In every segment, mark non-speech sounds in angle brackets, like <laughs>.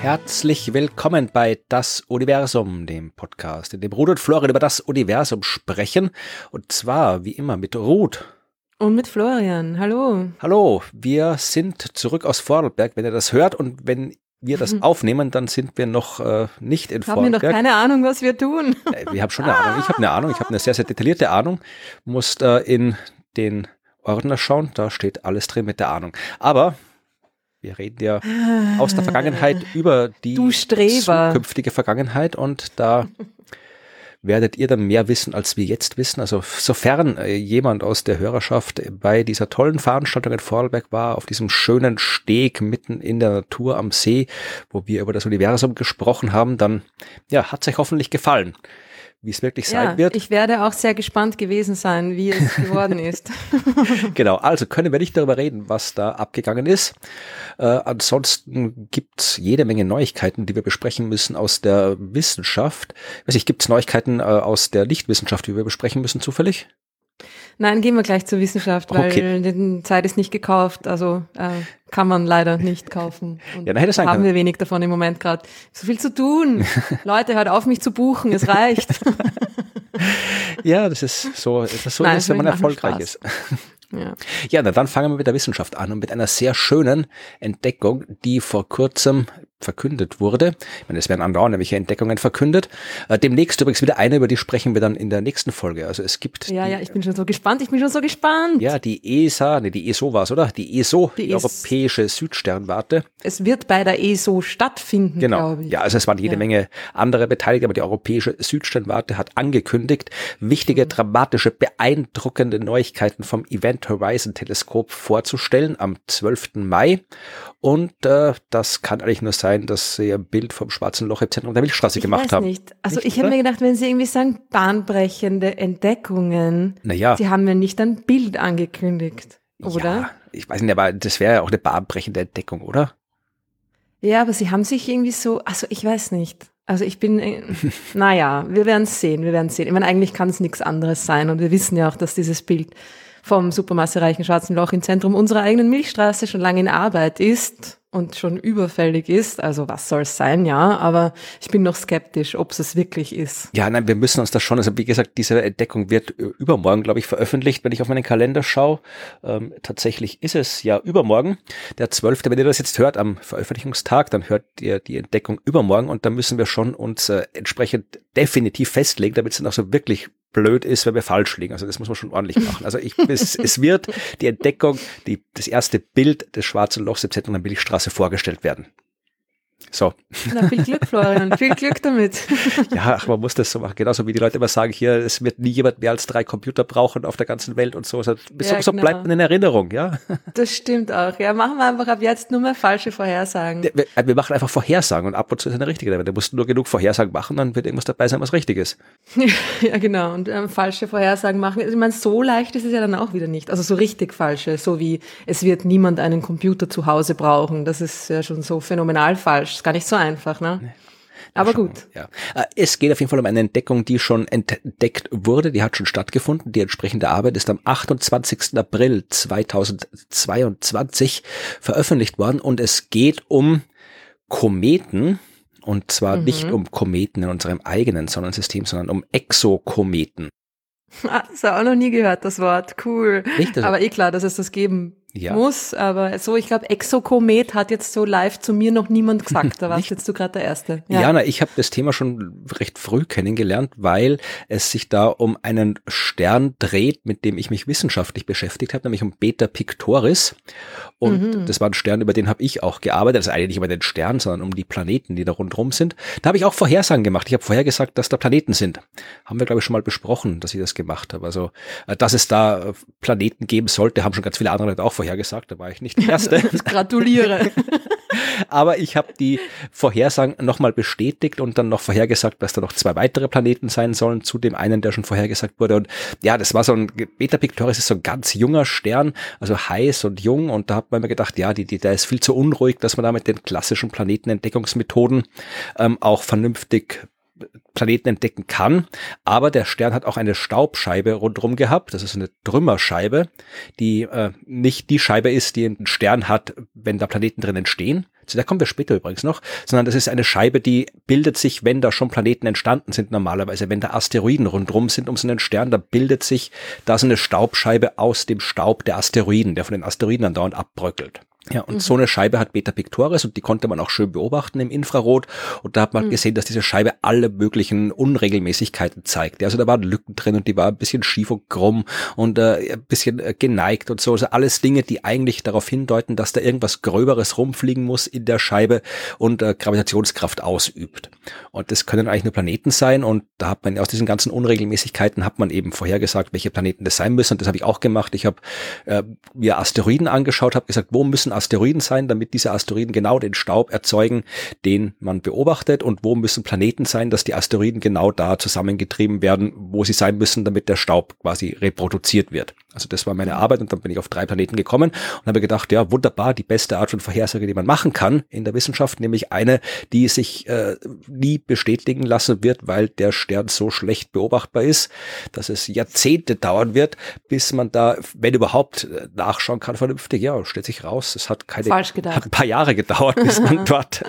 Herzlich willkommen bei Das Universum, dem Podcast, in dem Ruth und Florian über das Universum sprechen. Und zwar, wie immer, mit Ruth. Und mit Florian. Hallo. Hallo, wir sind zurück aus Vorarlberg, wenn ihr das hört. Und wenn wir das mhm. aufnehmen, dann sind wir noch äh, nicht in haben wir noch keine Ahnung, was wir tun. Äh, wir haben schon eine Ahnung. Ich habe eine Ahnung. Ich habe eine sehr, sehr detaillierte Ahnung. Musst äh, in den Ordner schauen. Da steht alles drin mit der Ahnung. Aber wir reden ja aus der Vergangenheit über die zukünftige Vergangenheit und da <laughs> werdet ihr dann mehr wissen, als wir jetzt wissen. Also sofern äh, jemand aus der Hörerschaft bei dieser tollen Veranstaltung in Vorarlberg war, auf diesem schönen Steg mitten in der Natur am See, wo wir über das Universum gesprochen haben, dann ja, hat es euch hoffentlich gefallen wie es wirklich sein ja, wird. Ich werde auch sehr gespannt gewesen sein, wie es <laughs> geworden ist. <laughs> genau, also können wir nicht darüber reden, was da abgegangen ist. Äh, ansonsten gibt's jede Menge Neuigkeiten, die wir besprechen müssen aus der Wissenschaft. weiß ich, gibt's Neuigkeiten äh, aus der Nichtwissenschaft, die wir besprechen müssen, zufällig? Nein, gehen wir gleich zur Wissenschaft, weil okay. die Zeit ist nicht gekauft, also äh, kann man leider nicht kaufen. Und ja, dann hätte es haben wir wenig davon im Moment gerade. So viel zu tun. <laughs> Leute, hört auf mich zu buchen, es reicht. <laughs> ja, das ist so, das ist so, Nein, ist, wenn man erfolgreich ist. <laughs> Ja. ja, na dann fangen wir mit der Wissenschaft an und mit einer sehr schönen Entdeckung, die vor kurzem verkündet wurde. Ich meine, es werden andauernde Entdeckungen verkündet. Äh, demnächst übrigens wieder eine, über die sprechen wir dann in der nächsten Folge. Also es gibt. Ja, die, ja, ich bin schon so gespannt, ich bin schon so gespannt. Ja, die ESA, nee, die ESO war es, oder? Die ESO, die, die Europäische Südsternwarte. Es wird bei der ESO stattfinden, genau. glaube ich. Ja, also es waren jede ja. Menge andere beteiligt, aber die Europäische Südsternwarte hat angekündigt, wichtige, mhm. dramatische, beeindruckende Neuigkeiten vom Event Horizon Teleskop vorzustellen am 12. Mai. Und äh, das kann eigentlich nur sein, dass sie ein Bild vom schwarzen Loch im Zentrum der Milchstraße ich gemacht weiß haben. Nicht. Also nicht, ich habe mir gedacht, wenn sie irgendwie sagen, bahnbrechende Entdeckungen, naja. sie haben mir nicht ein Bild angekündigt, oder? Ja, ich weiß nicht, aber das wäre ja auch eine bahnbrechende Entdeckung, oder? Ja, aber sie haben sich irgendwie so, also ich weiß nicht. Also ich bin, äh, <laughs> naja, wir werden es sehen, wir werden es sehen. Ich meine, eigentlich kann es nichts anderes sein und wir wissen ja auch, dass dieses Bild vom supermassereichen schwarzen Loch im Zentrum unserer eigenen Milchstraße schon lange in Arbeit ist und schon überfällig ist. Also was soll es sein, ja, aber ich bin noch skeptisch, ob es wirklich ist. Ja, nein, wir müssen uns das schon, also wie gesagt, diese Entdeckung wird übermorgen, glaube ich, veröffentlicht, wenn ich auf meinen Kalender schaue. Ähm, tatsächlich ist es ja übermorgen, der 12. Wenn ihr das jetzt hört am Veröffentlichungstag, dann hört ihr die Entdeckung übermorgen und da müssen wir schon uns äh, entsprechend definitiv festlegen, damit es dann auch so wirklich blöd ist, wenn wir falsch liegen. Also das muss man schon ordentlich machen. Also ich, es, es wird die Entdeckung, die, das erste Bild des schwarzen Lochs im Zentrum der Milchstraße vorgestellt werden. So. Na, viel Glück, Florian. <laughs> viel Glück damit. ja, ach, man muss das so machen. Genauso wie die Leute immer sagen, hier, es wird nie jemand mehr als drei Computer brauchen auf der ganzen Welt und so. So, ja, so genau. bleibt man in Erinnerung, ja. Das stimmt auch. Ja, machen wir einfach ab jetzt nur mehr falsche Vorhersagen. Wir, wir machen einfach Vorhersagen und ab und zu ist eine richtige dabei. Du musst nur genug Vorhersagen machen, dann wird irgendwas dabei sein, was richtig ist. <laughs> ja, genau. Und ähm, falsche Vorhersagen machen. Ich meine, so leicht ist es ja dann auch wieder nicht. Also so richtig falsche, so wie es wird niemand einen Computer zu Hause brauchen. Das ist ja schon so phänomenal falsch ist gar nicht so einfach, ne? Nee. Aber gut. Ja. Äh, es geht auf jeden Fall um eine Entdeckung, die schon entdeckt wurde, die hat schon stattgefunden. Die entsprechende Arbeit ist am 28. April 2022 veröffentlicht worden und es geht um Kometen. Und zwar mhm. nicht um Kometen in unserem eigenen Sonnensystem, sondern um Exokometen. <laughs> Ah, das habe ich auch noch nie gehört, das Wort. Cool. Also Aber eh klar, dass es das geben ja. muss, aber so, ich glaube, Exokomet hat jetzt so live zu mir noch niemand <laughs> gesagt. Da warst jetzt du gerade der Erste. Ja, ja na, ich habe das Thema schon recht früh kennengelernt, weil es sich da um einen Stern dreht, mit dem ich mich wissenschaftlich beschäftigt habe, nämlich um Beta Pictoris. Und mhm. das war ein Stern, über den habe ich auch gearbeitet. Also eigentlich nicht über den Stern, sondern um die Planeten, die da rundherum sind. Da habe ich auch Vorhersagen gemacht. Ich habe vorher gesagt, dass da Planeten sind. Haben wir, glaube ich, schon mal besprochen, dass ich das gemacht habe. Also, äh, dass es da äh, Planeten geben sollte, haben schon ganz viele andere Leute auch vorhergesagt, da war ich nicht <laughs> der Erste. Gratuliere. <laughs> Aber ich habe die Vorhersagen nochmal bestätigt und dann noch vorhergesagt, dass da noch zwei weitere Planeten sein sollen, zu dem einen, der schon vorhergesagt wurde. Und ja, das war so ein, Beta Pictoris ist so ein ganz junger Stern, also heiß und jung. Und da hat man mir gedacht, ja, die, die, der ist viel zu unruhig, dass man da mit den klassischen Planetenentdeckungsmethoden ähm, auch vernünftig Planeten entdecken kann. Aber der Stern hat auch eine Staubscheibe rundherum gehabt. Das ist eine Trümmerscheibe, die äh, nicht die Scheibe ist, die ein Stern hat, wenn da Planeten drin entstehen. Zu der kommen wir später übrigens noch, sondern das ist eine Scheibe, die bildet sich, wenn da schon Planeten entstanden sind normalerweise. Wenn da Asteroiden rundherum sind um so einen Stern, da bildet sich da so eine Staubscheibe aus dem Staub der Asteroiden, der von den Asteroiden andauernd abbröckelt. Ja, und mhm. so eine Scheibe hat Beta Pictoris und die konnte man auch schön beobachten im Infrarot. Und da hat man mhm. gesehen, dass diese Scheibe alle möglichen Unregelmäßigkeiten zeigt. Also da waren Lücken drin und die war ein bisschen schief und krumm und äh, ein bisschen äh, geneigt und so. Also alles Dinge, die eigentlich darauf hindeuten, dass da irgendwas Gröberes rumfliegen muss in der Scheibe und äh, Gravitationskraft ausübt. Und das können eigentlich nur Planeten sein. Und da hat man aus diesen ganzen Unregelmäßigkeiten hat man eben vorhergesagt, welche Planeten das sein müssen. Und das habe ich auch gemacht. Ich habe äh, mir Asteroiden angeschaut, habe gesagt, wo müssen Asteroiden sein, damit diese Asteroiden genau den Staub erzeugen, den man beobachtet und wo müssen Planeten sein, dass die Asteroiden genau da zusammengetrieben werden, wo sie sein müssen, damit der Staub quasi reproduziert wird. Also das war meine Arbeit und dann bin ich auf drei Planeten gekommen und habe gedacht, ja wunderbar, die beste Art von Vorhersage, die man machen kann in der Wissenschaft, nämlich eine, die sich äh, nie bestätigen lassen wird, weil der Stern so schlecht beobachtbar ist, dass es Jahrzehnte dauern wird, bis man da, wenn überhaupt, äh, nachschauen kann vernünftig. Ja, stellt sich raus, es hat keine Falsch gedacht. hat ein paar Jahre gedauert, bis man <laughs> dort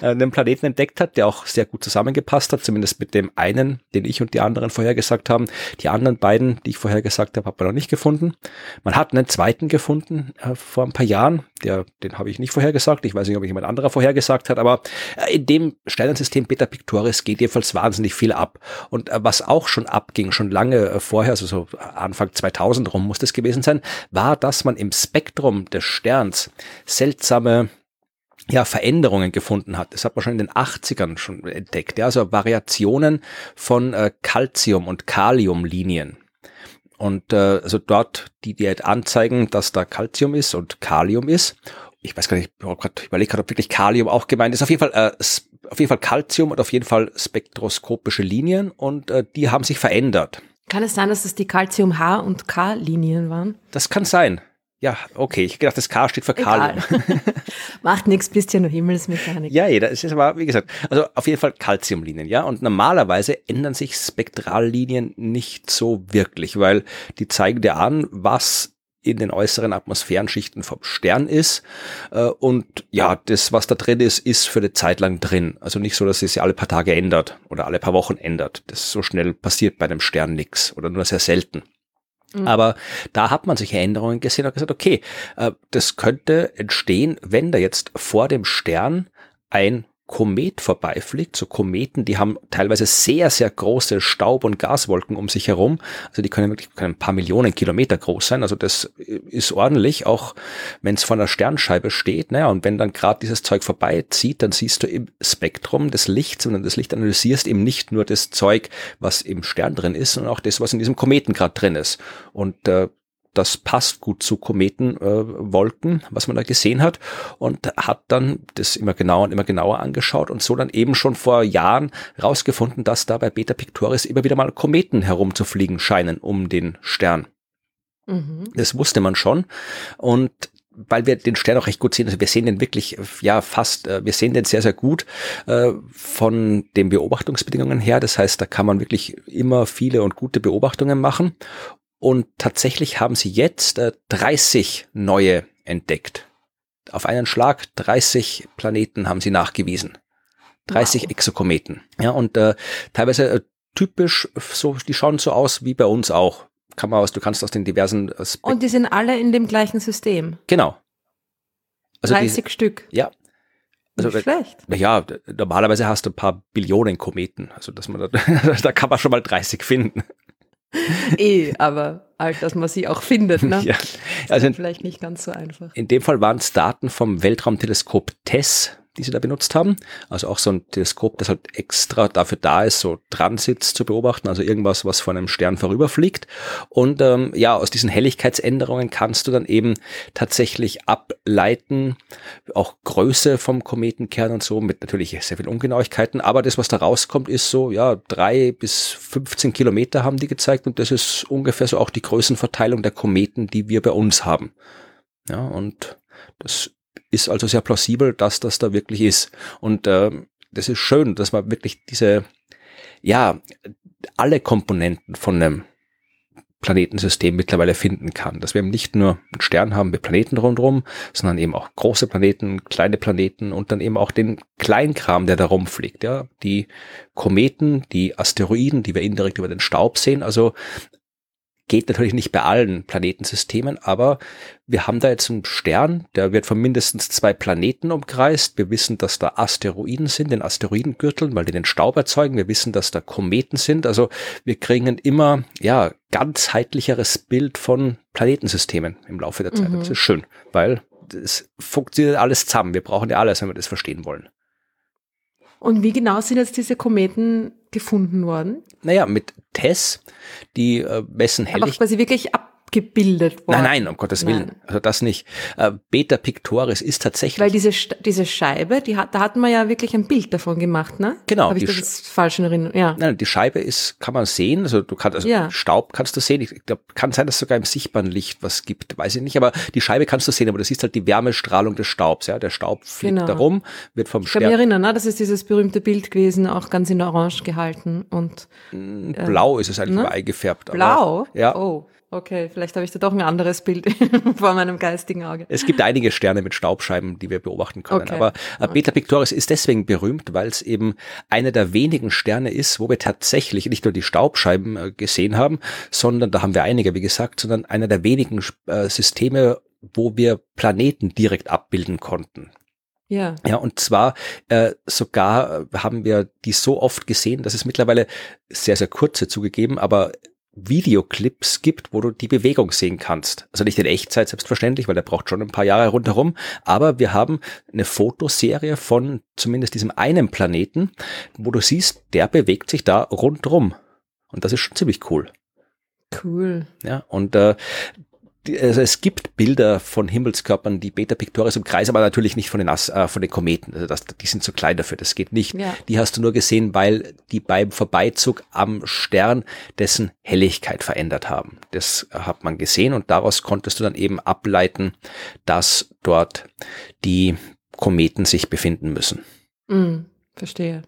äh, einen Planeten entdeckt hat, der auch sehr gut zusammengepasst hat, zumindest mit dem einen, den ich und die anderen vorhergesagt haben. Die anderen beiden, die ich vorhergesagt habe, hat man noch nicht gefunden. Man hat einen zweiten gefunden äh, vor ein paar Jahren, der, den habe ich nicht vorhergesagt. Ich weiß nicht, ob ich jemand anderer vorhergesagt hat, aber äh, in dem Sternensystem Beta Pictoris geht jedenfalls wahnsinnig viel ab. Und äh, was auch schon abging, schon lange äh, vorher, also so Anfang 2000 rum muss das gewesen sein, war, dass man im Spektrum des Sterns seltsame ja, Veränderungen gefunden hat. Das hat man schon in den 80ern schon entdeckt. Ja, also Variationen von äh, Calcium- und Kaliumlinien. Und äh, also dort, die die halt anzeigen, dass da Calcium ist und Kalium ist. Ich weiß gar nicht, ich überlege gerade, ob wirklich Kalium auch gemeint ist. Auf jeden Fall, äh, auf jeden Fall Calcium und auf jeden Fall spektroskopische Linien und äh, die haben sich verändert. Kann es sein, dass es die Calcium H und K Linien waren? Das kann sein. Ja, okay. Ich gedacht, das K steht für Kalium. <laughs> Macht nichts, bist ja nur Himmelsmechanik. Ja, jeder. Es ist aber, wie gesagt, also auf jeden Fall Calciumlinien, ja. Und normalerweise ändern sich Spektrallinien nicht so wirklich, weil die zeigen dir an, was in den äußeren Atmosphärenschichten vom Stern ist. Äh, und ja, das, was da drin ist, ist für eine Zeit lang drin. Also nicht so, dass es sich alle paar Tage ändert oder alle paar Wochen ändert. Das so schnell passiert bei einem Stern nix oder nur sehr selten. Mhm. Aber da hat man sich Änderungen gesehen und gesagt, okay, äh, das könnte entstehen, wenn da jetzt vor dem Stern ein Komet vorbeifliegt, so Kometen, die haben teilweise sehr, sehr große Staub- und Gaswolken um sich herum. Also die können wirklich können ein paar Millionen Kilometer groß sein. Also das ist ordentlich, auch wenn es vor einer Sternscheibe steht. Naja, und wenn dann gerade dieses Zeug vorbeizieht, dann siehst du im Spektrum des Lichts, wenn du das Licht analysierst, eben nicht nur das Zeug, was im Stern drin ist, sondern auch das, was in diesem Kometen gerade drin ist. Und äh, das passt gut zu Kometenwolken, äh, was man da gesehen hat und hat dann das immer genauer und immer genauer angeschaut und so dann eben schon vor Jahren rausgefunden, dass da bei Beta Pictoris immer wieder mal Kometen herumzufliegen scheinen um den Stern. Mhm. Das wusste man schon und weil wir den Stern auch recht gut sehen, also wir sehen den wirklich, ja, fast, äh, wir sehen den sehr, sehr gut äh, von den Beobachtungsbedingungen her. Das heißt, da kann man wirklich immer viele und gute Beobachtungen machen. Und tatsächlich haben sie jetzt äh, 30 neue entdeckt. Auf einen Schlag 30 Planeten haben sie nachgewiesen. 30 wow. Exokometen. Ja, und äh, teilweise äh, typisch, so, die schauen so aus wie bei uns auch. Kann man aus, du kannst aus den diversen Aspekten. Und die sind alle in dem gleichen System. Genau. Also 30 die, Stück. Ja. Also, Nicht schlecht. Ja, normalerweise hast du ein paar Billionen Kometen. Also, dass man da, <laughs> da kann man schon mal 30 finden. <laughs> eh, aber halt, dass man sie auch findet. Ne? <laughs> Ja, also vielleicht nicht ganz so einfach. In dem Fall waren es Daten vom Weltraumteleskop TESS, die sie da benutzt haben. Also auch so ein Teleskop, das halt extra dafür da ist, so Transits zu beobachten, also irgendwas, was von einem Stern vorüberfliegt. Und ähm, ja, aus diesen Helligkeitsänderungen kannst du dann eben tatsächlich ableiten, auch Größe vom Kometenkern und so, mit natürlich sehr viel Ungenauigkeiten. Aber das, was da rauskommt, ist so, ja, drei bis 15 Kilometer haben die gezeigt und das ist ungefähr so auch die Größenverteilung der Kometen, die wir bei uns haben. Ja, und das ist also sehr plausibel, dass das da wirklich ist. Und äh, das ist schön, dass man wirklich diese ja, alle Komponenten von einem Planetensystem mittlerweile finden kann. Dass wir eben nicht nur einen Stern haben mit Planeten rundherum, sondern eben auch große Planeten, kleine Planeten und dann eben auch den Kleinkram, der da rumfliegt. Ja, die Kometen, die Asteroiden, die wir indirekt über den Staub sehen. Also Geht natürlich nicht bei allen Planetensystemen, aber wir haben da jetzt einen Stern, der wird von mindestens zwei Planeten umkreist. Wir wissen, dass da Asteroiden sind, den Asteroidengürteln, weil die den Staub erzeugen. Wir wissen, dass da Kometen sind. Also wir kriegen immer, ja, ganzheitlicheres Bild von Planetensystemen im Laufe der Zeit. Mhm. Das ist schön, weil es funktioniert alles zusammen. Wir brauchen ja alles, wenn wir das verstehen wollen. Und wie genau sind jetzt diese Kometen gefunden worden? Naja, mit TESS, die äh, messen Helligkeit. Aber quasi wirklich ab abgebildet worden. Nein, nein, um Gottes Willen. Nein. Also das nicht. Äh, Beta Pictoris ist tatsächlich. Weil diese, diese Scheibe, die hat, da hat man ja wirklich ein Bild davon gemacht, ne? Genau. Habe ich das falsch in Erinnerung? Ja. Nein, die Scheibe ist, kann man sehen. Also du kannst, also ja. Staub kannst du sehen. Ich glaube, kann sein, dass es sogar im sichtbaren Licht was gibt. Weiß ich nicht. Aber die Scheibe kannst du sehen. Aber du siehst halt die Wärmestrahlung des Staubs. Ja, der Staub fliegt genau. darum, wird vom Stern. Ich kann mich erinnern, ne? das ist dieses berühmte Bild gewesen, auch ganz in Orange gehalten und. Äh, Blau ist es eigentlich ne? eingefärbt. Blau? Ja. Oh. Okay, vielleicht habe ich da doch ein anderes Bild <laughs> vor meinem geistigen Auge. Es gibt einige Sterne mit Staubscheiben, die wir beobachten können. Okay. Aber äh, Beta Pictoris ist deswegen berühmt, weil es eben einer der wenigen Sterne ist, wo wir tatsächlich nicht nur die Staubscheiben äh, gesehen haben, sondern da haben wir einige, wie gesagt, sondern einer der wenigen äh, Systeme, wo wir Planeten direkt abbilden konnten. Ja. Ja, und zwar äh, sogar haben wir die so oft gesehen, dass es mittlerweile sehr, sehr kurze zugegeben, aber Videoclips gibt, wo du die Bewegung sehen kannst. Also nicht in Echtzeit selbstverständlich, weil der braucht schon ein paar Jahre rundherum. Aber wir haben eine Fotoserie von zumindest diesem einen Planeten, wo du siehst, der bewegt sich da rundherum. Und das ist schon ziemlich cool. Cool. Ja, und äh, also es gibt Bilder von Himmelskörpern, die Beta Pictoris im Kreis, aber natürlich nicht von den, As äh, von den Kometen. Also das, die sind zu klein dafür, das geht nicht. Ja. Die hast du nur gesehen, weil die beim Vorbeizug am Stern dessen Helligkeit verändert haben. Das hat man gesehen und daraus konntest du dann eben ableiten, dass dort die Kometen sich befinden müssen. Mm, verstehe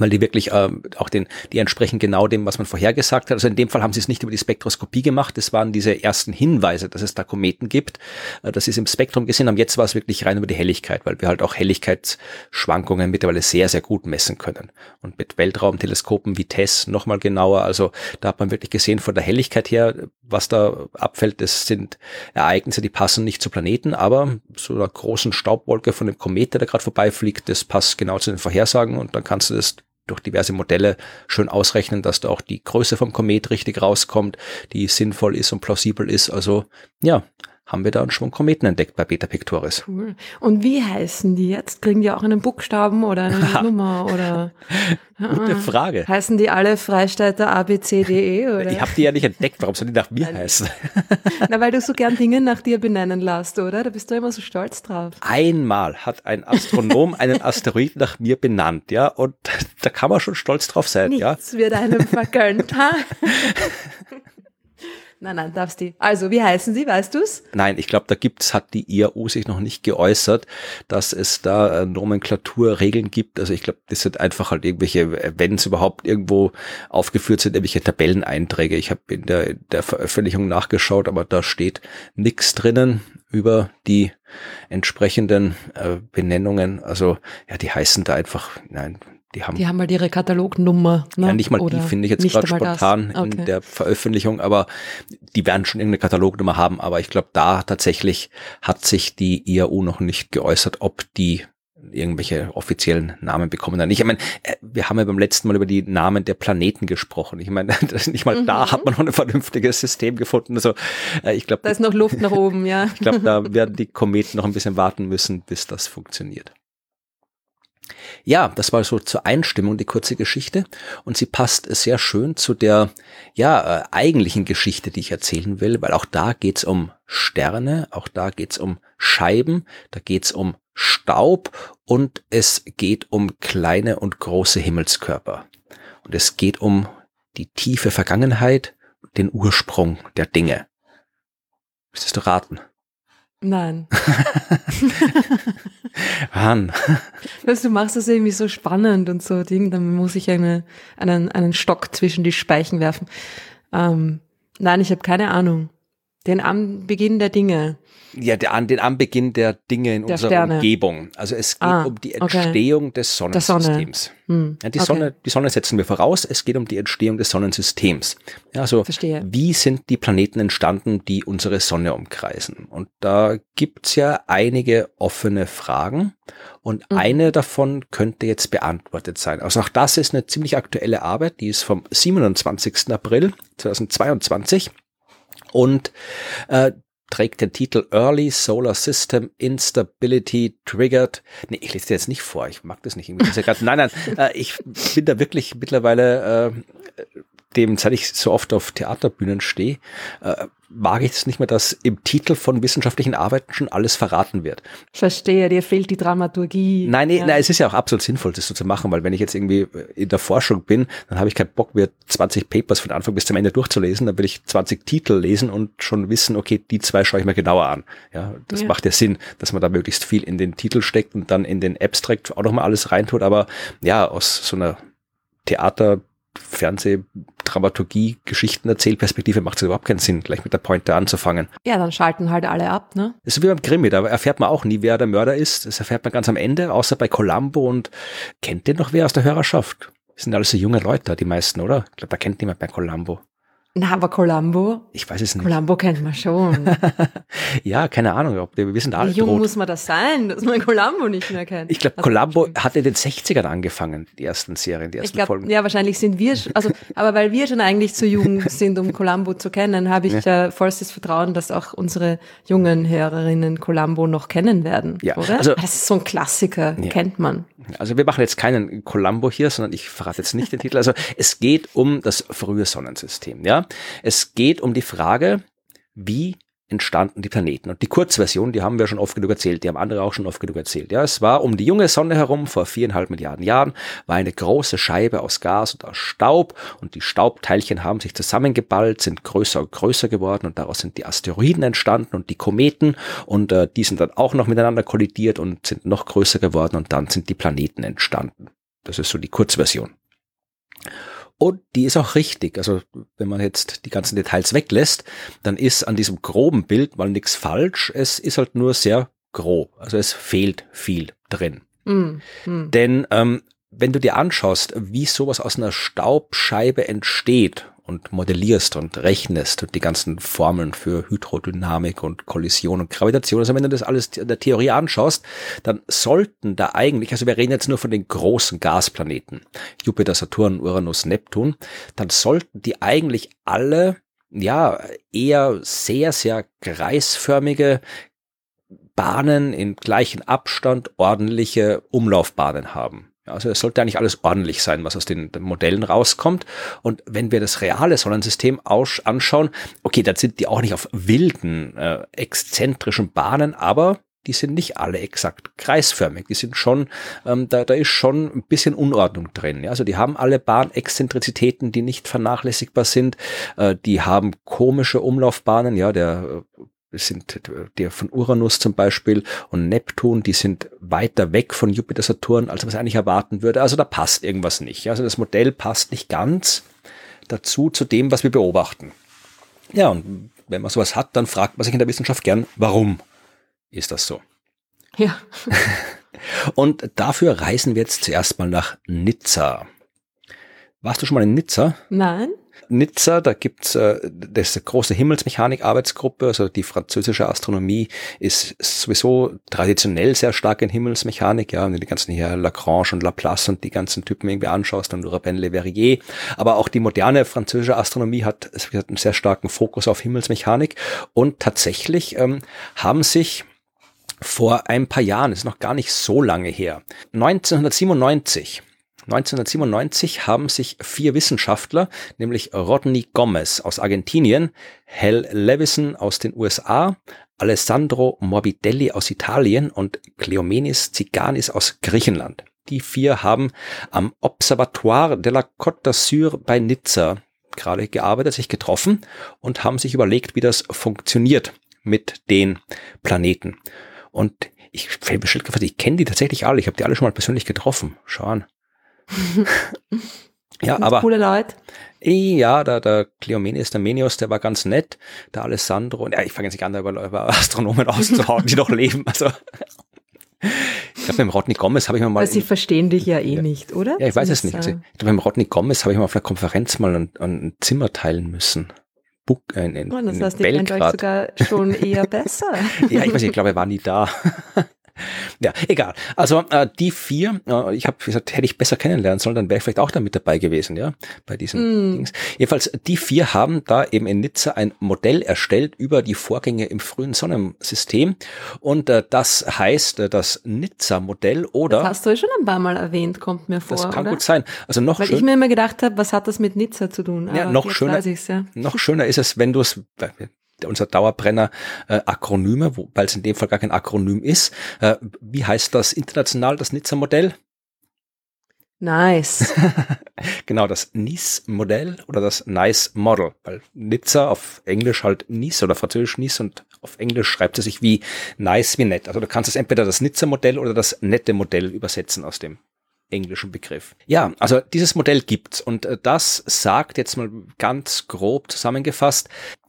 weil die wirklich äh, auch den, die entsprechen genau dem, was man vorhergesagt hat. Also in dem Fall haben sie es nicht über die Spektroskopie gemacht, das waren diese ersten Hinweise, dass es da Kometen gibt, äh, dass sie es im Spektrum gesehen haben. Jetzt war es wirklich rein über die Helligkeit, weil wir halt auch Helligkeitsschwankungen mittlerweile sehr, sehr gut messen können. Und mit Weltraumteleskopen wie TESS nochmal genauer, also da hat man wirklich gesehen von der Helligkeit her, was da abfällt, das sind Ereignisse, die passen nicht zu Planeten, aber so einer großen Staubwolke von dem Komet, der da gerade vorbeifliegt, das passt genau zu den Vorhersagen und dann kannst du das durch diverse Modelle schön ausrechnen, dass da auch die Größe vom Komet richtig rauskommt, die sinnvoll ist und plausibel ist. Also ja, haben wir da einen Schwung Kometen entdeckt bei Beta Pictoris. Cool. Und wie heißen die jetzt? Kriegen die auch einen Buchstaben oder eine <laughs> Nummer oder? Gute Frage. Heißen die alle Freistädter ABCDE oder? Ich habe die ja nicht entdeckt. Warum sollen die nach mir heißen? <laughs> Na, weil du so gern Dinge nach dir benennen lässt, oder? Da bist du immer so stolz drauf. Einmal hat ein Astronom einen Asteroid nach mir benannt, ja, und da kann man schon stolz drauf sein, Nichts ja. wird einem vergönnt, ha? <laughs> Nein, nein, darfst du. Also, wie heißen sie, weißt du's? Nein, ich glaube, da gibt's, hat die IAU sich noch nicht geäußert, dass es da äh, Nomenklaturregeln gibt. Also ich glaube, das sind einfach halt irgendwelche, wenn es überhaupt irgendwo aufgeführt sind, irgendwelche Tabelleneinträge. Ich habe in der, der Veröffentlichung nachgeschaut, aber da steht nichts drinnen über die entsprechenden äh, Benennungen. Also ja, die heißen da einfach, nein, die haben, die haben halt ihre Katalognummer. Ne? Ja, nicht mal Oder die finde ich jetzt gerade spontan okay. in der Veröffentlichung, aber die werden schon irgendeine Katalognummer haben. Aber ich glaube, da tatsächlich hat sich die IAU noch nicht geäußert, ob die irgendwelche offiziellen Namen bekommen dann. Ich meine, äh, wir haben ja beim letzten Mal über die Namen der Planeten gesprochen. Ich meine, <laughs> nicht mal mhm. da hat man noch ein vernünftiges System gefunden. Also äh, ich glaube, da ist noch Luft nach oben, ja. ich glaube, da <laughs> werden die Kometen noch ein bisschen warten müssen, bis das funktioniert. Ja, das war so zur Einstimmung die kurze Geschichte und sie passt sehr schön zu der ja äh, eigentlichen Geschichte, die ich erzählen will, weil auch da geht's um Sterne, auch da geht's um Scheiben, da geht's um Staub und es geht um kleine und große Himmelskörper. Und es geht um die tiefe Vergangenheit, den Ursprung der Dinge. Willst du raten? Nein. <laughs> Mann. Weißt du, machst das irgendwie so spannend und so Ding, dann muss ich eine, einen, einen Stock zwischen die Speichen werfen. Ähm, nein, ich habe keine Ahnung. Den Anbeginn der Dinge. Ja, der, den Anbeginn der Dinge in Der unserer Sterne. Umgebung. Also es geht Ah, um die okay. Entstehung des Der Sonne. Sonnensystems. Hm, Ja, die, okay. Sonne, die Sonne setzen wir voraus, es geht um die Entstehung des Sonnensystems. Ja, also Verstehe. wie sind die Planeten entstanden, die unsere Sonne umkreisen? Und da gibt's ja einige offene Fragen und Mhm. eine davon könnte jetzt beantwortet sein. Also auch das ist eine ziemlich aktuelle Arbeit, die ist vom 27. April 2022 und äh, trägt den Titel Early Solar System Instability Triggered. Nee, ich lese dir jetzt nicht vor, ich mag das nicht. irgendwie. Das ja grad, nein, nein, äh, ich bin da wirklich mittlerweile, äh, dem, seit ich so oft auf Theaterbühnen stehe, äh, mag ich es nicht mehr, dass im Titel von wissenschaftlichen Arbeiten schon alles verraten wird. Verstehe, dir fehlt die Dramaturgie. Nein, nee, ja. nein, es ist ja auch absolut sinnvoll, das so zu machen, weil wenn ich jetzt irgendwie in der Forschung bin, dann habe ich keinen Bock, mir 20 Papers von Anfang bis zum Ende durchzulesen, dann will ich 20 Titel lesen und schon wissen, okay, die zwei schaue ich mir genauer an. Ja, das Ja. macht ja Sinn, dass man da möglichst viel in den Titel steckt und dann in den Abstract auch nochmal alles reintut, aber ja, aus so einer Theater, Fernseh, Dramaturgie, Geschichten Erzählperspektive macht es überhaupt keinen Sinn, gleich mit der Pointe anzufangen. ja, dann schalten halt alle ab, ne? Das ist wie beim Krimi, da erfährt man auch nie, wer der Mörder ist. Das erfährt man ganz am Ende, außer bei Columbo und kennt den noch wer aus der Hörerschaft? Das sind alles so junge Leute, die meisten, oder? Ich glaube, da kennt niemand bei Columbo. Na, aber Columbo, Ich weiß es nicht. Columbo kennt man schon. <laughs> ja, keine Ahnung, ob wir, wir sind Wie alle jung tot. muss man das sein, dass man Columbo nicht mehr kennt? Ich glaube, Also, Columbo hat in den 60ern angefangen, die ersten Serien, die ersten glaube, Folgen. ja, wahrscheinlich sind wir, also, aber weil wir schon eigentlich zu jung <laughs> sind, um Columbo zu kennen, habe ich äh, vollstes Vertrauen, dass auch unsere jungen Hörerinnen Columbo noch kennen werden, Ja, oder? also- das ist so ein Klassiker, Ja. kennt man. Also wir machen jetzt keinen Columbo hier, sondern ich verrate jetzt nicht den Titel. Also es geht um das frühe Sonnensystem. Ja, es geht um die Frage, wie entstanden die Planeten. Und die Kurzversion, die haben wir schon oft genug erzählt, die haben andere auch schon oft genug erzählt. Ja, es war um die junge Sonne herum vor viereinhalb Milliarden Jahren, war eine große Scheibe aus Gas und aus Staub und die Staubteilchen haben sich zusammengeballt, sind größer und größer geworden und daraus sind die Asteroiden entstanden und die Kometen und äh, die sind dann auch noch miteinander kollidiert und sind noch größer geworden und dann sind die Planeten entstanden. Das ist so die Kurzversion. Und die ist auch richtig. Also wenn man jetzt die ganzen Details weglässt, dann ist an diesem groben Bild mal nichts falsch. Es ist halt nur sehr grob. Also es fehlt viel drin. Mm, mm. Denn ähm, wenn du dir anschaust, wie sowas aus einer Staubscheibe entsteht und modellierst und rechnest und die ganzen Formeln für Hydrodynamik und Kollision und Gravitation, also wenn du das alles in der Theorie anschaust, dann sollten da eigentlich, also wir reden jetzt nur von den großen Gasplaneten, Jupiter, Saturn, Uranus, Neptun, dann sollten die eigentlich alle ja eher sehr, sehr kreisförmige Bahnen in gleichen Abstand ordentliche Umlaufbahnen haben. Also es sollte eigentlich alles ordentlich sein, was aus den, den Modellen rauskommt. Und wenn wir das reale Sonnensystem anschauen, okay, da sind die auch nicht auf wilden, äh, exzentrischen Bahnen, aber die sind nicht alle exakt kreisförmig. Die sind schon, ähm, da, da ist schon ein bisschen Unordnung drin. Ja? Also die haben alle Bahnexzentrizitäten, die nicht vernachlässigbar sind. Äh, die haben komische Umlaufbahnen. Ja, der äh, sind der von Uranus zum Beispiel und Neptun, die sind weiter weg von Jupiter, Saturn, als man es eigentlich erwarten würde. Also da passt irgendwas nicht. Also das Modell passt nicht ganz dazu, zu dem, was wir beobachten. Ja, und wenn man sowas hat, dann fragt man sich in der Wissenschaft gern, warum ist das so? Ja. <laughs> Und dafür reisen wir jetzt zuerst mal nach Nizza. Warst du schon mal in Nizza? Nein? Nizza, da gibt's äh, das große Himmelsmechanik-Arbeitsgruppe, also die französische Astronomie ist sowieso traditionell sehr stark in Himmelsmechanik, ja, wenn du die ganzen hier Lagrange und Laplace und die ganzen Typen irgendwie anschaust und Rabin Le Verrier, aber auch die moderne französische Astronomie hat, hat einen sehr starken Fokus auf Himmelsmechanik. Und tatsächlich ähm, haben sich vor ein paar Jahren, ist noch gar nicht so lange her, 1997 1997 haben sich vier Wissenschaftler, nämlich Rodney Gomez aus Argentinien, Hal Levison aus den USA, Alessandro Morbidelli aus Italien und Cleomenis Ziganis aus Griechenland. Die vier haben am Observatoire de la Côte d'Azur bei Nizza gerade gearbeitet, sich getroffen und haben sich überlegt, wie das funktioniert mit den Planeten. Und ich fällt mir gerade ich kenne die tatsächlich alle. Ich habe die alle schon mal persönlich getroffen. Schau an. <laughs> ja, aber. Coole Leute. Ja, da, der Cleomenes, der Menios, der war ganz nett. Der Alessandro, und ja, ich fange jetzt nicht an, über, über Astronomen <laughs> auszuhauen, die noch leben. Also, ich glaube, beim Rodney Gomez habe ich mir mal. Weil sie verstehen dich ja eh ja. nicht, oder? Ja, ich weiß es nicht. Also, ich glaube, beim Rodney Gomez habe ich mal auf einer Konferenz mal ein, ein Zimmer teilen müssen. Book, äh, in, in, oh, das heißt, ihr kennt euch sogar schon eher <laughs> besser. ja, ich weiß nicht, ich glaube, er war nie da. <laughs> Ja, egal. Also äh, die vier, äh, ich habe gesagt, hätte ich besser kennenlernen sollen, dann wäre ich vielleicht auch da mit dabei gewesen, ja, bei diesen mm. Dings. Jedenfalls, die vier haben da eben in Nizza ein Modell erstellt über die Vorgänge im frühen Sonnensystem. Und äh, das heißt äh, das Nizza-Modell oder. Das hast du schon ein paar Mal erwähnt, kommt mir vor. Das kann oder? gut sein. Also noch Weil schön, ich mir immer gedacht habe, was hat das mit Nizza zu tun? ja, noch schöner, ja. noch schöner ist es, wenn du es, unser Dauerbrenner äh, Akronyme, weil es in dem Fall gar kein Akronym ist. Äh, wie heißt das international, das Nizza-Modell? Nice. <laughs> genau, das Nice-Modell oder das Nice Model, weil Nizza auf Englisch halt Nice oder französisch Nice und auf Englisch schreibt es sich wie nice wie nett. Also du kannst es entweder das Nizza-Modell oder das nette Modell übersetzen aus dem englischen Begriff. Ja, also dieses Modell gibt's und äh, das sagt jetzt mal ganz grob zusammengefasst,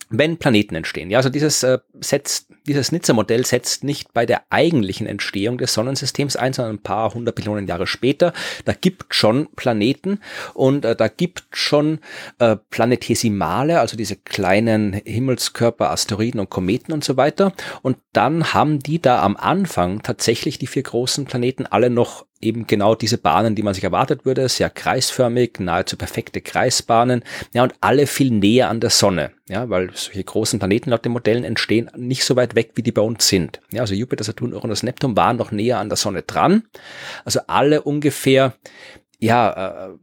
wenn Planeten entstehen. Ja, also dieses äh, setzt, dieses Nizza-Modell setzt nicht bei der eigentlichen Entstehung des Sonnensystems ein, sondern ein paar hundert Billionen Jahre später. Da gibt schon Planeten und äh, da gibt schon äh, Planetesimale, also diese kleinen Himmelskörper, Asteroiden und Kometen und so weiter. Und dann haben die da am Anfang tatsächlich die vier großen Planeten alle noch eben genau diese Bahnen, die man sich erwartet würde, sehr kreisförmig, nahezu perfekte Kreisbahnen, ja, und alle viel näher an der Sonne, ja, weil solche großen Planeten laut den Modellen entstehen nicht so weit weg, wie die bei uns sind. Ja, also Jupiter, Saturn, Uranus, Neptun waren noch näher an der Sonne dran, also alle ungefähr, ja, äh,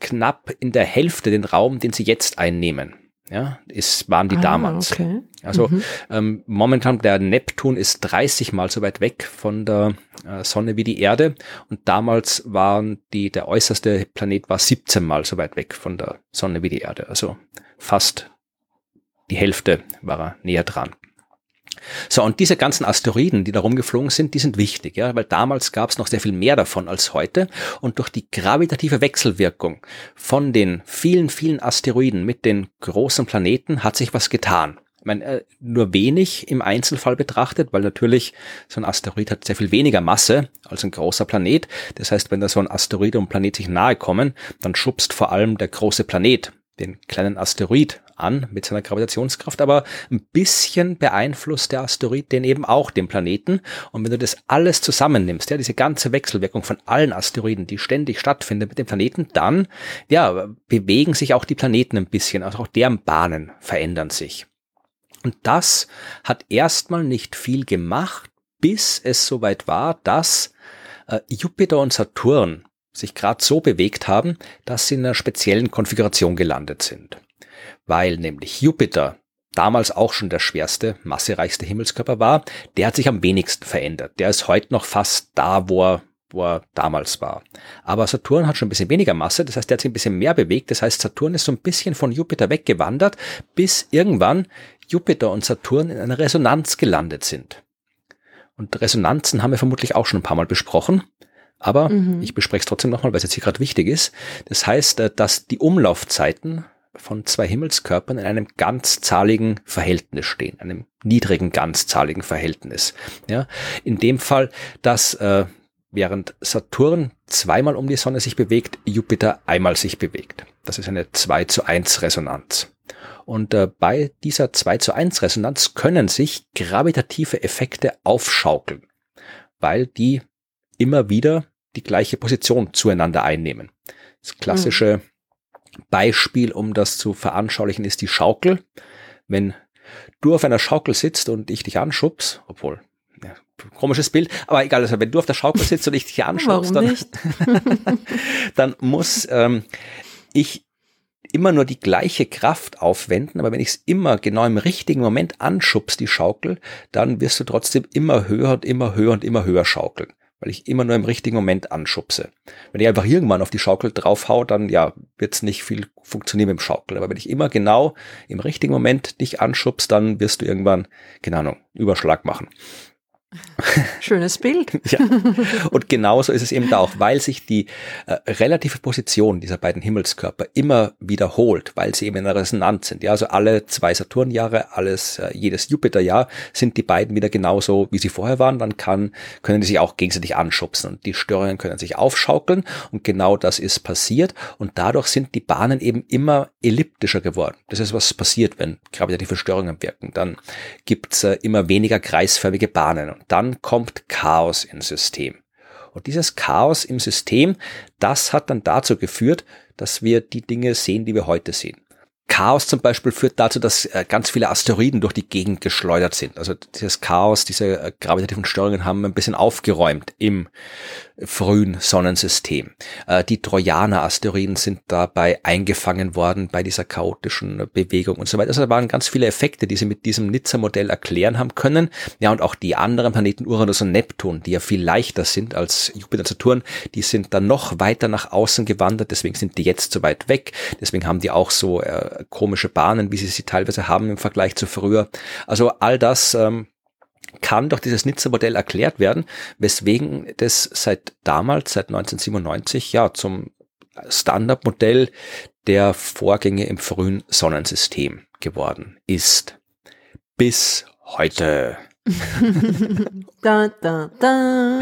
knapp in der Hälfte den Raum, den sie jetzt einnehmen. Ja, ist, waren die ah, damals. Okay. Also mhm. ähm, momentan der Neptun ist 30 mal so weit weg von der äh, Sonne wie die Erde und damals waren die der äußerste Planet war 17 mal so weit weg von der Sonne wie die Erde. Also fast die Hälfte war er näher dran. So, und diese ganzen Asteroiden, die da rumgeflogen sind, die sind wichtig, ja, weil damals gab es noch sehr viel mehr davon als heute. Und durch die gravitative Wechselwirkung von den vielen, vielen Asteroiden mit den großen Planeten hat sich was getan. Ich meine, äh, nur wenig im Einzelfall betrachtet, weil natürlich so ein Asteroid hat sehr viel weniger Masse als ein großer Planet. Das heißt, wenn da so ein Asteroid und Planet sich nahe kommen, dann schubst vor allem der große Planet den kleinen Asteroid an mit seiner Gravitationskraft, aber ein bisschen beeinflusst der Asteroid den eben auch den Planeten. Und wenn du das alles zusammennimmst, ja, diese ganze Wechselwirkung von allen Asteroiden, die ständig stattfindet mit dem Planeten, dann, ja, bewegen sich auch die Planeten ein bisschen, also auch deren Bahnen verändern sich. Und das hat erstmal nicht viel gemacht, bis es soweit war, dass äh, Jupiter und Saturn sich gerade so bewegt haben, dass sie in einer speziellen Konfiguration gelandet sind weil nämlich Jupiter damals auch schon der schwerste, massereichste Himmelskörper war, der hat sich am wenigsten verändert. Der ist heute noch fast da, wo er, wo er damals war. Aber Saturn hat schon ein bisschen weniger Masse, das heißt, der hat sich ein bisschen mehr bewegt. Das heißt, Saturn ist so ein bisschen von Jupiter weggewandert, bis irgendwann Jupiter und Saturn in einer Resonanz gelandet sind. Und Resonanzen haben wir vermutlich auch schon ein paar Mal besprochen. Aber mhm. ich bespreche es trotzdem nochmal, weil es jetzt hier gerade wichtig ist. Das heißt, äh, dass die Umlaufzeiten von zwei Himmelskörpern in einem ganzzahligen Verhältnis stehen, einem niedrigen ganzzahligen Verhältnis. Ja, in dem Fall, dass äh, während Saturn zweimal um die Sonne sich bewegt, Jupiter einmal sich bewegt. Das ist eine 2 zu 1 Resonanz. Und äh, bei dieser 2 zu 1 Resonanz können sich gravitative Effekte aufschaukeln, weil die immer wieder die gleiche Position zueinander einnehmen. Das klassische mhm Beispiel, um das zu veranschaulichen, ist die Schaukel. Wenn du auf einer Schaukel sitzt und ich dich anschubs, obwohl, ja, komisches Bild, aber egal, also wenn du auf der Schaukel sitzt und ich dich <laughs> anschubs, dann, <laughs> dann muss ähm, ich immer nur die gleiche Kraft aufwenden, aber wenn ich es immer genau im richtigen Moment anschubst, die Schaukel, dann wirst du trotzdem immer höher und immer höher und immer höher schaukeln weil ich immer nur im richtigen Moment anschubse. Wenn ich einfach irgendwann auf die Schaukel draufhau, dann ja, wird es nicht viel funktionieren mit dem Schaukel. Aber wenn ich immer genau im richtigen Moment dich anschubst, dann wirst du irgendwann, keine Ahnung, Überschlag machen. Schönes Bild. <laughs> ja. Und genauso ist es eben da auch, weil sich die äh, relative Position dieser beiden Himmelskörper immer wiederholt, weil sie eben in einer Resonanz sind. Ja, also alle zwei Saturnjahre, alles, äh, jedes Jupiterjahr sind die beiden wieder genauso, wie sie vorher waren. Dann kann, können die sich auch gegenseitig anschubsen und die Störungen können sich aufschaukeln und genau das ist passiert und dadurch sind die Bahnen eben immer elliptischer geworden. Das ist, was passiert, wenn gravitative Störungen wirken. Dann gibt's äh, immer weniger kreisförmige Bahnen dann kommt Chaos ins System. Und dieses Chaos im System, das hat dann dazu geführt, dass wir die Dinge sehen, die wir heute sehen. Chaos zum Beispiel führt dazu, dass äh, ganz viele Asteroiden durch die Gegend geschleudert sind. Also dieses Chaos, diese äh, gravitativen Störungen haben ein bisschen aufgeräumt im frühen Sonnensystem. Äh, die Trojaner-Asteroiden sind dabei eingefangen worden bei dieser chaotischen Bewegung und so weiter. Also da waren ganz viele Effekte, die sie mit diesem Nizza-Modell erklären haben können. Ja, und auch die anderen Planeten Uranus und Neptun, die ja viel leichter sind als Jupiter und Saturn, die sind dann noch weiter nach außen gewandert, deswegen sind die jetzt so weit weg. Deswegen haben die auch so komische Bahnen, wie sie sie teilweise haben im Vergleich zu früher. Also all das ähm, kann durch dieses Nizza-Modell erklärt werden, weswegen das seit damals, seit 1997, ja, zum Standardmodell der Vorgänge im frühen Sonnensystem geworden ist. Bis heute. <laughs> da, da, da.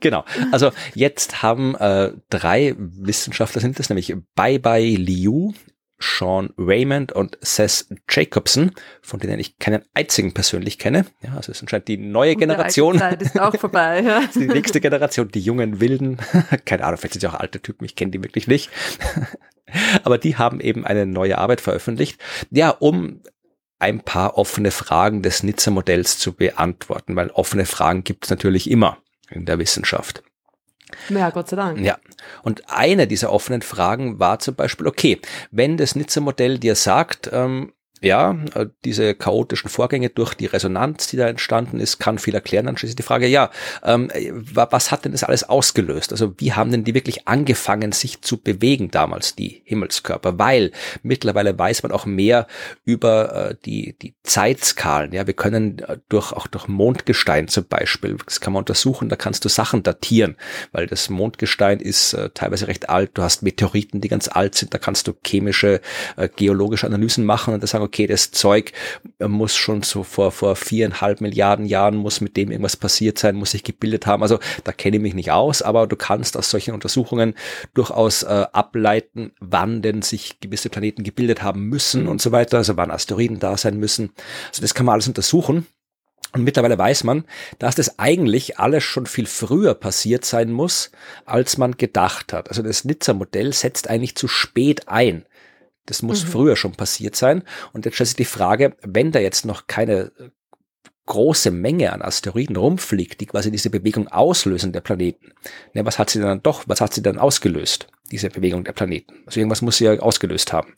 Genau. Also jetzt haben äh, drei Wissenschaftler sind es, nämlich Bai Bai Liu, Sean Raymond und Seth Jacobson, von denen ich keinen einzigen persönlich kenne. Ja, also es ist anscheinend die neue Generation. Die Zeit ist auch vorbei. Ja. <laughs> die nächste Generation, die jungen Wilden. <laughs> Keine Ahnung, vielleicht sind sie auch alte Typen, ich kenne die wirklich nicht. <laughs> Aber die haben eben eine neue Arbeit veröffentlicht, ja, um ein paar offene Fragen des Nizza-Modells zu beantworten, weil offene Fragen gibt es natürlich immer in der Wissenschaft. Ja, Gott sei Dank. Ja. Und eine dieser offenen Fragen war zum Beispiel, okay, wenn das Nizza-Modell dir sagt, ähm, ja, äh, diese chaotischen Vorgänge durch die Resonanz, die da entstanden ist, kann viel erklären. Dann schließlich die Frage, ja, ähm, was hat denn das alles ausgelöst? Also wie haben denn die wirklich angefangen, sich zu bewegen damals, die Himmelskörper? Weil mittlerweile weiß man auch mehr über äh, die, die Zeitskalen. Ja, wir können äh, durch, auch durch Mondgestein zum Beispiel, das kann man untersuchen, da kannst du Sachen datieren, weil das Mondgestein ist äh, teilweise recht alt. Du hast Meteoriten, die ganz alt sind, da kannst du chemische, äh, geologische Analysen machen und das sagen, okay, das Zeug muss schon so vor, vor viereinhalb Milliarden Jahren muss mit dem irgendwas passiert sein, muss sich gebildet haben. Also da kenne ich mich nicht aus, aber du kannst aus solchen Untersuchungen durchaus äh, ableiten, wann denn sich gewisse Planeten gebildet haben müssen und so weiter, also wann Asteroiden da sein müssen. Also das kann man alles untersuchen. Und mittlerweile weiß man, dass das eigentlich alles schon viel früher passiert sein muss, als man gedacht hat. Also das Nizza-Modell setzt eigentlich zu spät ein. Das muss mhm. früher schon passiert sein. Und jetzt stellt sich die Frage, wenn da jetzt noch keine äh, große Menge an Asteroiden rumfliegt, die quasi diese Bewegung auslösen der Planeten. Ne, was hat sie dann doch, was hat sie dann ausgelöst, diese Bewegung der Planeten? Also irgendwas muss sie ja ausgelöst haben.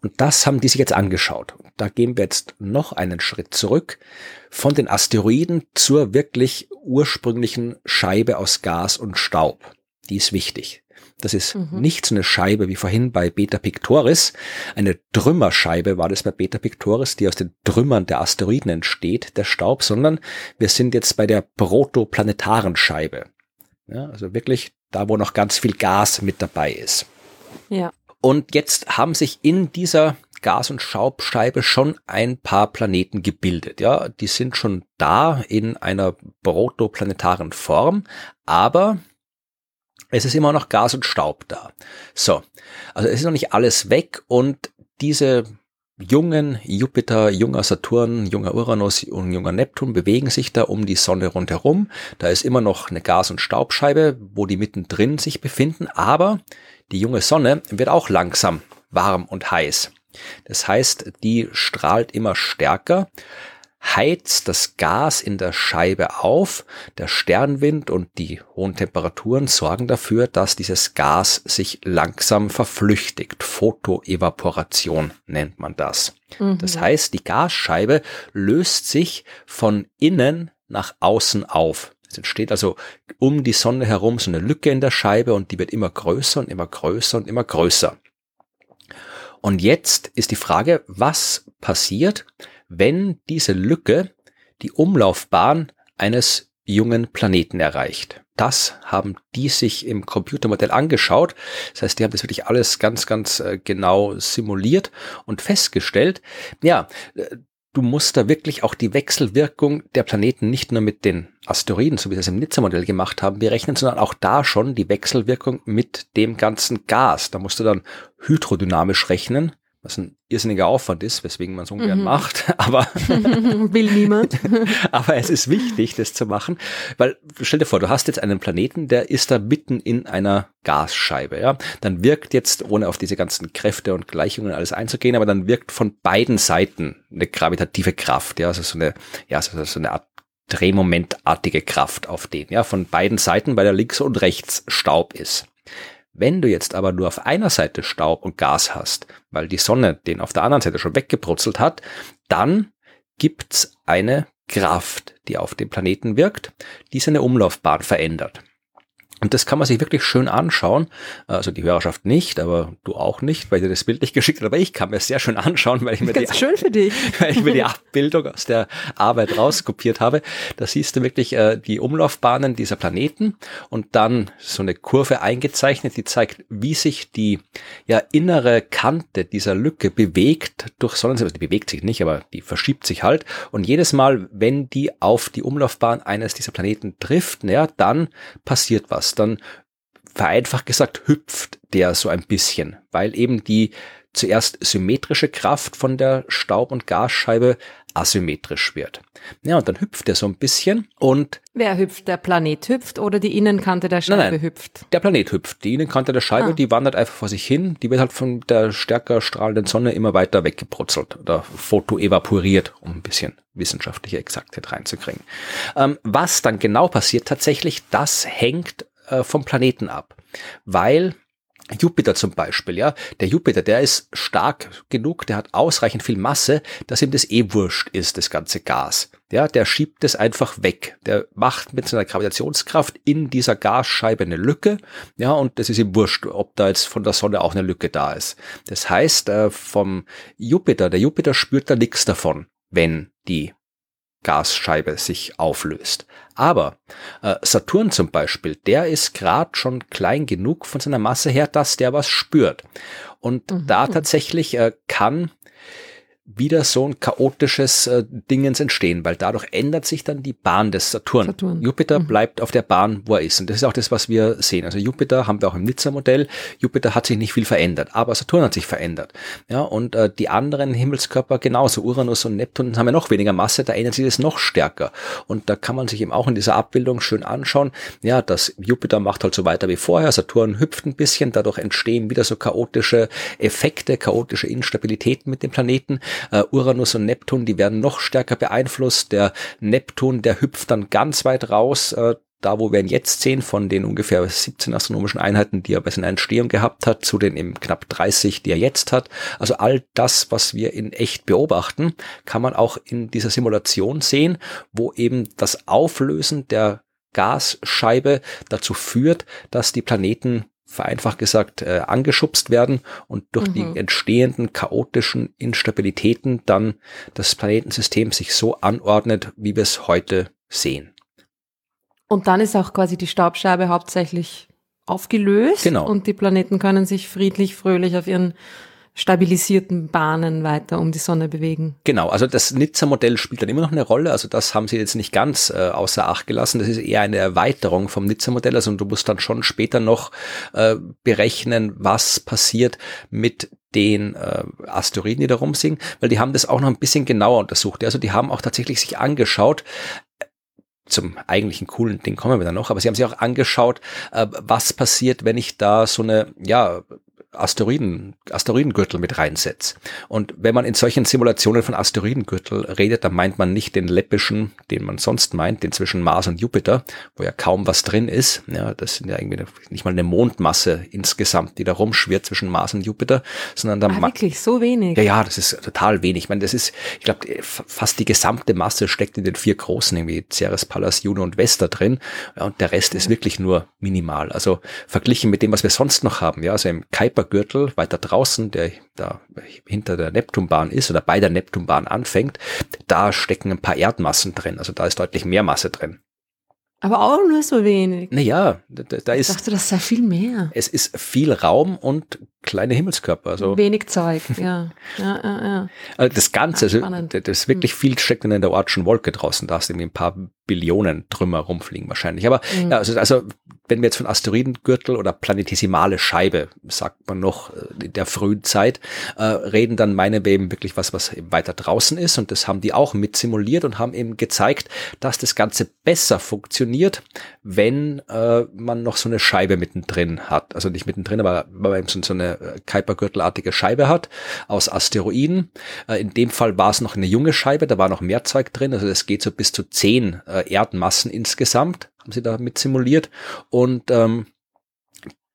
Und das haben die sich jetzt angeschaut. Da gehen wir jetzt noch einen Schritt zurück von den Asteroiden zur wirklich ursprünglichen Scheibe aus Gas und Staub. Die ist wichtig. Das ist mhm. nicht so eine Scheibe wie vorhin bei Beta Pictoris. Eine Trümmerscheibe war das bei Beta Pictoris, die aus den Trümmern der Asteroiden entsteht, der Staub, sondern wir sind jetzt bei der protoplanetaren Scheibe. Ja, also wirklich da, wo noch ganz viel Gas mit dabei ist. Ja. Und jetzt haben sich in dieser Gas- und Staubscheibe schon ein paar Planeten gebildet. Ja, die sind schon da in einer protoplanetaren Form, aber es ist immer noch Gas und Staub da. So, also es ist noch nicht alles weg und diese jungen Jupiter, junger Saturn, junger Uranus und junger Neptun bewegen sich da um die Sonne rundherum. Da ist immer noch eine Gas- und Staubscheibe, wo die mittendrin sich befinden, aber die junge Sonne wird auch langsam warm und heiß. Das heißt, die strahlt immer stärker heizt das Gas in der Scheibe auf. Der Sternwind und die hohen Temperaturen sorgen dafür, dass dieses Gas sich langsam verflüchtigt. Photoevaporation nennt man das. Mhm. Das heißt, die Gasscheibe löst sich von innen nach außen auf. Es entsteht also um die Sonne herum so eine Lücke in der Scheibe und die wird immer größer und immer größer und immer größer. Und jetzt ist die Frage, was passiert, wenn diese Lücke die Umlaufbahn eines jungen Planeten erreicht. Das haben die sich im Computermodell angeschaut. Das heißt, die haben das wirklich alles ganz, ganz äh, genau simuliert und festgestellt. Ja, äh, du musst da wirklich auch die Wechselwirkung der Planeten nicht nur mit den Asteroiden, so wie sie es im Nizza-Modell gemacht haben, berechnen, sondern auch da schon die Wechselwirkung mit dem ganzen Gas. Da musst du dann hydrodynamisch rechnen was ein irrsinniger Aufwand ist, weswegen man es ungern mhm. macht, <laughs> aber <laughs> will niemand. <laughs> aber es ist wichtig, das zu machen, weil stell dir vor, du hast jetzt einen Planeten, der ist da mitten in einer Gasscheibe, ja, dann wirkt jetzt, ohne auf diese ganzen Kräfte und Gleichungen alles einzugehen, aber dann wirkt von beiden Seiten eine gravitative Kraft, ja, also so eine, ja, so, so eine Art Drehmomentartige Kraft auf den, ja, von beiden Seiten, weil da links und rechts Staub ist. Wenn du jetzt aber nur auf einer Seite Staub und Gas hast, weil die Sonne den auf der anderen Seite schon weggebrutzelt hat, dann gibt's eine Kraft, die auf den Planeten wirkt, die seine Umlaufbahn verändert. Und das kann man sich wirklich schön anschauen. Also die Hörerschaft nicht, aber du auch nicht, weil dir das Bild nicht <laughs> geschickt hat. Aber ich kann mir sehr schön anschauen, weil ich mir, die, <laughs> weil ich mir die Abbildung aus der Arbeit rauskopiert habe. Da siehst du wirklich äh, die Umlaufbahnen dieser Planeten und dann so eine Kurve eingezeichnet, die zeigt, wie sich die ja, innere Kante dieser Lücke bewegt durch Sonnensystem. Also die bewegt sich nicht, aber die verschiebt sich halt. Und jedes Mal, wenn die auf die Umlaufbahn eines dieser Planeten trifft, ja, dann passiert was dann vereinfacht gesagt hüpft der so ein bisschen, weil eben die zuerst symmetrische Kraft von der Staub- und Gasscheibe asymmetrisch wird. Ja, und dann hüpft er so ein bisschen und. Wer hüpft? Der Planet hüpft oder die Innenkante der Scheibe nein, nein, hüpft? Der Planet hüpft. Die Innenkante der Scheibe, ah. die wandert einfach vor sich hin. Die wird halt von der stärker strahlenden Sonne immer weiter weggebrutzelt oder photoevaporiert, um ein bisschen wissenschaftliche Exaktheit reinzukriegen. Ähm, was dann genau passiert tatsächlich, das hängt äh, vom Planeten ab. Weil Jupiter zum Beispiel, ja, der Jupiter, der ist stark genug, der hat ausreichend viel Masse, dass ihm das eh wurscht ist, das ganze Gas. Ja, der schiebt es einfach weg. Der macht mit seiner Gravitationskraft in dieser Gasscheibe eine Lücke. Ja, und das ist ihm wurscht, ob da jetzt von der Sonne auch eine Lücke da ist. Das heißt, äh, vom Jupiter, der Jupiter spürt da nichts davon, wenn die Gasscheibe sich auflöst. Aber äh, Saturn zum Beispiel, der ist gerade schon klein genug von seiner Masse her, dass der was spürt. Und mhm. da tatsächlich äh, kann wieder so ein chaotisches äh, Dingens entstehen, weil dadurch ändert sich dann die Bahn des Saturn. Saturn. Jupiter mhm. bleibt auf der Bahn, wo er ist. Und das ist auch das, was wir sehen. Also Jupiter haben wir auch im Nizza-Modell. Jupiter hat sich nicht viel verändert, aber Saturn hat sich verändert. Ja, und äh, die anderen Himmelskörper genauso. Uranus und Neptun haben ja noch weniger Masse, da ändert sich das noch stärker. Und da kann man sich eben auch in dieser Abbildung schön anschauen, ja, dass Jupiter macht halt so weiter wie vorher, Saturn hüpft ein bisschen, dadurch entstehen wieder so chaotische Effekte, chaotische Instabilitäten mit dem Planeten. Uh, Uranus und Neptun, die werden noch stärker beeinflusst. Der Neptun, der hüpft dann ganz weit raus, uh, da wo wir ihn jetzt sehen, von den ungefähr 17 astronomischen Einheiten, die er bei seiner Entstehung gehabt hat, zu den eben knapp 30, die er jetzt hat. Also all das, was wir in echt beobachten, kann man auch in dieser Simulation sehen, wo eben das Auflösen der Gasscheibe dazu führt, dass die Planeten vereinfacht gesagt, äh, angeschubst werden und durch mhm. die entstehenden chaotischen Instabilitäten dann das Planetensystem sich so anordnet, wie wir es heute sehen. Und dann ist auch quasi die Staubscheibe hauptsächlich aufgelöst genau. und die Planeten können sich friedlich, fröhlich auf ihren stabilisierten Bahnen weiter um die Sonne bewegen. Genau, also das Nizza-Modell spielt dann immer noch eine Rolle. Also das haben sie jetzt nicht ganz äh, außer Acht gelassen. Das ist eher eine Erweiterung vom Nizza-Modell. Also du musst dann schon später noch äh, berechnen, was passiert mit den äh, Asteroiden, die da rumsingen, weil die haben das auch noch ein bisschen genauer untersucht. Also die haben auch tatsächlich sich angeschaut, zum eigentlichen coolen Ding kommen wir dann noch, aber sie haben sich auch angeschaut, äh, was passiert, wenn ich da so eine, ja, Asteroiden, Asteroidengürtel mit reinsetze. Und wenn man in solchen Simulationen von Asteroidengürtel redet, dann meint man nicht den läppischen, den man sonst meint, den zwischen Mars und Jupiter, wo ja kaum was drin ist. Ja, das sind ja irgendwie nicht mal eine Mondmasse insgesamt, die da rumschwirrt zwischen Mars und Jupiter, sondern da ah, wirklich so wenig. Ja, ja, das ist total wenig. Ich meine, das ist, ich glaube, fast die gesamte Masse steckt in den vier großen, irgendwie Ceres, Pallas, Juno und Vesta drin. Ja, und der Rest ist wirklich nur minimal. Also verglichen mit dem, was wir sonst noch haben, ja, also im Kuipergürtel weiter draußen, der da hinter der Neptunbahn ist oder bei der Neptunbahn anfängt, da stecken ein paar Erdmassen drin. Also da ist deutlich mehr Masse drin. Aber auch nur so wenig. Naja, da, da ist. Ich dachte, das sei viel mehr. Es ist viel Raum und kleine Himmelskörper. Also Wenig Zeug, ja. <laughs> ja, ja, ja. Also das Ganze, also, das ist wirklich hm. viel steckt in der Ortschen Wolke draußen. Da hast du irgendwie ein paar Billionen Trümmer rumfliegen wahrscheinlich. Aber mhm. ja, also, also wenn wir jetzt von Asteroidengürtel oder planetesimale Scheibe, sagt man noch äh, in der frühen Zeit, äh, reden, dann meinen wir eben wirklich was, was eben weiter draußen ist. Und das haben die auch mit simuliert und haben eben gezeigt, dass das Ganze besser funktioniert, wenn äh, man noch so eine Scheibe mittendrin hat. Also nicht mittendrin, aber wenn man eben so, so eine äh, Kuipergürtelartige Scheibe hat aus Asteroiden. Äh, in dem Fall war es noch eine junge Scheibe, da war noch mehr Zeug drin. Also es geht so bis zu zehn äh, Erdmassen insgesamt haben sie da mit simuliert. Und ähm,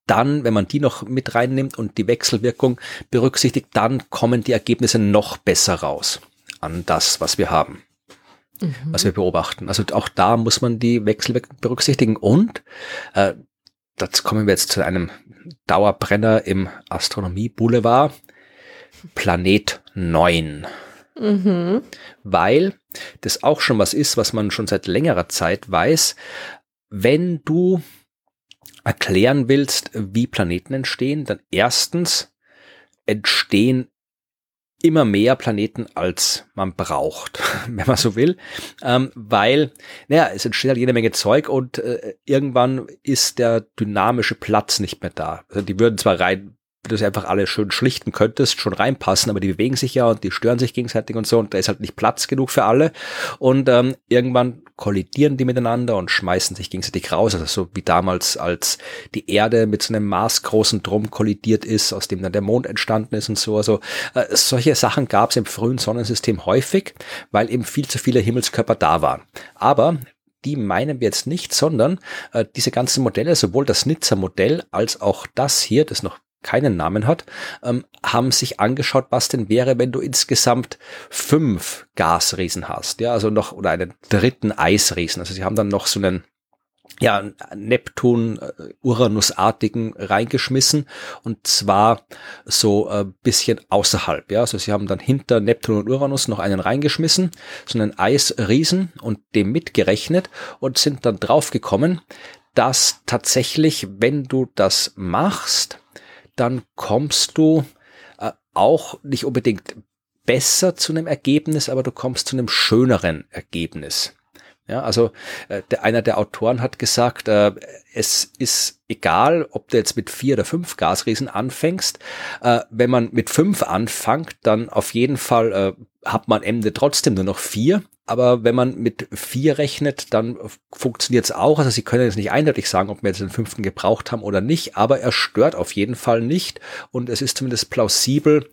dann, wenn man die noch mit reinnimmt und die Wechselwirkung berücksichtigt, dann kommen die Ergebnisse noch besser raus an das, was wir haben, mhm. was wir beobachten. Also auch da muss man die Wechselwirkung berücksichtigen. Und äh, dazu kommen wir jetzt zu einem Dauerbrenner im Astronomie Boulevard. Planet 9. Mhm. Weil das auch schon was ist, was man schon seit längerer Zeit weiß wenn du erklären willst, wie Planeten entstehen, dann erstens entstehen immer mehr Planeten, als man braucht, <laughs> wenn man so will, ähm, weil, naja, es entsteht halt jede Menge Zeug und äh, irgendwann ist der dynamische Platz nicht mehr da. Also die würden zwar rein du das einfach alle schön schlichten könntest, schon reinpassen, aber die bewegen sich ja und die stören sich gegenseitig und so und da ist halt nicht Platz genug für alle. Und ähm, irgendwann kollidieren die miteinander und schmeißen sich gegenseitig raus, also so wie damals, als die Erde mit so einem maßgroßen Drum kollidiert ist, aus dem dann der Mond entstanden ist und so, also äh, solche Sachen gab es im frühen Sonnensystem häufig, weil eben viel zu viele Himmelskörper da waren. Aber die meinen wir jetzt nicht, sondern äh, diese ganzen Modelle, sowohl das Nizza-Modell als auch das hier, das noch keinen Namen hat, ähm, haben sich angeschaut, was denn wäre, wenn du insgesamt fünf Gasriesen hast, ja, also noch, oder einen dritten Eisriesen. Also sie haben dann noch so einen, ja, Neptun, äh, Uranusartigen reingeschmissen und zwar so ein äh, bisschen außerhalb, ja, also sie haben dann hinter Neptun und Uranus noch einen reingeschmissen, so einen Eisriesen und dem mitgerechnet und sind dann draufgekommen, dass tatsächlich, wenn du das machst, dann kommst du äh, auch nicht unbedingt besser zu einem Ergebnis, aber du kommst zu einem schöneren Ergebnis. Ja, also äh, der, einer der Autoren hat gesagt, äh, es ist egal, ob du jetzt mit vier oder fünf Gasriesen anfängst. Äh, wenn man mit fünf anfängt, dann auf jeden Fall äh, hat man am Ende trotzdem nur noch vier. Aber wenn man mit vier rechnet, dann funktioniert es auch. Also Sie können jetzt nicht eindeutig sagen, ob wir jetzt den fünften gebraucht haben oder nicht, aber er stört auf jeden Fall nicht. Und es ist zumindest plausibel,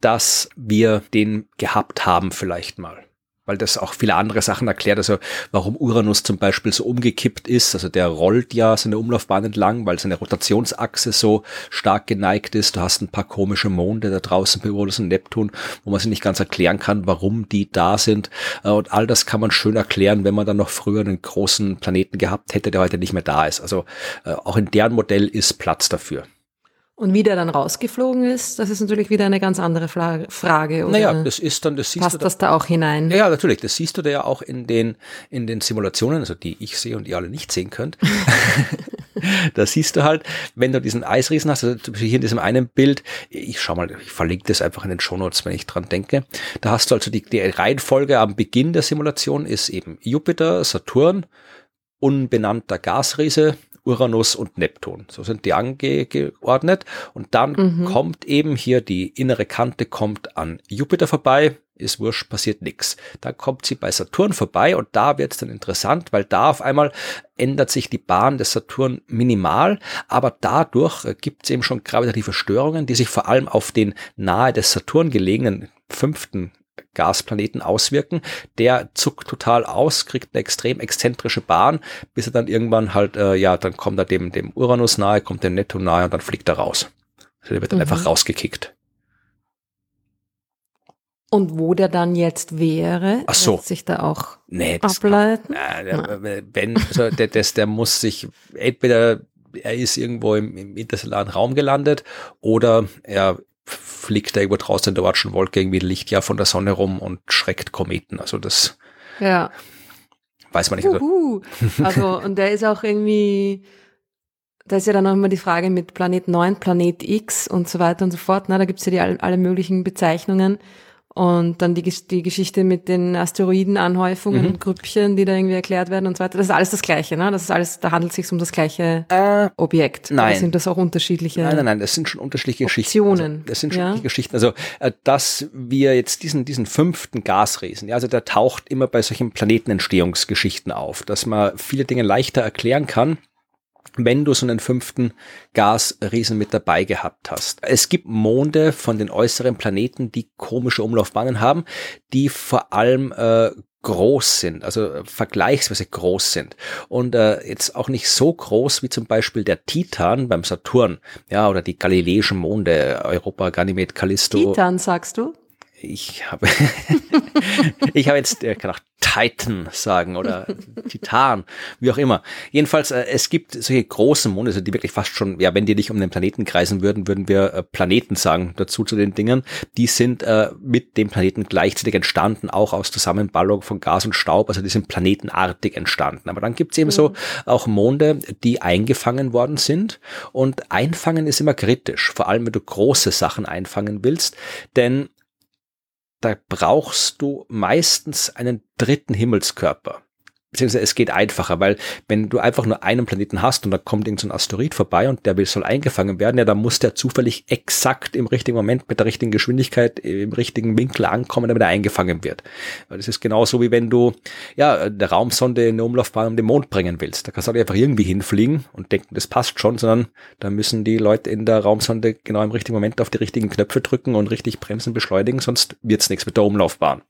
dass wir den gehabt haben vielleicht mal weil das auch viele andere Sachen erklärt, also warum Uranus zum Beispiel so umgekippt ist. Also der rollt ja seine Umlaufbahn entlang, weil seine Rotationsachse so stark geneigt ist. Du hast ein paar komische Monde da draußen bei Uranus und Neptun, wo man sich nicht ganz erklären kann, warum die da sind. Äh, und all das kann man schön erklären, wenn man dann noch früher einen großen Planeten gehabt hätte, der heute nicht mehr da ist. Also äh, auch in deren Modell ist Platz dafür. Und wie der dann rausgeflogen ist, das ist natürlich wieder eine ganz andere Frage. Oder naja, das ist dann, das siehst passt du. Passt das da auch hinein? Ja, natürlich. Das siehst du da ja auch in den, in den Simulationen, also die ich sehe und ihr alle nicht sehen könnt. <laughs> da siehst du halt, wenn du diesen Eisriesen hast, also hier in diesem einen Bild, ich schau mal, ich verlinke das einfach in den Shownotes, wenn ich dran denke. Da hast du also die, die Reihenfolge am Beginn der Simulation ist eben Jupiter, Saturn, unbenannter Gasriese, Uranus und Neptun. So sind die angeordnet. Und dann mhm. kommt eben hier die innere Kante kommt an Jupiter vorbei. Ist wurscht, passiert nichts. Dann kommt sie bei Saturn vorbei und da wird es dann interessant, weil da auf einmal ändert sich die Bahn des Saturn minimal, aber dadurch gibt es eben schon gravitative Störungen, die sich vor allem auf den nahe des Saturn gelegenen fünften Gasplaneten auswirken. Der zuckt total aus, kriegt eine extrem exzentrische Bahn, bis er dann irgendwann halt, äh, ja, dann kommt er dem, dem Uranus nahe, kommt dem Neptun nahe und dann fliegt er raus. Also der wird dann mhm. einfach rausgekickt. Und wo der dann jetzt wäre, Ach so. sich da auch nee, ableiten? Kann, äh, der, wenn, also der, der, der muss sich entweder er ist irgendwo im, im interstellaren Raum gelandet oder er fliegt da irgendwo draußen in der Watschen Wolke irgendwie Lichtjahr von der Sonne rum und schreckt Kometen. Also das ja. weiß man nicht. Uhu. Also, und der ist auch irgendwie, da ist ja dann auch immer die Frage mit Planet 9, Planet X und so weiter und so fort. Ne? Da gibt's ja die alle möglichen Bezeichnungen. Und dann die, die Geschichte mit den Asteroidenanhäufungen mhm. und Grüppchen, die da irgendwie erklärt werden und so weiter. Das ist alles das Gleiche, ne? Das ist alles, da handelt es sich um das gleiche äh, Objekt. Nein. Oder sind das auch unterschiedliche Nein, nein, nein, das sind schon unterschiedliche Optionen. Geschichten. Also, das sind schon ja? Geschichten. Also, äh, dass wir jetzt diesen, diesen fünften Gasriesen, ja, also der taucht immer bei solchen Planetenentstehungsgeschichten auf, dass man viele Dinge leichter erklären kann wenn du so einen fünften Gasriesen mit dabei gehabt hast. Es gibt Monde von den äußeren Planeten, die komische Umlaufbahnen haben, die vor allem äh, groß sind, also vergleichsweise groß sind und äh, jetzt auch nicht so groß wie zum Beispiel der Titan beim Saturn, ja, oder die galileischen Monde, Europa, Ganymed, Callisto. Titan, sagst du? Ich habe, <laughs> ich habe jetzt, ich kann auch Titan sagen oder <laughs> Titan, wie auch immer. Jedenfalls, äh, es gibt solche großen Monde, also die wirklich fast schon, ja, wenn die nicht um den Planeten kreisen würden, würden wir äh, Planeten sagen dazu zu den Dingern. Die sind äh, mit dem Planeten gleichzeitig entstanden, auch aus Zusammenballung von Gas und Staub, also die sind planetenartig entstanden. Aber dann gibt es eben mhm. so auch Monde, die eingefangen worden sind. Und einfangen ist immer kritisch, vor allem wenn du große Sachen einfangen willst, denn da brauchst du meistens einen dritten Himmelskörper beziehungsweise es geht einfacher, weil wenn du einfach nur einen Planeten hast und da kommt irgendein so Asteroid vorbei und der will, soll eingefangen werden, ja, dann muss der zufällig exakt im richtigen Moment mit der richtigen Geschwindigkeit im richtigen Winkel ankommen, damit er eingefangen wird. Das ist genauso wie wenn du ja eine Raumsonde in eine Umlaufbahn um den Mond bringen willst. Da kannst du nicht einfach irgendwie hinfliegen und denken, das passt schon, sondern da müssen die Leute in der Raumsonde genau im richtigen Moment auf die richtigen Knöpfe drücken und richtig bremsen, beschleunigen, sonst wird's nichts mit der Umlaufbahn.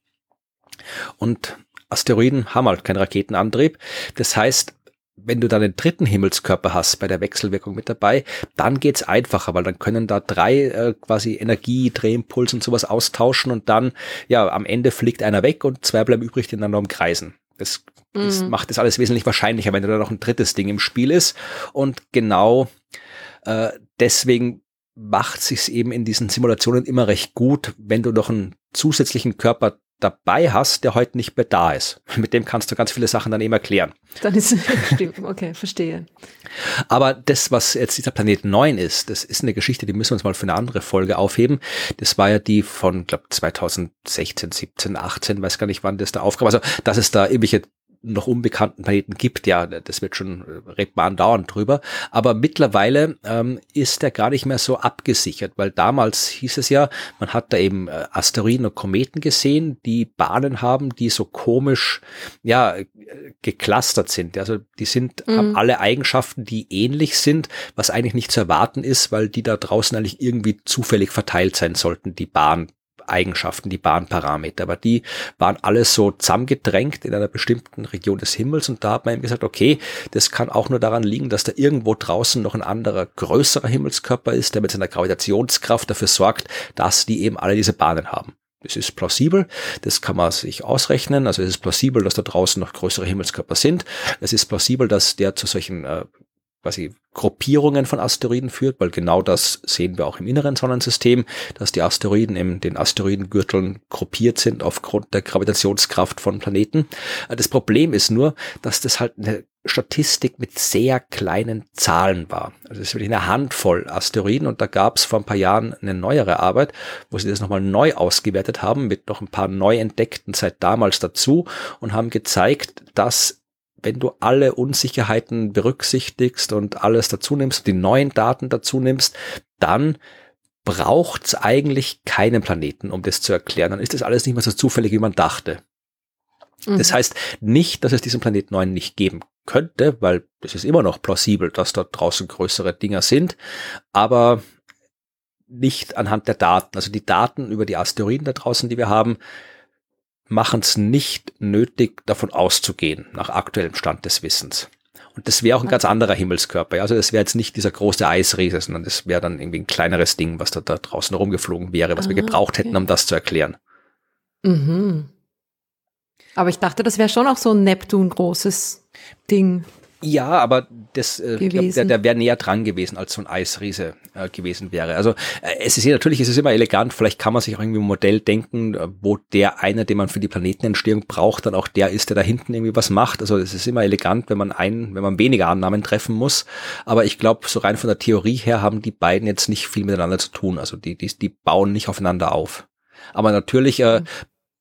Und Asteroiden haben halt keinen Raketenantrieb. Das heißt, wenn du dann den dritten Himmelskörper hast bei der Wechselwirkung mit dabei, dann geht's einfacher, weil dann können da drei äh, quasi Energie, Drehimpuls und sowas austauschen und dann, ja, am Ende fliegt einer weg und zwei bleiben übrig, die einander umkreisen. Das, das mhm. macht das alles wesentlich wahrscheinlicher, wenn da noch ein drittes Ding im Spiel ist. Und genau äh, deswegen macht sich's eben in diesen Simulationen immer recht gut, wenn du noch einen zusätzlichen Körper dabei hast, der heute nicht mehr da ist. <laughs> Mit dem kannst du ganz viele Sachen dann eben erklären. Dann ist <laughs> stimmt, okay, verstehe. Aber das, was jetzt dieser Planet 9 ist, das ist eine Geschichte, die müssen wir uns mal für eine andere Folge aufheben. Das war ja die von, glaube 2016, 17, 18, weiß gar nicht, wann das da aufkam. Also, dass es da irgendwelche noch unbekannten Planeten gibt, ja, das wird schon, äh, redet man andauernd drüber. Aber mittlerweile ähm, ist der gar nicht mehr so abgesichert, weil damals hieß es ja, man hat da eben äh, Asteroiden und Kometen gesehen, die Bahnen haben, die so komisch, ja, geklustert sind. Also die sind, mhm. haben alle Eigenschaften, die ähnlich sind, was eigentlich nicht zu erwarten ist, weil die da draußen eigentlich irgendwie zufällig verteilt sein sollten, die Bahn Eigenschaften, die Bahnparameter, aber die waren alles so zusammengedrängt in einer bestimmten Region des Himmels und da hat man eben gesagt, okay, das kann auch nur daran liegen, dass da irgendwo draußen noch ein anderer größerer Himmelskörper ist, der mit seiner Gravitationskraft dafür sorgt, dass die eben alle diese Bahnen haben. Das ist plausibel, das kann man sich ausrechnen. Also es ist plausibel, dass da draußen noch größere Himmelskörper sind. Es ist plausibel, dass der zu solchen äh, quasi Gruppierungen von Asteroiden führt, weil genau das sehen wir auch im inneren Sonnensystem, dass die Asteroiden in den Asteroidengürteln gruppiert sind aufgrund der Gravitationskraft von Planeten. Das Problem ist nur, dass das halt eine Statistik mit sehr kleinen Zahlen war. Also es ist wirklich eine Handvoll Asteroiden und da gab es vor ein paar Jahren eine neuere Arbeit, wo sie das nochmal neu ausgewertet haben mit noch ein paar neu entdeckten seit damals dazu und haben gezeigt, dass wenn du alle Unsicherheiten berücksichtigst und alles dazu nimmst, die neuen Daten dazu nimmst, dann braucht es eigentlich keinen Planeten, um das zu erklären. Dann ist das alles nicht mehr so zufällig, wie man dachte. Mhm. Das heißt nicht, dass es diesen Planet 9 nicht geben könnte, weil es ist immer noch plausibel, dass dort draußen größere Dinger sind, aber nicht anhand der Daten. Also die Daten über die Asteroiden da draußen, die wir haben, machen es nicht nötig, davon auszugehen, nach aktuellem Stand des Wissens. Und das wäre auch ein ganz anderer Himmelskörper. Also das wäre jetzt nicht dieser große Eisriese, sondern das wäre dann irgendwie ein kleineres Ding, was da, da draußen rumgeflogen wäre, was ah, wir gebraucht okay. hätten, um das zu erklären. Mhm. Aber ich dachte, das wäre schon auch so ein Neptun-großes Ding. Ja, aber das, äh, glaub, der, der wäre näher dran gewesen, als so ein Eisriese äh, gewesen wäre. Also äh, es ist ja natürlich, es ist immer elegant, vielleicht kann man sich auch irgendwie ein Modell denken, äh, wo der einer, den man für die Planetenentstehung braucht, dann auch der ist, der da hinten irgendwie was macht. Also es ist immer elegant, wenn man einen, wenn man weniger Annahmen treffen muss. Aber ich glaube, so rein von der Theorie her haben die beiden jetzt nicht viel miteinander zu tun. Also die, die, die bauen nicht aufeinander auf. Aber natürlich äh, mhm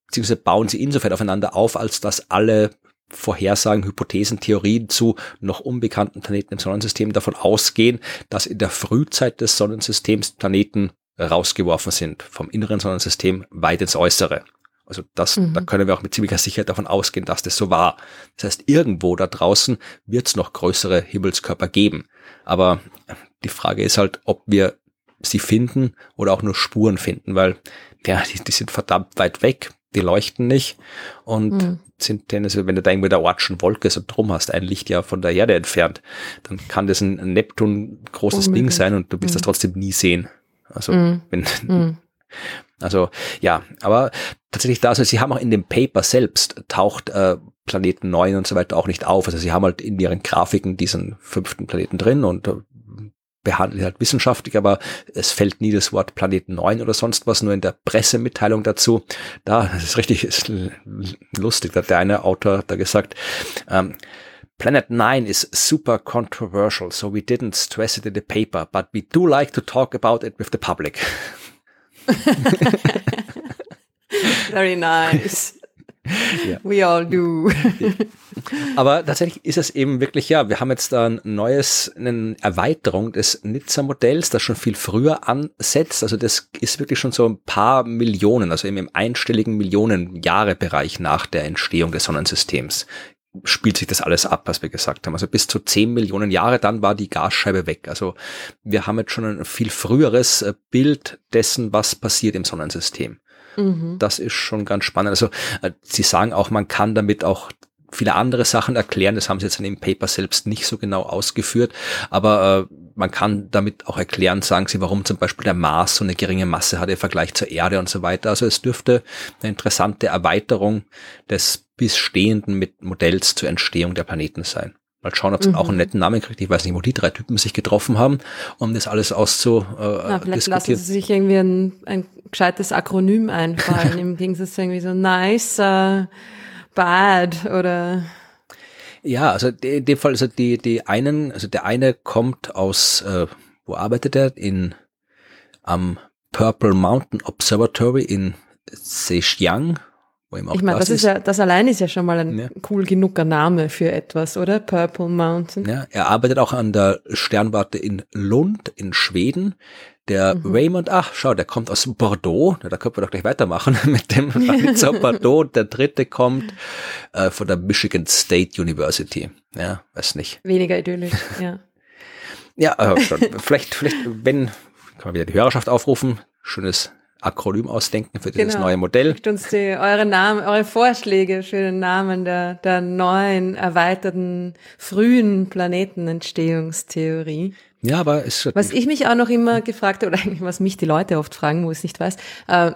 beziehungsweise bauen sie insofern aufeinander auf, als dass alle Vorhersagen, Hypothesen, Theorien zu noch unbekannten Planeten im Sonnensystem davon ausgehen, dass in der Frühzeit des Sonnensystems Planeten rausgeworfen sind vom inneren Sonnensystem weit ins Äußere. Also das, mhm. da können wir auch mit ziemlicher Sicherheit davon ausgehen, dass das so war. Das heißt, irgendwo da draußen wird es noch größere Himmelskörper geben. Aber die Frage ist halt, ob wir sie finden oder auch nur Spuren finden, weil ja, die, die sind verdammt weit weg die leuchten nicht und mhm. sind denn, also wenn du da irgendwie der Ortschen Wolke so drum hast, ein Licht ja von der Erde entfernt, dann kann das ein Neptun großes Unmöglich. Ding sein und du wirst mhm. das trotzdem nie sehen. Also mhm. wenn, mhm. <laughs> also ja, aber tatsächlich da, also sie haben auch in dem Paper selbst taucht äh, Planeten 9 und so weiter auch nicht auf. Also sie haben halt in ihren Grafiken diesen fünften Planeten drin und äh, behandelt halt wissenschaftlich, aber es fällt nie das Wort Planeten 9 oder sonst was, nur in der Pressemitteilung dazu. Da, das ist richtig ist lustig, da hat der eine Autor da gesagt, ähm, Planet 9 is super controversial, so we didn't stress it in the paper, but we do like to talk about it with the public. <laughs> Very nice. Ja. We all do. Aber tatsächlich ist es eben wirklich, ja, wir haben jetzt da ein neues, eine Erweiterung des Nizza-Modells, das schon viel früher ansetzt. Also das ist wirklich schon so ein paar Millionen, also eben im einstelligen Millionen-Jahre-Bereich nach der Entstehung des Sonnensystems spielt sich das alles ab, was wir gesagt haben. Also bis zu 10 Millionen Jahre, dann war die Gasscheibe weg. Also wir haben jetzt schon ein viel früheres äh, Bild dessen, was passiert im Sonnensystem. Mhm. Das ist schon ganz spannend. Also äh, Sie sagen auch, man kann damit auch viele andere Sachen erklären. Das haben sie jetzt in dem Paper selbst nicht so genau ausgeführt, aber äh, man kann damit auch erklären, sagen sie, warum zum Beispiel der Mars so eine geringe Masse hat im Vergleich zur Erde und so weiter. Also es dürfte eine interessante Erweiterung des bestehenden Modells zur Entstehung der Planeten sein. Mal schauen, ob es mhm. auch einen netten Namen kriegt. Ich weiß nicht, wo die drei Typen sich getroffen haben, um das alles auszudiskutieren. Äh, vielleicht lassen sie sich irgendwie ein, ein gescheites Akronym einfallen, <laughs> im Gegensatz zu irgendwie so nice, uh, bad oder ja, also in dem Fall, also die, die einen, also der eine kommt aus, äh, wo arbeitet er? In am Purple Mountain Observatory in Zhejiang ich meine, das ist ja, das allein ist ja schon mal ein ja. cool genuger Name für etwas, oder? Purple Mountain. Ja, er arbeitet auch an der Sternwarte in Lund in Schweden. Der mhm. Raymond, ach, schau, der kommt aus Bordeaux. Da können wir doch gleich weitermachen <laughs> mit dem Nizza <laughs> Bordeaux. Der dritte kommt äh, von der Michigan State University. Ja, weiß nicht. Weniger idyllisch, <laughs> ja. ja, äh, vielleicht, vielleicht, wenn, kann man wieder die Hörerschaft aufrufen. Schönes Akronym ausdenken für dieses genau. neue Modell. Schickt uns die, eure Namen, eure Vorschläge für den Namen der, der neuen, erweiterten, frühen Planetenentstehungstheorie. Ja, aber es Was ich mich auch noch immer gefragt habe, <laughs> oder eigentlich was mich die Leute oft fragen, wo ich es nicht weiß, äh,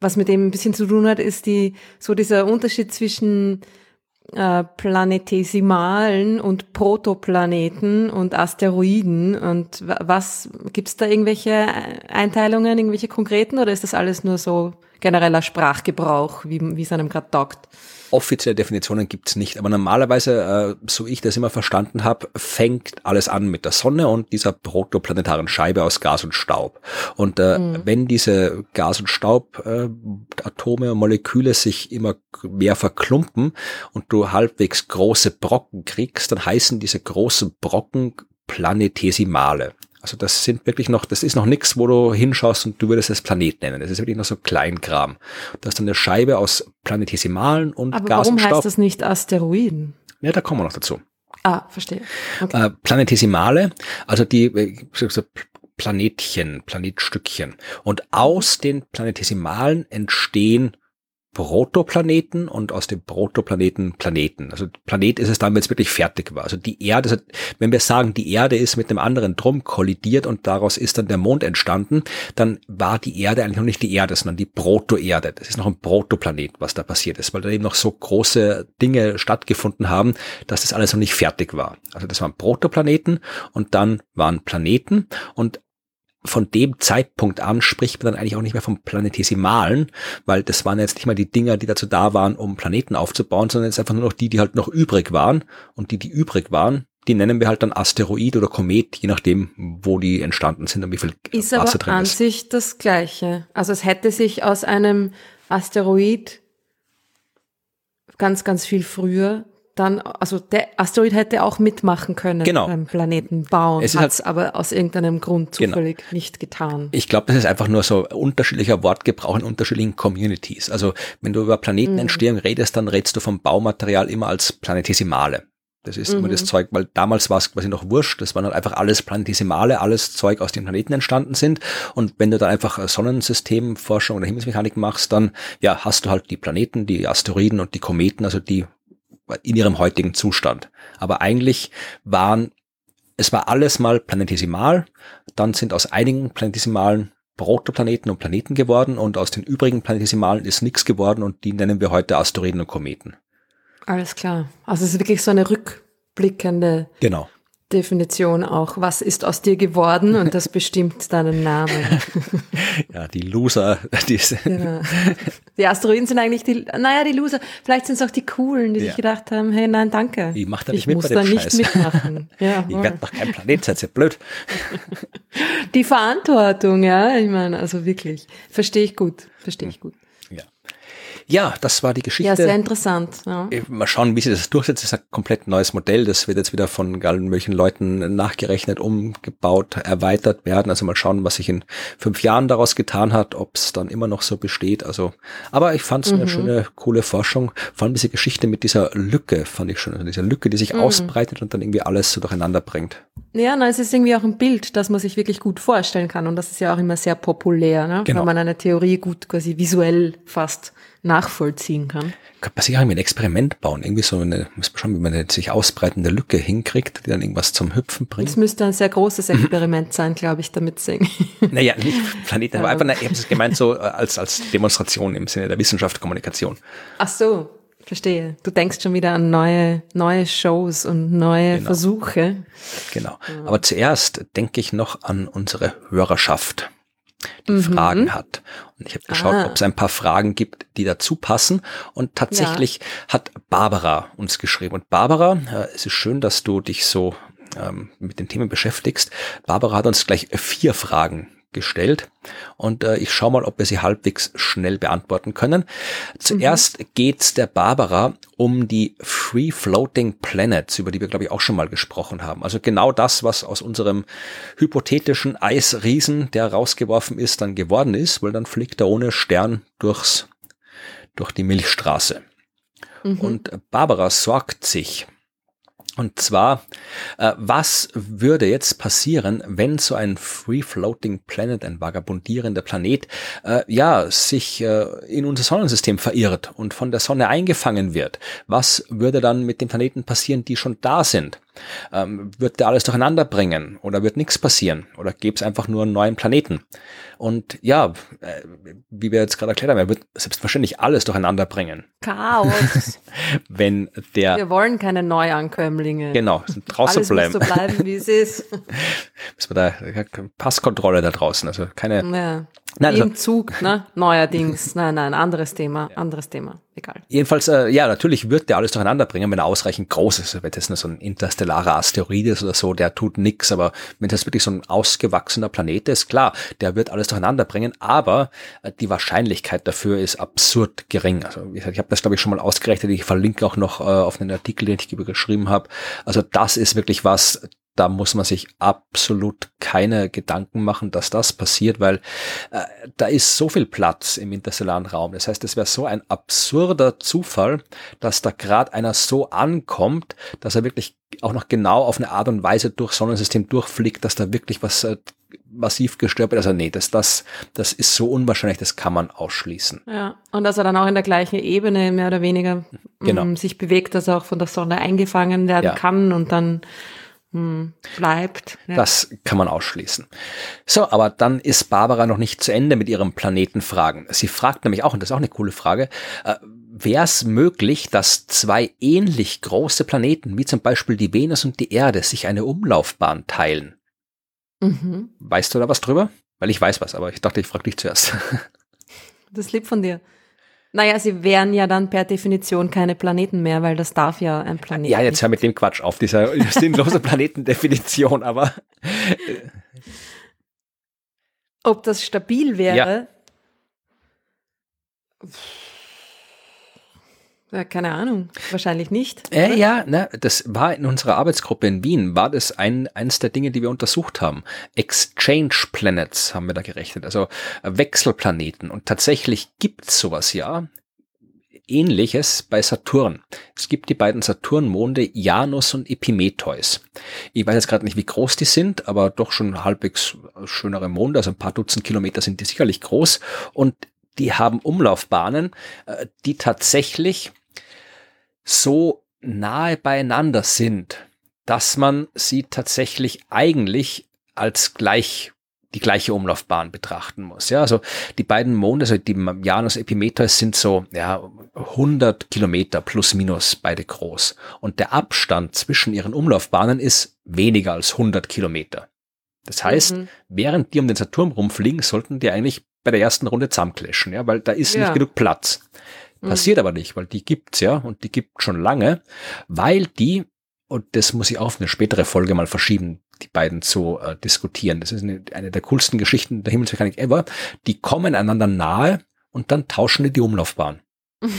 was mit dem ein bisschen zu tun hat, ist die, so dieser Unterschied zwischen äh, planetesimalen und Protoplaneten und Asteroiden. Und was gibt's da irgendwelche Einteilungen, irgendwelche konkreten oder ist das alles nur so genereller Sprachgebrauch, wie, wie es einem gerade taugt. Offizielle Definitionen gibt's nicht, aber normalerweise, äh, so ich das immer verstanden habe, fängt alles an mit der Sonne und dieser protoplanetaren Scheibe aus Gas und Staub. Und äh, mhm. wenn diese Gas- und Staubatome äh, und Moleküle sich immer mehr verklumpen und du halbwegs große Brocken kriegst, dann heißen diese großen Brocken Planetesimale. Also das sind wirklich noch, das ist noch nichts, wo du hinschaust und du würdest es Planet nennen. Das ist wirklich noch so Kleinkram. Das ist dann eine Scheibe aus Planetesimalen und Aber Gas warum und Staub. heißt das nicht Asteroiden? Ja, da kommen wir noch dazu. Ah, verstehe. Okay. Äh, Planetesimale, also die äh, so Planetchen, Planetstückchen. Und aus den Planetesimalen entstehen Protoplaneten und aus dem Protoplaneten Planeten. Also Planet ist es dann, wenn es wirklich fertig war. Also die Erde, also wenn wir sagen, die Erde ist mit dem anderen drum kollidiert und daraus ist dann der Mond entstanden, dann war die Erde eigentlich noch nicht die Erde, sondern die Protoerde. Das ist noch ein Protoplanet, was da passiert ist, weil da eben noch so große Dinge stattgefunden haben, dass das alles noch nicht fertig war. Also das waren Protoplaneten und dann waren Planeten und von dem Zeitpunkt an spricht man dann eigentlich auch nicht mehr vom Planetesimalen, weil das waren jetzt nicht mal die Dinger, die dazu da waren, um Planeten aufzubauen, sondern jetzt einfach nur noch die, die halt noch übrig waren. Und die, die übrig waren, die nennen wir halt dann Asteroid oder Komet, je nachdem, wo die entstanden sind und wie viel ist Wasser aber drin an ist. sich das Gleiche. Also es hätte sich aus einem Asteroid ganz, ganz viel früher dann, also der Asteroid hätte auch mitmachen können Genau. beim Planeten bauen, Es ist hat's aber aus irgendeinem Grund Genau. zufällig nicht getan. Ich glaube, das ist einfach nur so unterschiedlicher Wortgebrauch in unterschiedlichen Communities. Also wenn du über Planetenentstehung redest, dann redest du vom Baumaterial immer als Planetesimale. Das ist immer das Zeug, weil damals war es quasi noch wurscht. Das waren halt einfach alles Planetesimale, alles Zeug aus dem Planeten entstanden sind. Und wenn du dann einfach Sonnensystemforschung oder Himmelsmechanik machst, dann ja, hast du halt die Planeten, die Asteroiden und die Kometen, also die in ihrem heutigen Zustand. Aber eigentlich waren, es war alles mal planetesimal, dann sind aus einigen planetesimalen Protoplaneten und Planeten geworden und aus den übrigen planetesimalen ist nichts geworden und die nennen wir heute Asteroiden und Kometen. Alles klar. Also es ist wirklich so eine rückblickende Genau. Definition auch. Was ist aus dir geworden? Und das bestimmt deinen Namen. <laughs> Ja, die Loser, die sind, Genau. Die Asteroiden sind eigentlich die, naja, die Loser. Vielleicht sind es auch die Coolen, die Ja. sich gedacht haben, hey, nein, danke. Ich mach da ich nicht mit muss bei da dem nicht Scheiß. mitmachen. Ja, <laughs> ich werde doch kein Planet, seid ihr blöd. die Verantwortung, ja, ich meine, also wirklich, verstehe ich gut, verstehe ich gut. Ja. Das war die Geschichte. Ja, sehr interessant. Ja. Mal schauen, wie sich das durchsetzt. Das ist ein komplett neues Modell. Das wird jetzt wieder von allen möglichen Leuten nachgerechnet, umgebaut, erweitert werden. Also mal schauen, was sich in fünf Jahren daraus getan hat, ob es dann immer noch so besteht. Also, aber ich fand es eine schöne, coole Forschung. Vor allem diese Geschichte mit dieser Lücke fand ich schön. Also diese Lücke, die sich ausbreitet und dann irgendwie alles so durcheinander bringt. Ja, na, es ist irgendwie auch ein Bild, das man sich wirklich gut vorstellen kann. Und das ist ja auch immer sehr populär, ne? Genau. wenn man eine Theorie gut quasi visuell fast nachvollziehen kann. Könnte man sich irgendwie ein Experiment bauen. Irgendwie so eine, muss man schauen, wie man eine sich ausbreitende Lücke hinkriegt, die dann irgendwas zum Hüpfen bringt. Es müsste ein sehr großes Experiment sein, glaube ich, damit singen. <laughs> Naja, nicht Planeten, aber einfach, ich habe es gemeint so äh, als, als Demonstration im Sinne der Wissenschaftskommunikation. Ach so, verstehe. Du denkst schon wieder an neue, neue Shows und neue Genau. Versuche. Genau. Aber zuerst denke ich noch an unsere Hörerschaft, die Fragen hat. Und ich habe geschaut, Ah. ob es ein paar Fragen gibt, die dazu passen. Und tatsächlich hat Barbara uns geschrieben. Und Barbara, äh, es ist schön, dass du dich so ähm, mit den Themen beschäftigst. Barbara hat uns gleich vier Fragen gestellt und äh, ich schaue mal, ob wir sie halbwegs schnell beantworten können. Zuerst geht's der Barbara um die Free Floating Planets, über die wir glaube ich auch schon mal gesprochen haben. Also genau das, was aus unserem hypothetischen Eisriesen, der rausgeworfen ist, dann geworden ist, weil dann fliegt er ohne Stern durchs durch die Milchstraße. Und Barbara sorgt sich, und zwar, äh, was würde jetzt passieren, wenn so ein Free-Floating Planet, ein vagabundierender Planet, äh, ja, sich äh, in unser Sonnensystem verirrt und von der Sonne eingefangen wird? Was würde dann mit den Planeten passieren, die schon da sind? Ähm, wird der alles durcheinander bringen oder wird nichts passieren? Oder gäbe es einfach nur einen neuen Planeten? Und ja, äh, wie wir jetzt gerade erklärt haben, er wird selbstverständlich alles durcheinander bringen, Chaos. <laughs> wenn der, Wir wollen keine Neuankömmlinge. genau, draußen Alles bleiben. muss so bleiben, wie es ist. <laughs> Müssen wir da Passkontrolle da draußen, also keine, Ja. Nein, also- im Zug, ne? Neuerdings. <laughs> Nein, nein, anderes Thema, anderes Thema. Egal. Jedenfalls, äh, ja, natürlich wird der alles durcheinander bringen, wenn er ausreichend groß ist. Wenn das nur so ein interstellarer Asteroid ist oder so, der tut nix. Aber wenn das wirklich so ein ausgewachsener Planet ist, klar, der wird alles durcheinander bringen. Aber äh, die Wahrscheinlichkeit dafür ist absurd gering. Also wie gesagt, ich habe das, glaube ich, schon mal ausgerechnet. Ich verlinke auch noch äh, auf einen Artikel, den ich geschrieben habe. Also das ist wirklich was, da muss man sich absolut keine Gedanken machen, dass das passiert, weil äh, da ist so viel Platz im interstellaren Raum. Das heißt, es wäre so ein absurder Zufall, dass da gerade einer so ankommt, dass er wirklich auch noch genau auf eine Art und Weise durch Sonnensystem durchfliegt, dass da wirklich was äh, massiv gestört wird. Also nee, das, das, das ist so unwahrscheinlich, das kann man ausschließen. Ja. Und dass er dann auch in der gleichen Ebene mehr oder weniger Genau. mm, sich bewegt, dass er auch von der Sonne eingefangen werden Ja. kann und dann mm, bleibt. Ja. Das kann man ausschließen. So, aber dann ist Barbara noch nicht zu Ende mit ihrem Planetenfragen. Sie fragt nämlich auch, und das ist auch eine coole Frage, äh, wäre es möglich, dass zwei ähnlich große Planeten, wie zum Beispiel die Venus und die Erde, sich eine Umlaufbahn teilen? mhm. Weißt du da was drüber? Weil ich weiß was, aber ich dachte, ich frage dich zuerst. <laughs> Das lieb von dir. Naja, sie wären ja dann per Definition keine Planeten mehr, weil das darf ja ein Planet. ja, jetzt hör mit dem Quatsch auf, dieser <laughs> sinnlose Planetendefinition, aber Ob das stabil wäre? Ja, keine Ahnung. Wahrscheinlich nicht. Äh, oder? ja, ne, das war in unserer Arbeitsgruppe in Wien, war das ein, eines der Dinge, die wir untersucht haben. Exchange Planets haben wir da gerechnet, also Wechselplaneten. Und tatsächlich gibt's sowas ja. Ähnliches bei Saturn. Es gibt die beiden Saturnmonde Janus und Epimetheus. Ich weiß jetzt gerade nicht, wie groß die sind, aber doch schon halbwegs schönere Monde, also ein paar Dutzend Kilometer sind die sicherlich groß. Und die haben Umlaufbahnen, äh, die tatsächlich so nahe beieinander sind, dass man sie tatsächlich eigentlich als gleich die gleiche Umlaufbahn betrachten muss. Ja, also die beiden Monde, also die Janus Epimetheus sind so ja 100 Kilometer plus minus beide groß und der Abstand zwischen ihren Umlaufbahnen ist weniger als 100 Kilometer. Das heißt, Mhm. während die um den Saturn rumfliegen, sollten die eigentlich bei der ersten Runde zusammenclashen, ja, weil da ist Ja. nicht genug Platz. Mhm. Passiert aber nicht, weil die gibt's ja und die gibt schon lange, weil die und das muss ich auf eine spätere Folge mal verschieben, die beiden zu äh, diskutieren. Das ist eine, eine der coolsten Geschichten der Himmelsmechanik ever. Die kommen einander nahe und dann tauschen die die Umlaufbahn.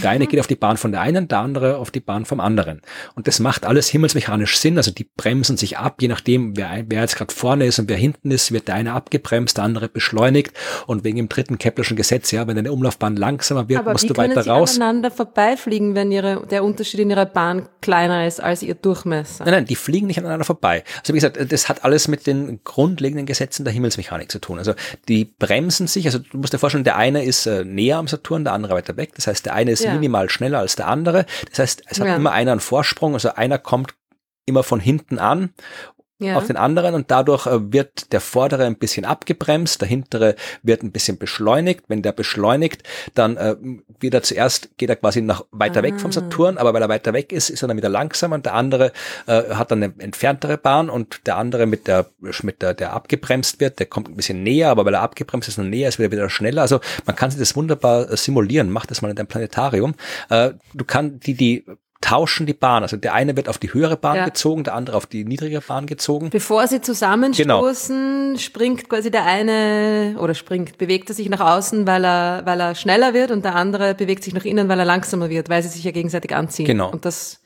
Der eine geht auf die Bahn von der einen, der andere auf die Bahn vom anderen. Und das macht alles himmelsmechanisch Sinn. Also die bremsen sich ab, je nachdem, wer, wer jetzt gerade vorne ist und wer hinten ist, wird der eine abgebremst, der andere beschleunigt. Und wegen dem dritten Keplerschen Gesetz, ja, wenn deine Umlaufbahn langsamer wird, Aber musst wie du können weiter sie raus. aneinander vorbeifliegen, wenn ihre, der Unterschied in ihrer Bahn kleiner ist als ihr Durchmesser? Nein, nein, die fliegen nicht aneinander vorbei. Also wie gesagt, das hat alles mit den grundlegenden Gesetzen der Himmelsmechanik zu tun. Also die bremsen sich, also du musst dir vorstellen, der eine ist äh, näher am Saturn, der andere weiter weg. Das heißt, der eine ist Ja. minimal schneller als der andere. Das heißt, es hat Ja. immer einer einen Vorsprung, also einer kommt immer von hinten an Ja. auf den anderen und dadurch äh, wird der vordere ein bisschen abgebremst, der hintere wird ein bisschen beschleunigt. Wenn der beschleunigt, dann äh, wird er zuerst, geht er quasi nach weiter weg vom Ah. Saturn, aber weil er weiter weg ist, ist er dann wieder langsamer und der andere äh, hat dann eine entferntere Bahn und der andere mit der, mit der, der abgebremst wird, der kommt ein bisschen näher, aber weil er abgebremst ist und näher ist, wird er wieder schneller. Also man kann sich das wunderbar äh, simulieren. Mach das mal in deinem Planetarium. Äh, du kannst die, die tauschen die Bahn. Also der eine wird auf die höhere Bahn Ja. gezogen, der andere auf die niedrigere Bahn gezogen. Bevor sie Genau. zusammenstoßen, springt quasi der eine oder springt, bewegt er sich nach außen, weil er, weil er schneller wird und der andere bewegt sich nach innen, weil er langsamer wird, weil sie sich ja gegenseitig anziehen. Genau. Und das,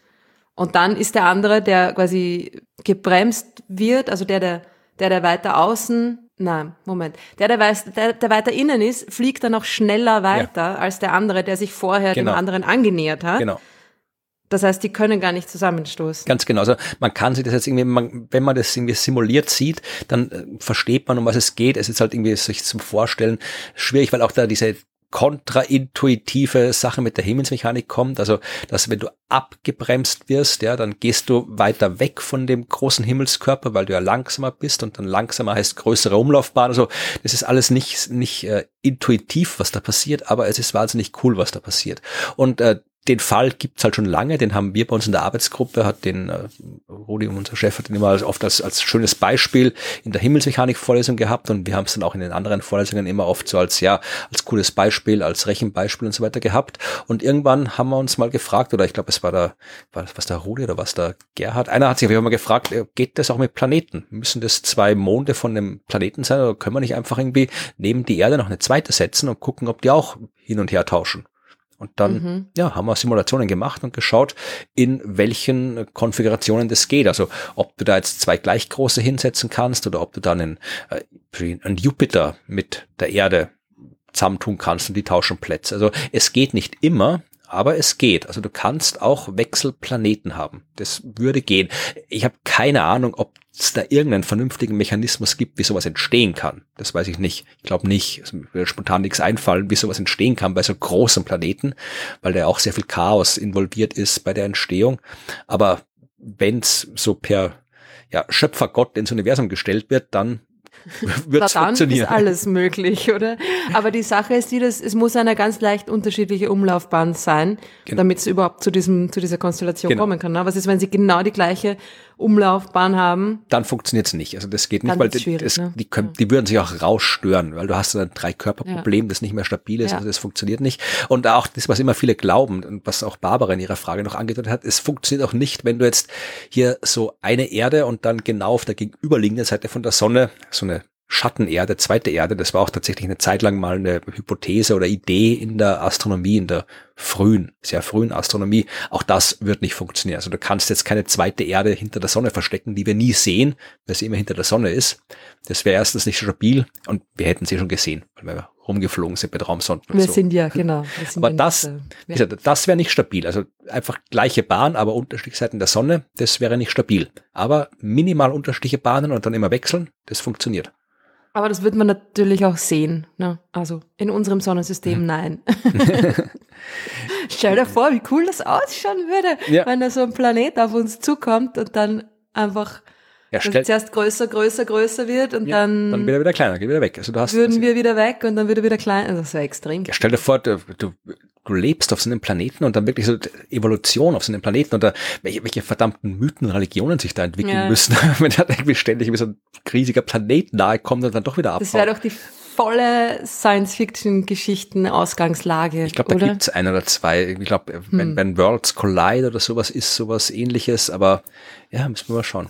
und dann ist der andere, der quasi gebremst wird, also der, der, der, der weiter außen, nein, Moment, der, der, weiß, der, der weiter innen ist, fliegt dann auch schneller weiter als der andere, der sich vorher Genau. dem anderen angenähert hat. Genau. Das heißt, die können gar nicht zusammenstoßen. Ganz genau. Also man kann sich das jetzt irgendwie, man, wenn man das irgendwie simuliert sieht, dann äh, versteht man, um was es geht. Es ist halt irgendwie sich zum Vorstellen schwierig, weil auch da diese kontraintuitive Sache mit der Himmelsmechanik kommt. Also, dass wenn du abgebremst wirst, ja, dann gehst du weiter weg von dem großen Himmelskörper, weil du ja langsamer bist und dann langsamer heißt größere Umlaufbahn. Also, das ist alles nicht, nicht äh, intuitiv, was da passiert, aber es ist wahnsinnig cool, was da passiert. Und äh, den Fall gibt's halt schon lange, den haben wir bei uns in der Arbeitsgruppe, hat den äh, Rudi, unser Chef, hat den immer oft als, als schönes Beispiel in der Himmelsmechanik-Vorlesung gehabt und wir haben es dann auch in den anderen Vorlesungen immer oft so als, ja, als cooles Beispiel, als Rechenbeispiel und so weiter gehabt. Und irgendwann haben wir uns mal gefragt, oder ich glaube, es war der, war was der Rudi oder was der Gerhard, einer hat sich auf jeden Fall mal gefragt, äh, geht das auch mit Planeten? Müssen das zwei Monde von einem Planeten sein oder können wir nicht einfach irgendwie neben die Erde noch eine zweite setzen und gucken, ob die auch hin und her tauschen? Und dann, mhm. ja, haben wir Simulationen gemacht und geschaut, in welchen Konfigurationen das geht. Also, ob du da jetzt zwei gleich große hinsetzen kannst oder ob du dann einen, äh, einen Jupiter mit der Erde zusammentun kannst und die tauschen Plätze. Also, es geht nicht immer, aber es geht. Also du kannst auch Wechselplaneten haben. Das würde gehen. Ich habe keine Ahnung, ob es da irgendeinen vernünftigen Mechanismus gibt, wie sowas entstehen kann. Das weiß ich nicht. Ich glaube nicht. Mir würde spontan nichts einfallen, wie sowas entstehen kann bei so großen Planeten, weil da auch sehr viel Chaos involviert ist bei der Entstehung. Aber wenn es so per ja, Schöpfergott ins Universum gestellt wird, dann <laughs> wird es funktionieren. ist alles möglich, oder? Aber die Sache ist die, dass es muss eine ganz leicht unterschiedliche Umlaufbahn sein, genau. damit es überhaupt zu diesem zu dieser Konstellation genau. kommen kann. Ne? Was ist, wenn sie genau die gleiche Umlaufbahn haben? Dann funktioniert es nicht. Also das geht nicht, weil das, ne? die, können, die würden sich auch rausstören, weil du hast dann ein Drei-Körper-Problem, ja. das nicht mehr stabil ist. Ja. Also das funktioniert nicht. Und auch das, was immer viele glauben und was auch Barbara in ihrer Frage noch angedeutet hat, es funktioniert auch nicht, wenn du jetzt hier so eine Erde und dann genau auf der gegenüberliegenden Seite von der Sonne so eine Schattenerde, zweite Erde, das war auch tatsächlich eine Zeit lang mal eine Hypothese oder Idee in der Astronomie, in der frühen, sehr frühen Astronomie. Auch das wird nicht funktionieren. Also du kannst jetzt keine zweite Erde hinter der Sonne verstecken, die wir nie sehen, weil sie immer hinter der Sonne ist. Das wäre erstens nicht stabil und wir hätten sie schon gesehen, weil wir rumgeflogen sind mit Raumsonden. Wir so. sind ja, genau. <laughs> Sind aber das, nicht, äh, das wäre nicht stabil. Also einfach gleiche Bahn, aber unterschiedliche Seiten der Sonne, das wäre nicht stabil. Aber minimal unterschiedliche Bahnen und dann immer wechseln, das funktioniert. Aber das wird man natürlich auch sehen. Ne? Also in unserem Sonnensystem mhm. nein. <laughs> Stell dir vor, wie cool das ausschauen würde, ja. wenn da so ein Planet auf uns zukommt und dann einfach ja, stell, zuerst größer, größer, größer wird und ja, dann, dann wird er wieder kleiner, geht wieder weg. Also du hast, würden also wir wieder weg und dann wird er wieder kleiner. Also das wäre extrem. Ja, stell dir vor, du, du du lebst auf so einem Planeten und dann wirklich so Evolution auf so einem Planeten da, welche, welche verdammten Mythen, Religionen sich da entwickeln ja. müssen, <laughs> wenn da irgendwie ständig wie so ein riesiger Planet nahe kommt und dann doch wieder abhaut. Das wäre doch die volle Science-Fiction-Geschichten-Ausgangslage. Ich glaube, da gibt's ein oder zwei. Ich glaube, wenn, hm. wenn Worlds Collide oder sowas ist, sowas ähnliches, aber ja, müssen wir mal schauen.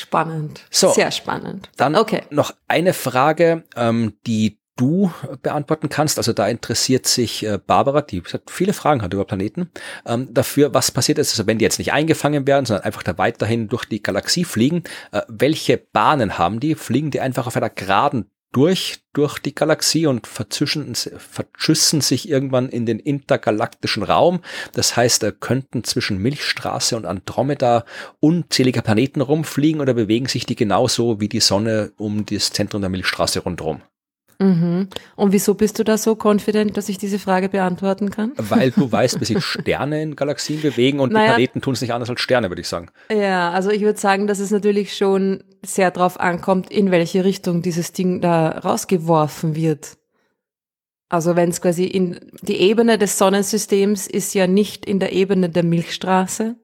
Spannend. So, Sehr spannend. Dann okay. noch eine Frage, ähm, die du beantworten kannst. Also da interessiert sich äh, Barbara, die viele Fragen hat über Planeten, ähm, dafür, was passiert ist, also wenn die jetzt nicht eingefangen werden, sondern einfach da weiterhin durch die Galaxie fliegen, äh, welche Bahnen haben die? Fliegen die einfach auf einer geraden durch, durch die Galaxie und verschüssen sich irgendwann in den intergalaktischen Raum. Das heißt, äh, könnten zwischen Milchstraße und Andromeda unzählige Planeten rumfliegen oder bewegen sich die genauso wie die Sonne um das Zentrum der Milchstraße rundherum? Mhm. Und wieso bist du da so confident, dass ich diese Frage beantworten kann? Weil du weißt, wie sich <laughs> Sterne in Galaxien bewegen und naja, die Planeten tun es nicht anders als Sterne, würde ich sagen. Ja, also ich würde sagen, dass es natürlich schon sehr darauf ankommt, in welche Richtung dieses Ding da rausgeworfen wird. Also wenn es quasi in die Ebene des Sonnensystems ist ja nicht in der Ebene der Milchstraße.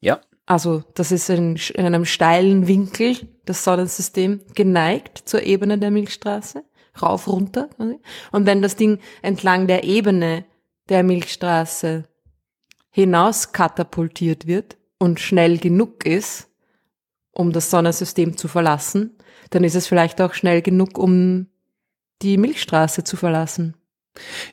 Ja. Also das ist in, in einem steilen Winkel das Sonnensystem geneigt zur Ebene der Milchstraße, rauf, runter. Und wenn das Ding entlang der Ebene der Milchstraße hinaus katapultiert wird und schnell genug ist, um das Sonnensystem zu verlassen, dann ist es vielleicht auch schnell genug, um die Milchstraße zu verlassen.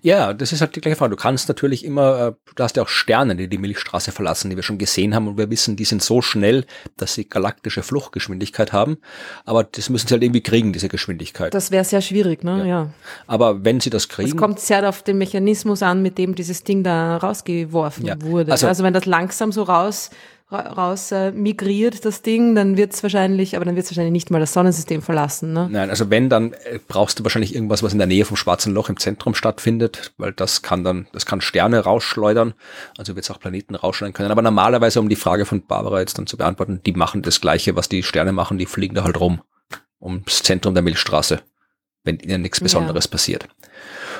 Ja, das ist halt die gleiche Frage. Du kannst natürlich immer, äh, du hast ja auch Sterne, die die Milchstraße verlassen, die wir schon gesehen haben und wir wissen, die sind so schnell, dass sie galaktische Fluchtgeschwindigkeit haben. Aber das müssen sie halt irgendwie kriegen, diese Geschwindigkeit. Das wäre sehr schwierig, ne? Ja. ja. Aber wenn sie das kriegen. Es kommt sehr auf den Mechanismus an, mit dem dieses Ding da rausgeworfen ja. wurde. Also, also wenn das langsam so raus raus äh, migriert, das Ding, dann wird es wahrscheinlich, aber dann wird es wahrscheinlich nicht mal das Sonnensystem verlassen. Ne? Nein, also wenn, dann äh, brauchst du wahrscheinlich irgendwas, was in der Nähe vom Schwarzen Loch im Zentrum stattfindet, weil das kann dann, das kann Sterne rausschleudern, also wird es auch Planeten rausschleudern können. Aber normalerweise, um die Frage von Barbara jetzt dann zu beantworten, die machen das Gleiche, was die Sterne machen, die fliegen da halt rum ums Zentrum der Milchstraße, wenn ihnen nichts Besonderes ja. passiert.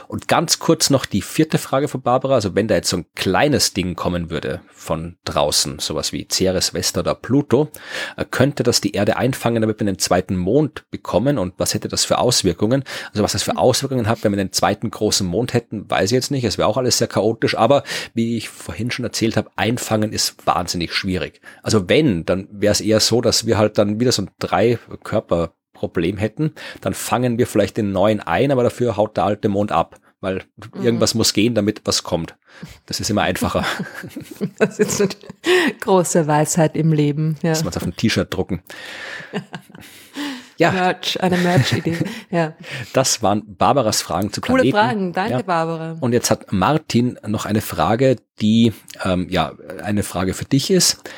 Und ganz kurz noch die vierte Frage von Barbara. Also wenn da jetzt so ein kleines Ding kommen würde von draußen, sowas wie Ceres, Vesta oder Pluto, äh, könnte das die Erde einfangen, damit wir einen zweiten Mond bekommen? Und was hätte das für Auswirkungen? Also was das für Auswirkungen hat, wenn wir einen zweiten großen Mond hätten, weiß ich jetzt nicht. Es wäre auch alles sehr chaotisch. Aber wie ich vorhin schon erzählt habe, einfangen ist wahnsinnig schwierig. Also wenn, dann wäre es eher so, dass wir halt dann wieder so ein drei Körper Problem hätten, dann fangen wir vielleicht den neuen ein, aber dafür haut der alte Mond ab, weil mhm. irgendwas muss gehen, damit was kommt. Das ist immer einfacher. <laughs> Das ist eine große Weisheit im Leben. Ja. Dass man es auf ein T-Shirt drucken. <laughs> Ja. Merch, eine Merch-Idee. <laughs> Ja. Das waren Barbaras Fragen zu Planeten. Coole Fragen, danke ja. Barbara. Und jetzt hat Martin noch eine Frage, die ähm, ja eine Frage für dich ist.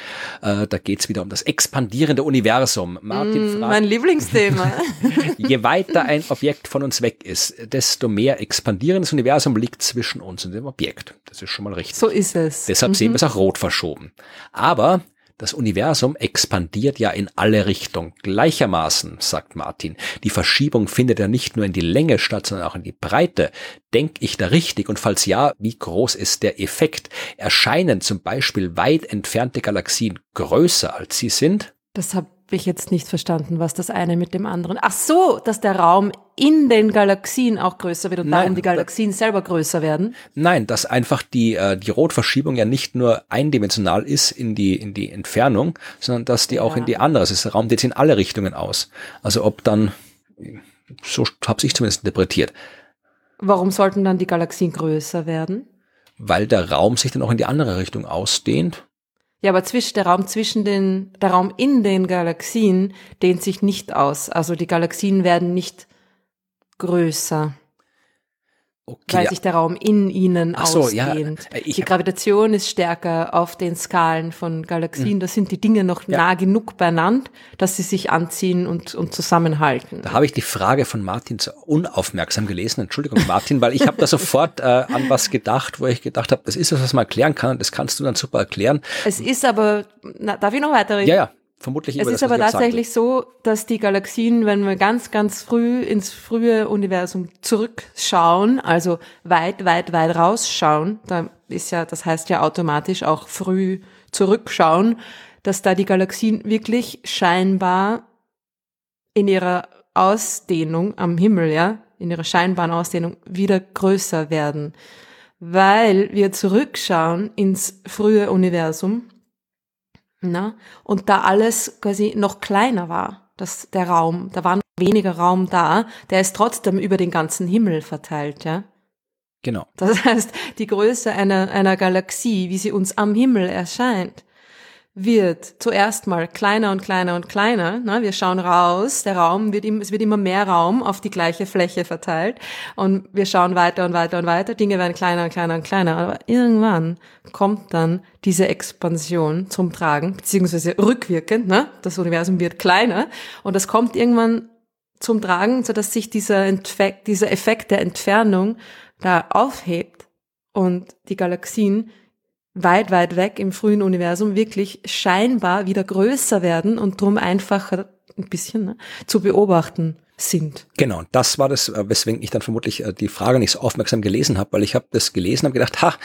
Äh, da geht's wieder um das expandierende Universum. Martin mm, fragt, mein Lieblingsthema. <laughs> je weiter ein Objekt von uns weg ist, desto mehr expandierendes Universum liegt zwischen uns und dem Objekt. Das ist schon mal richtig. So ist es. Deshalb mhm. sehen wir es auch rot verschoben. Aber das Universum expandiert ja in alle Richtungen gleichermaßen, sagt Martin. Die Verschiebung findet ja nicht nur in die Länge statt, sondern auch in die Breite. Denk ich da richtig? Und falls ja, wie groß ist der Effekt? Erscheinen zum Beispiel weit entfernte Galaxien größer als sie sind? Das habe ich jetzt nicht verstanden, was das eine mit dem anderen. Ach so, dass der Raum in den Galaxien auch größer wird und Nein, darum die Galaxien selber größer werden? Nein, dass einfach die, äh, die Rotverschiebung ja nicht nur eindimensional ist in die, in die Entfernung, sondern dass die auch ja. in die andere, ist der Raum geht in alle Richtungen aus. Also ob dann, so habe ich zumindest interpretiert. Warum sollten dann die Galaxien größer werden? Weil der Raum sich dann auch in die andere Richtung ausdehnt ja, aber zwischen, der Raum zwischen den, der Raum in den Galaxien dehnt sich nicht aus. Also die Galaxien werden nicht größer. Okay, weil ja. sich der Raum in ihnen Ach so, ausdehnt. Ja, die Gravitation ist stärker auf den Skalen von Galaxien. Mhm. Da sind die Dinge noch ja. nah genug beieinander, dass sie sich anziehen und, und zusammenhalten. Da habe ich die Frage von Martin so unaufmerksam gelesen. Entschuldigung, Martin, weil ich habe da sofort äh, an was gedacht, wo ich gedacht habe, das ist was, was man erklären kann und das kannst du dann super erklären. Es ist aber, na, darf ich noch weiterreden? Ja, ja vermutlich Es ist das, aber tatsächlich so, dass die Galaxien, wenn wir ganz, ganz früh ins frühe Universum zurückschauen, also weit, weit, weit rausschauen, da ist ja, das heißt ja automatisch auch früh zurückschauen, dass da die Galaxien wirklich scheinbar in ihrer Ausdehnung am Himmel, ja, in ihrer scheinbaren Ausdehnung wieder größer werden, weil wir zurückschauen ins frühe Universum na? Und da alles quasi noch kleiner war, das, der Raum, da war noch weniger Raum da, der ist trotzdem über den ganzen Himmel verteilt, ja. Genau. Das <laughs> heißt, die Größe einer, einer Galaxie, wie sie uns am Himmel erscheint, wird zuerst mal kleiner und kleiner und kleiner. Ne? Wir schauen raus, der Raum wird, im, es wird immer mehr Raum auf die gleiche Fläche verteilt und wir schauen weiter und weiter und weiter. Dinge werden kleiner und kleiner und kleiner. Aber irgendwann kommt dann diese Expansion zum Tragen, beziehungsweise rückwirkend. Ne? Das Universum wird kleiner und das kommt irgendwann zum Tragen, so dass sich dieser, Entfekt, dieser Effekt der Entfernung da aufhebt und die Galaxien weit, weit weg im frühen Universum wirklich scheinbar wieder größer werden und drum einfacher ein bisschen ne, zu beobachten sind. Genau, das war das, äh, weswegen ich dann vermutlich äh, die Frage nicht so aufmerksam gelesen habe, weil ich habe das gelesen und gedacht, ha,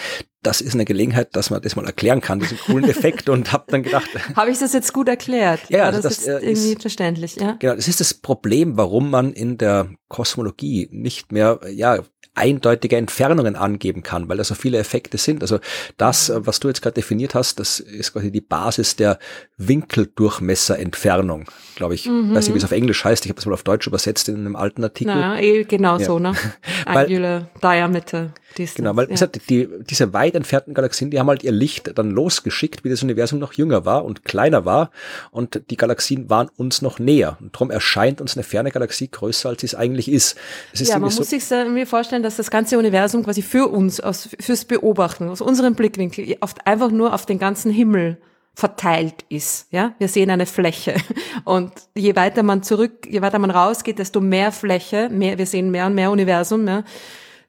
das ist eine Gelegenheit, dass man das mal erklären kann, diesen coolen Effekt und habe dann gedacht. <laughs> habe ich das jetzt gut erklärt? Ja, ja also das, das ist irgendwie ist, verständlich, ja. Genau, das ist das Problem, warum man in der Kosmologie nicht mehr, ja, eindeutige Entfernungen angeben kann, weil da so viele Effekte sind. Also das, äh, was du jetzt gerade definiert hast, das ist quasi die Basis der Winkeldurchmesserentfernung, glaube ich. Mhm. Weiß nicht, wie es auf Englisch heißt. Ich habe das mal auf Deutsch übersetzt in einem alten Artikel. Na, eh genau ja. so, ne? <laughs> Angular Diameter. Distance, genau, weil ja. die, diese weit entfernten Galaxien, die haben halt ihr Licht dann losgeschickt, wie das Universum noch jünger war und kleiner war und die Galaxien waren uns noch näher. Und darum erscheint uns eine ferne Galaxie größer, als sie es eigentlich ist. Es ist ja, man so muss sich mir vorstellen, dass das ganze Universum quasi für uns, aus, fürs Beobachten, aus unserem Blickwinkel, oft einfach nur auf den ganzen Himmel verteilt ist. Ja, wir sehen eine Fläche <laughs> und je weiter man zurück, je weiter man rausgeht, desto mehr Fläche, mehr, wir sehen mehr und mehr Universum. Ja,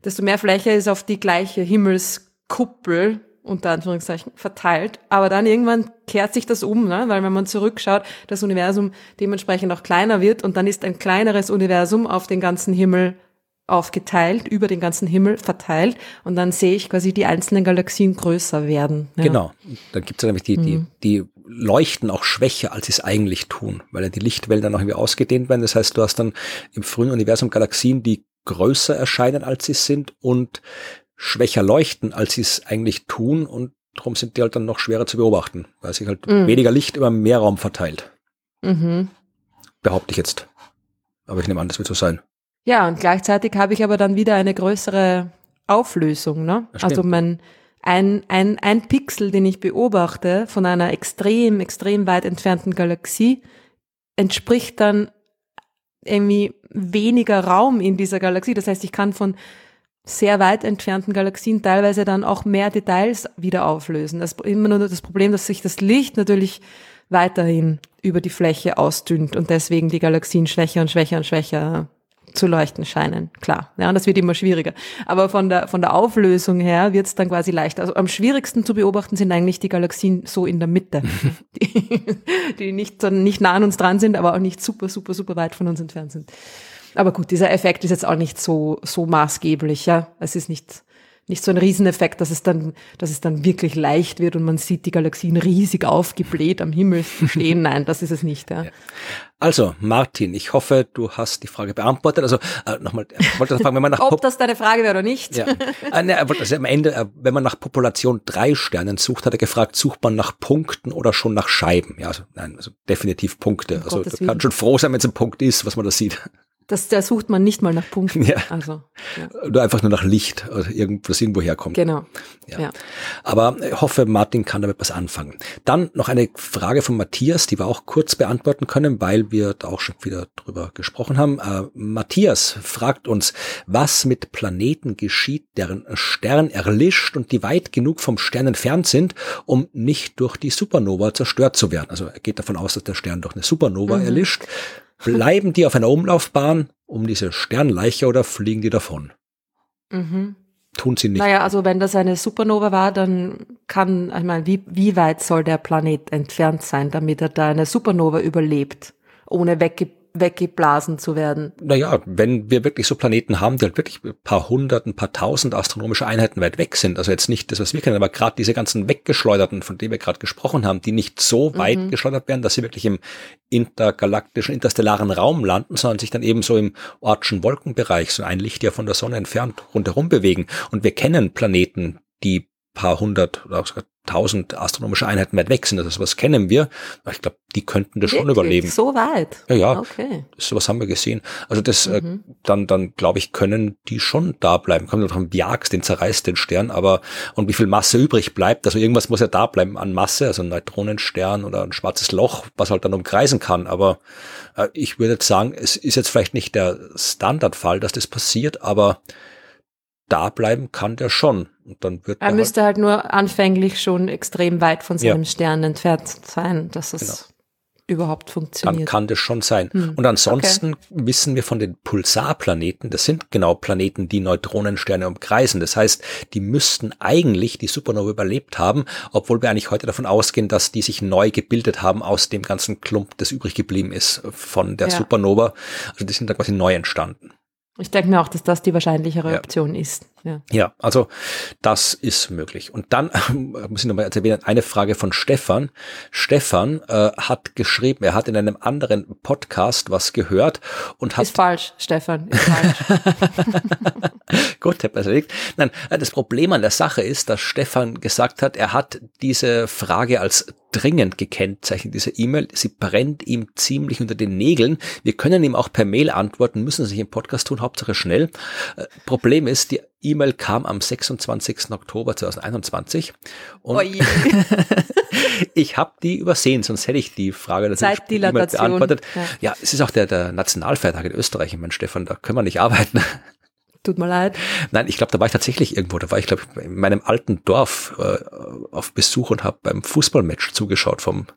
desto mehr Fläche ist auf die gleiche Himmelskuppel unter Anführungszeichen verteilt. Aber dann irgendwann kehrt sich das um, ne? weil wenn man zurückschaut, das Universum dementsprechend auch kleiner wird und dann ist ein kleineres Universum auf den ganzen Himmel aufgeteilt, über den ganzen Himmel verteilt und dann sehe ich quasi die einzelnen Galaxien größer werden. Ja. Genau. Dann gibt es nämlich die, die, mhm. die leuchten auch schwächer, als sie es eigentlich tun, weil ja die Lichtwellen dann auch irgendwie ausgedehnt werden. Das heißt, du hast dann im frühen Universum Galaxien, die größer erscheinen, als sie sind und schwächer leuchten, als sie es eigentlich tun und darum sind die halt dann noch schwerer zu beobachten, weil sich halt mhm. weniger Licht über mehr Raum verteilt. Mhm. Behaupte ich jetzt. Aber ich nehme an, das wird so sein. Ja, und gleichzeitig habe ich aber dann wieder eine größere Auflösung. Ne? Also mein, ein, ein, ein Pixel, den ich beobachte von einer extrem, extrem weit entfernten Galaxie, entspricht dann irgendwie weniger Raum in dieser Galaxie. Das heißt, ich kann von sehr weit entfernten Galaxien teilweise dann auch mehr Details wieder auflösen. Das ist immer nur das Problem, dass sich das Licht natürlich weiterhin über die Fläche ausdünnt und deswegen die Galaxien schwächer und schwächer und schwächer zu leuchten scheinen. Klar, ja, und das wird immer schwieriger. Aber von der, von der Auflösung her wird es dann quasi leichter. Also am schwierigsten zu beobachten sind eigentlich die Galaxien so in der Mitte, <laughs> die, die nicht, nicht nah an uns dran sind, aber auch nicht super, super, super weit von uns entfernt sind. Aber gut, dieser Effekt ist jetzt auch nicht so, so maßgeblich, ja. Es ist nicht, nicht so ein Rieseneffekt, dass es dann, dass es dann wirklich leicht wird und man sieht die Galaxien riesig aufgebläht am Himmel stehen. Nein, das ist es nicht. Ja. Also, Martin, ich hoffe, du hast die Frage beantwortet. Also, äh, nochmal, ich wollte fragen, wenn man nach <laughs> Ob das deine Frage wäre oder nicht. Ja. Äh, ne, also am Ende, äh, wenn man nach Population drei Sternen sucht, hat er gefragt, sucht man nach Punkten oder schon nach Scheiben? Ja, also, nein, also definitiv Punkte. Um also, du kannst schon froh sein, wenn es ein Punkt ist, was man da sieht. Das, da sucht man nicht mal nach Punkten. <laughs> Ja. Also, ja. Oder einfach nur nach Licht, oder irgendwas irgendwo herkommt. Genau. Ja. ja. Aber ich hoffe, Martin kann damit was anfangen. Dann noch eine Frage von Matthias, die wir auch kurz beantworten können, weil wir da auch schon wieder drüber gesprochen haben. Äh, Matthias fragt uns, was mit Planeten geschieht, deren Stern erlischt und die weit genug vom Stern entfernt sind, um nicht durch die Supernova zerstört zu werden. Also er geht davon aus, dass der Stern durch eine Supernova mhm. erlischt. Bleiben die auf einer Umlaufbahn um diese Sternleiche oder fliegen die davon? Mhm. Tun sie nicht. Naja, also wenn das eine Supernova war, dann kann, ich meine, wie, wie weit soll der Planet entfernt sein, damit er da eine Supernova überlebt, ohne wegge weggeblasen zu werden. Naja, wenn wir wirklich so Planeten haben, die halt wirklich ein paar hundert, ein paar tausend astronomische Einheiten weit weg sind, also jetzt nicht das, was wir kennen, aber gerade diese ganzen weggeschleuderten, von denen wir gerade gesprochen haben, die nicht so mhm. weit geschleudert werden, dass sie wirklich im intergalaktischen, interstellaren Raum landen, sondern sich dann eben so im Ortschen Wolkenbereich, so ein Licht ja von der Sonne entfernt, rundherum bewegen. Und wir kennen Planeten, die paar hundert oder sogar tausend astronomische Einheiten weit weg sind. Also was kennen wir. Ich glaube, die könnten das Wirklich? schon überleben. So weit? Ja, ja. Okay. Sowas haben wir gesehen. Also das, äh, mhm. dann, dann glaube ich, können die schon da bleiben. Kommt noch jagst, den zerreißt den Stern, aber und wie viel Masse übrig bleibt. Also irgendwas muss ja da bleiben an Masse, also ein Neutronenstern oder ein schwarzes Loch, was halt dann umkreisen kann. Aber äh, ich würde jetzt sagen, es ist jetzt vielleicht nicht der Standardfall, dass das passiert, aber da bleiben kann der schon. Und dann wird er müsste halt, halt, nur anfänglich schon extrem weit von seinem ja. Stern entfernt sein, dass es genau. überhaupt funktioniert. Dann kann das schon sein. Hm. Und ansonsten okay. wissen wir von den Pulsarplaneten, das sind genau Planeten, die Neutronensterne umkreisen. Das heißt, die müssten eigentlich die Supernova überlebt haben, obwohl wir eigentlich heute davon ausgehen, dass die sich neu gebildet haben aus dem ganzen Klump, das übrig geblieben ist von der ja. Supernova. Also die sind da quasi neu entstanden. Ich denke mir auch, dass das die wahrscheinlichere ja. Option ist. Ja. ja, also das ist möglich. Und dann <laughs> muss ich nochmal erwähnen, eine Frage von Stefan. Stefan äh, hat geschrieben, er hat in einem anderen Podcast was gehört und hat... Ist falsch, Stefan, ist falsch. <laughs> Gut, Herr erledigt. Nein, äh, das Problem an der Sache ist, dass Stefan gesagt hat, er hat diese Frage als dringend gekennzeichnet, diese E-Mail. Sie brennt ihm ziemlich unter den Nägeln. Wir können ihm auch per Mail antworten, müssen es nicht im Podcast tun, Hauptsache schnell. Äh, Problem ist, die E-Mail kam am 26. Oktober 2021 und <laughs> ich habe die übersehen, sonst hätte ich die Frage natürlich e beantwortet. Ja. ja. es ist auch der, der Nationalfeiertag in Österreich. Ich meine, Stefan, da können wir nicht arbeiten. Tut mir leid. Nein, ich glaube, da war ich tatsächlich irgendwo. Da war ich, glaube ich, in meinem alten Dorf äh, auf Besuch und habe beim Fußballmatch zugeschaut vom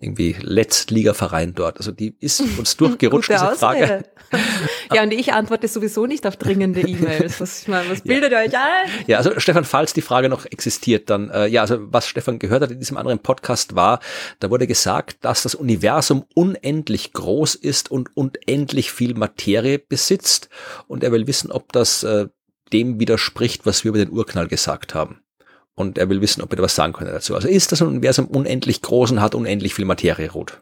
irgendwie Letztligaverein dort. Also die ist <laughs> uns durchgerutscht, diese Frage. <laughs> ja, und ich antworte sowieso nicht auf dringende E-Mails. Was, ich meine, was bildet ja. ihr euch ein? Ja, also Stefan, falls die Frage noch existiert, dann, äh, ja, also was Stefan gehört hat in diesem anderen Podcast war, da wurde gesagt, dass das Universum unendlich groß ist und unendlich viel Materie besitzt. Und er will wissen, ob das äh, dem widerspricht, was wir über den Urknall gesagt haben. Und er will wissen, ob wir da was sagen können dazu. Also ist das Universum unendlich groß und hat unendlich viel Materie, Ruth?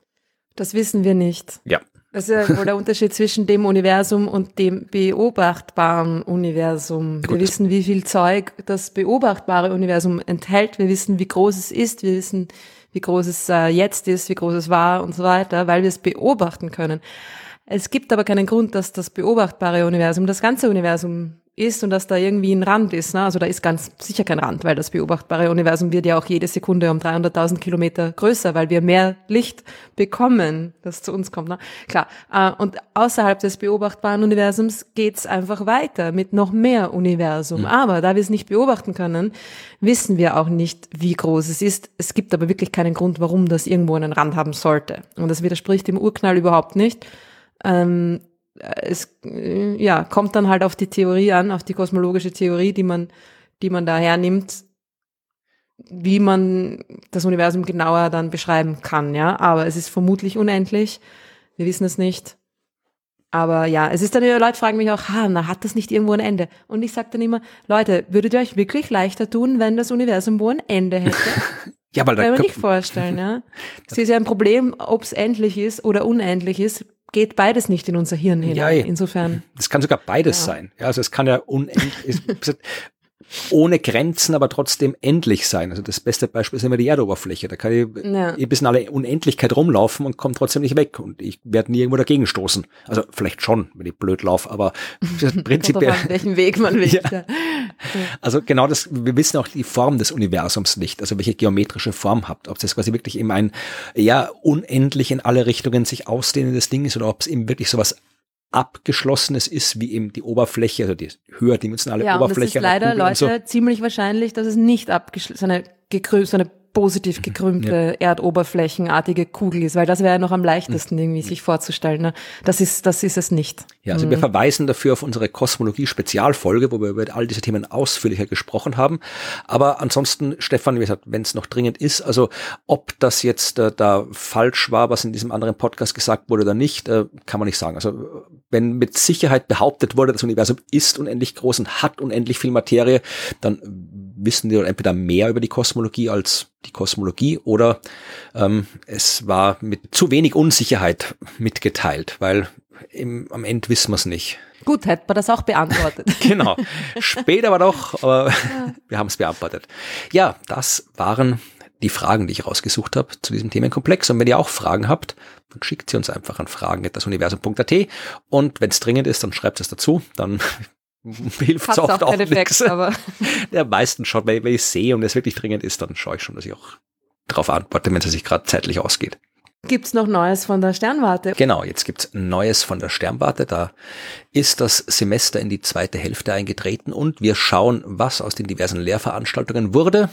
Das wissen wir nicht. Ja. Das ist ja wohl der Unterschied <laughs> zwischen dem Universum und dem beobachtbaren Universum. Ja, wir wissen, wie viel Zeug das beobachtbare Universum enthält. Wir wissen, wie groß es ist. Wir wissen, wie groß es äh, jetzt ist, wie groß es war und so weiter, weil wir es beobachten können. Es gibt aber keinen Grund, dass das beobachtbare Universum das ganze Universum ist und dass da irgendwie ein Rand ist. Ne? Also da ist ganz sicher kein Rand, weil das beobachtbare Universum wird ja auch jede Sekunde um 300.000 Kilometer größer, weil wir mehr Licht bekommen, das zu uns kommt. Ne? Klar. Äh, und außerhalb des beobachtbaren Universums geht's einfach weiter mit noch mehr Universum. Mhm. Aber da wir es nicht beobachten können, wissen wir auch nicht, wie groß es ist. Es gibt aber wirklich keinen Grund, warum das irgendwo einen Rand haben sollte. Und das widerspricht dem Urknall überhaupt nicht. Ähm, es äh, ja, kommt dann halt auf die Theorie an, auf die kosmologische Theorie, die man, die man da hernimmt, wie man das Universum genauer dann beschreiben kann, ja. Aber es ist vermutlich unendlich. Wir wissen es nicht. Aber ja, es ist dann, Leute fragen mich auch, ha, na, hat das nicht irgendwo ein Ende? Und ich sage dann immer, Leute, würdet ihr euch wirklich leichter tun, wenn das Universum wo ein Ende hätte? <laughs> ja, weil da kann man nicht vorstellen, ja. <laughs> Es ist ja ein Problem, ob es endlich ist oder unendlich ist, geht beides nicht in unser Hirn hinein. Ja, Insofern. Es kann sogar beides ja. sein. Ja, also es kann ja unendlich, ohne Grenzen, aber trotzdem endlich sein. Also das beste Beispiel ist immer die Erdoberfläche. Da kann ich ja. bis in alle Unendlichkeit rumlaufen und komme trotzdem nicht weg. Und ich werde nie irgendwo dagegen stoßen. Also vielleicht schon, wenn ich blöd laufe, aber <laughs> prinzipiell. Auf welchen Weg man <laughs> will. Ja. Also genau das, wir wissen auch die Form des Universums nicht, also welche geometrische Form habt. Ob es quasi wirklich eben ein ja unendlich in alle Richtungen sich ausdehnendes Ding ist oder ob es eben wirklich sowas abgeschlossenes ist, wie eben die Oberfläche, also die höherdimensionale ja, Oberfläche. Ja, leider, Leute, so. ziemlich wahrscheinlich, dass es nicht abgeschlossen, so eine, so eine positiv gekrümmte, ja. erdoberflächenartige Kugel ist, weil das wäre ja noch am leichtesten irgendwie sich vorzustellen. Ne? Das ist, das ist es nicht. Ja, also mhm. wir verweisen dafür auf unsere Kosmologie-Spezialfolge, wo wir über all diese Themen ausführlicher gesprochen haben. Aber ansonsten, Stefan, wie gesagt, wenn es noch dringend ist, also ob das jetzt äh, da falsch war, was in diesem anderen Podcast gesagt wurde oder nicht, äh, kann man nicht sagen. Also wenn mit Sicherheit behauptet wurde, das Universum ist unendlich groß und hat unendlich viel Materie, dann wissen wir entweder mehr über die Kosmologie als die Kosmologie oder ähm, es war mit zu wenig Unsicherheit mitgeteilt, weil im, am Ende wissen wir es nicht. Gut, hätten wir das auch beantwortet. <laughs> genau. Später aber doch, aber <laughs> wir haben es beantwortet. Ja, das waren die Fragen, die ich rausgesucht habe zu diesem Themenkomplex. Und wenn ihr auch Fragen habt, dann schickt sie uns einfach an fragen.dasuniversum.at und wenn es dringend ist, dann schreibt es dazu. Dann <laughs> hilft es oft auch, nichts. Aber Der meisten schaut, wenn ich sehe und es wirklich dringend ist, dann schaue ich schon, dass ich auch darauf antworte, wenn es sich gerade zeitlich ausgeht. Gibt's noch Neues von der Sternwarte? Genau, jetzt gibt's Neues von der Sternwarte. Da ist das Semester in die zweite Hälfte eingetreten und wir schauen, was aus den diversen Lehrveranstaltungen wurde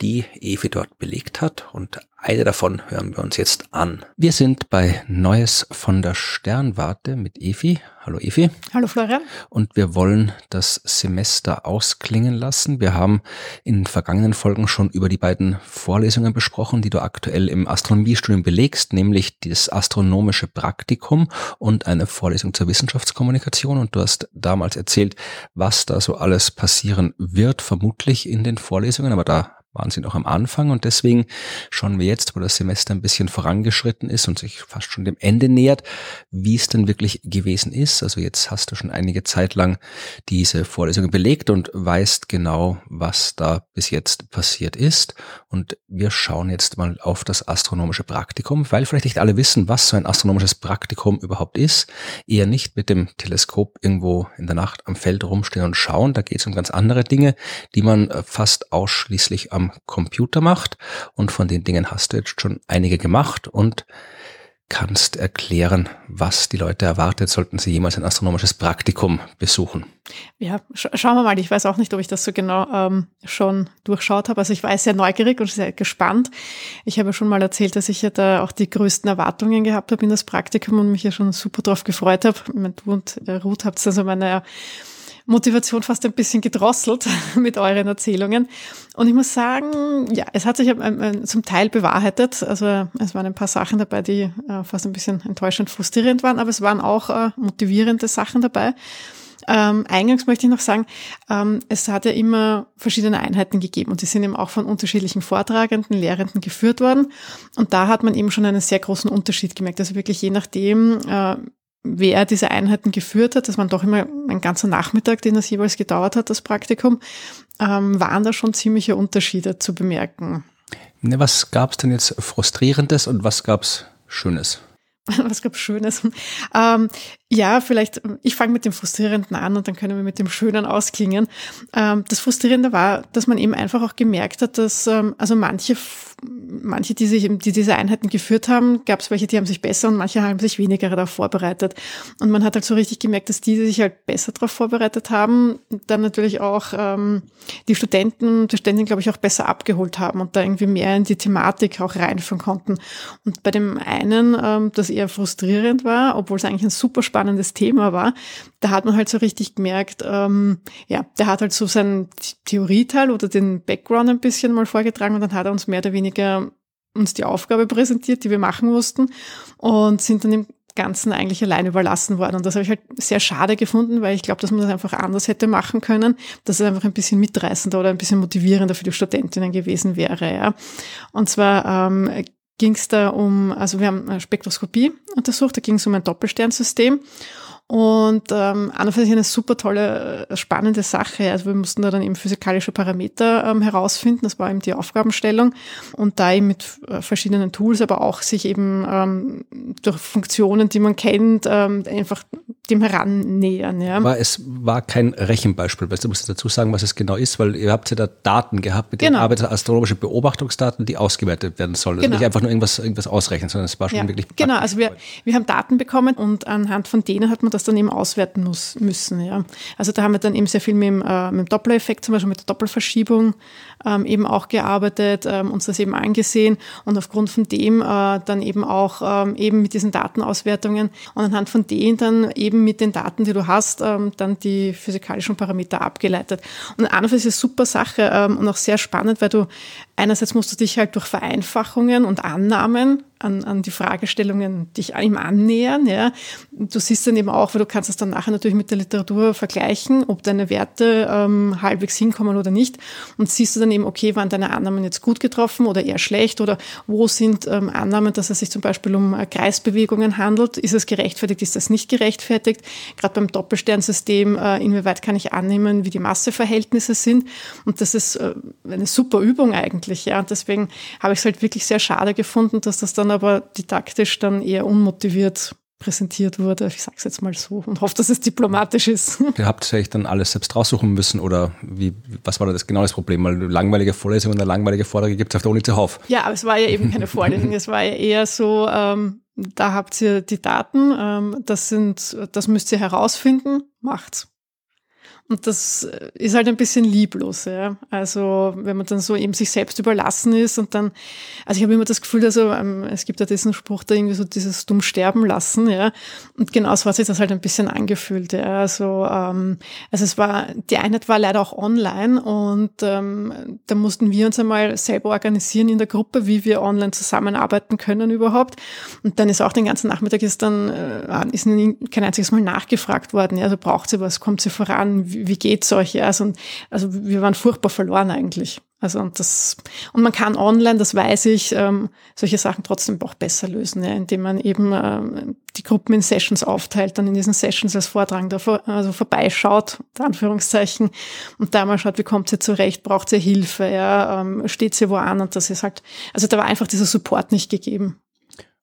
die Evi dort belegt hat und eine davon hören wir uns jetzt an. Wir sind bei Neues von der Sternwarte mit Evi. Hallo Evi. Hallo Florian. Und wir wollen das Semester ausklingen lassen. Wir haben in vergangenen Folgen schon über die beiden Vorlesungen besprochen, die du aktuell im Astronomiestudium belegst, nämlich das astronomische Praktikum und eine Vorlesung zur Wissenschaftskommunikation. Und du hast damals erzählt, was da so alles passieren wird, vermutlich in den Vorlesungen, aber da waren sie noch am Anfang und deswegen schauen wir jetzt, wo das Semester ein bisschen vorangeschritten ist und sich fast schon dem Ende nähert, wie es denn wirklich gewesen ist. Also jetzt hast du schon einige Zeit lang diese Vorlesungen belegt und weißt genau, was da bis jetzt passiert ist. Und wir schauen jetzt mal auf das astronomische Praktikum, weil vielleicht nicht alle wissen, was so ein astronomisches Praktikum überhaupt ist. Eher nicht mit dem Teleskop irgendwo in der Nacht am Feld rumstehen und schauen. Da geht es um ganz andere Dinge, die man fast ausschließlich am am Computer macht. Und von den Dingen hast du jetzt schon einige gemacht. Und kannst erklären, was die Leute erwartet, sollten sie jemals ein astronomisches Praktikum besuchen. Ja, sch schauen wir mal. Ich weiß auch nicht, ob ich das so genau ähm, schon durchschaut habe. Also ich war sehr neugierig und sehr gespannt. Ich habe schon mal erzählt, dass ich ja da auch die größten Erwartungen gehabt habe in das Praktikum und mich ja schon super drauf gefreut habe. Du und Ruth habt also meine Motivation fast ein bisschen gedrosselt <laughs> mit euren Erzählungen. Und ich muss sagen, ja, es hat sich zum Teil bewahrheitet. Also es waren ein paar Sachen dabei, die äh, fast ein bisschen enttäuschend frustrierend waren, aber es waren auch äh, motivierende Sachen dabei. Ähm, eingangs möchte ich noch sagen, ähm, es hat ja immer verschiedene Einheiten gegeben und die sind eben auch von unterschiedlichen Vortragenden, Lehrenden geführt worden. Und da hat man eben schon einen sehr großen Unterschied gemerkt. Also wirklich je nachdem, äh, wer diese Einheiten geführt hat, das waren doch immer ein ganzer Nachmittag, den das jeweils gedauert hat, das Praktikum, ähm, waren da schon ziemliche Unterschiede zu bemerken. Ne, was gab es denn jetzt Frustrierendes und was gab es Schönes? <laughs> was gab Schönes? Ähm, ja, vielleicht, ich fange mit dem Frustrierenden an und dann können wir mit dem Schönen ausklingen. Ähm, das Frustrierende war, dass man eben einfach auch gemerkt hat, dass ähm, also manche manche, die sich, die diese Einheiten geführt haben, gab es welche, die haben sich besser und manche haben sich weniger darauf vorbereitet. Und man hat halt so richtig gemerkt, dass die, die sich halt besser darauf vorbereitet haben, dann natürlich auch ähm, die Studenten, die Studentinnen, glaube ich, auch besser abgeholt haben und da irgendwie mehr in die Thematik auch reinführen konnten. Und bei dem einen, ähm, das eher frustrierend war, obwohl es eigentlich ein super spannendes Thema war, da hat man halt so richtig gemerkt, ähm, ja, der hat halt so seinen Theorieteil oder den Background ein bisschen mal vorgetragen und dann hat er uns mehr oder weniger weniger uns die Aufgabe präsentiert, die wir machen mussten und sind dann im Ganzen eigentlich allein überlassen worden. Und das habe ich halt sehr schade gefunden, weil ich glaube, dass man das einfach anders hätte machen können, dass es einfach ein bisschen mitreißender oder ein bisschen motivierender für die Studentinnen gewesen wäre. Ja. Und zwar ähm, ging es da um, also wir haben Spektroskopie untersucht, da ging es um ein Doppelsternsystem. Und ähm, an und für sich eine super tolle, äh, spannende Sache. Also wir mussten da dann eben physikalische Parameter ähm, herausfinden. Das war eben die Aufgabenstellung. Und da eben mit äh, verschiedenen Tools, aber auch sich eben ähm, durch Funktionen, die man kennt, ähm, einfach dem herannähern. Ja. Aber es war kein Rechenbeispiel. Weißt du, musst dazu sagen, was es genau ist, weil ihr habt ja da Daten gehabt, mit denen genau. arbeitet astronomische Beobachtungsdaten, die ausgewertet werden sollen. Also genau. nicht einfach nur irgendwas, irgendwas ausrechnen, sondern es war schon ja. wirklich. Genau, also wir, wir haben Daten bekommen und anhand von denen hat man das dann eben auswerten muss, müssen. Ja. Also da haben wir dann eben sehr viel mit dem, äh, mit dem Doppler-Effekt, zum Beispiel mit der Doppelverschiebung ähm, eben auch gearbeitet, ähm, uns das eben angesehen und aufgrund von dem äh, dann eben auch ähm, eben mit diesen Datenauswertungen und anhand von denen dann eben mit den Daten, die du hast, ähm, dann die physikalischen Parameter abgeleitet. Und an und für sich ist eine super Sache ähm, und auch sehr spannend, weil du einerseits musst du dich halt durch Vereinfachungen und Annahmen an, an die Fragestellungen dich ihm annähern. Ja. Du siehst dann eben auch, weil du kannst es dann nachher natürlich mit der Literatur vergleichen, ob deine Werte ähm, halbwegs hinkommen oder nicht. Und siehst du dann eben, okay, waren deine Annahmen jetzt gut getroffen oder eher schlecht oder wo sind ähm, Annahmen, dass es sich zum Beispiel um äh, Kreisbewegungen handelt? Ist es gerechtfertigt, ist das nicht gerechtfertigt? Gerade beim Doppelsternsystem, äh, inwieweit kann ich annehmen, wie die Masseverhältnisse sind? Und das ist äh, eine super Übung eigentlich. Ja. Und deswegen habe ich es halt wirklich sehr schade gefunden, dass das dann aber didaktisch dann eher unmotiviert präsentiert wurde. Ich sage es jetzt mal so und hoffe, dass es diplomatisch ist. Ihr habt euch dann alles selbst raussuchen müssen oder wie, was war da das genau das Problem? Weil langweilige Vorlesungen oder langweilige Vorträge gibt es auf der Uni zuhauf. Ja, aber es war ja eben keine Vorlesung. es war ja eher so, ähm, da habt ihr die Daten, ähm, das sind, das müsst ihr herausfinden, macht's. Und das äh, ist halt ein bisschen lieblos. Ja. Also wenn man dann so eben sich selbst überlassen ist und dann, also ich habe immer das Gefühl, also ähm, es gibt ja diesen Spruch da irgendwie so dieses dumm sterben lassen, ja. Und genau so hat sich das halt ein bisschen angefühlt. Ja. Also, ähm, also es war, die Einheit war leider auch online und ähm, da mussten wir uns einmal selber organisieren in der Gruppe, wie wir online zusammenarbeiten können überhaupt. Und dann ist auch den ganzen Nachmittag ist dann äh, ist kein einziges Mal nachgefragt worden. Ja. Also braucht sie was, kommt sie voran? Wie, geht's euch? Ja, also, also wir waren furchtbar verloren eigentlich. Also und das und man kann online, das weiß ich, ähm, solche Sachen trotzdem auch besser lösen, ja, indem man eben ähm, die Gruppen in Sessions aufteilt, dann in diesen Sessions als Vortragender vor, also vorbeischaut, Anführungszeichen, und da mal schaut, wie kommt sie zurecht, braucht sie Hilfe, ja, ähm, steht sie wo an und das ist halt, also da war einfach dieser Support nicht gegeben.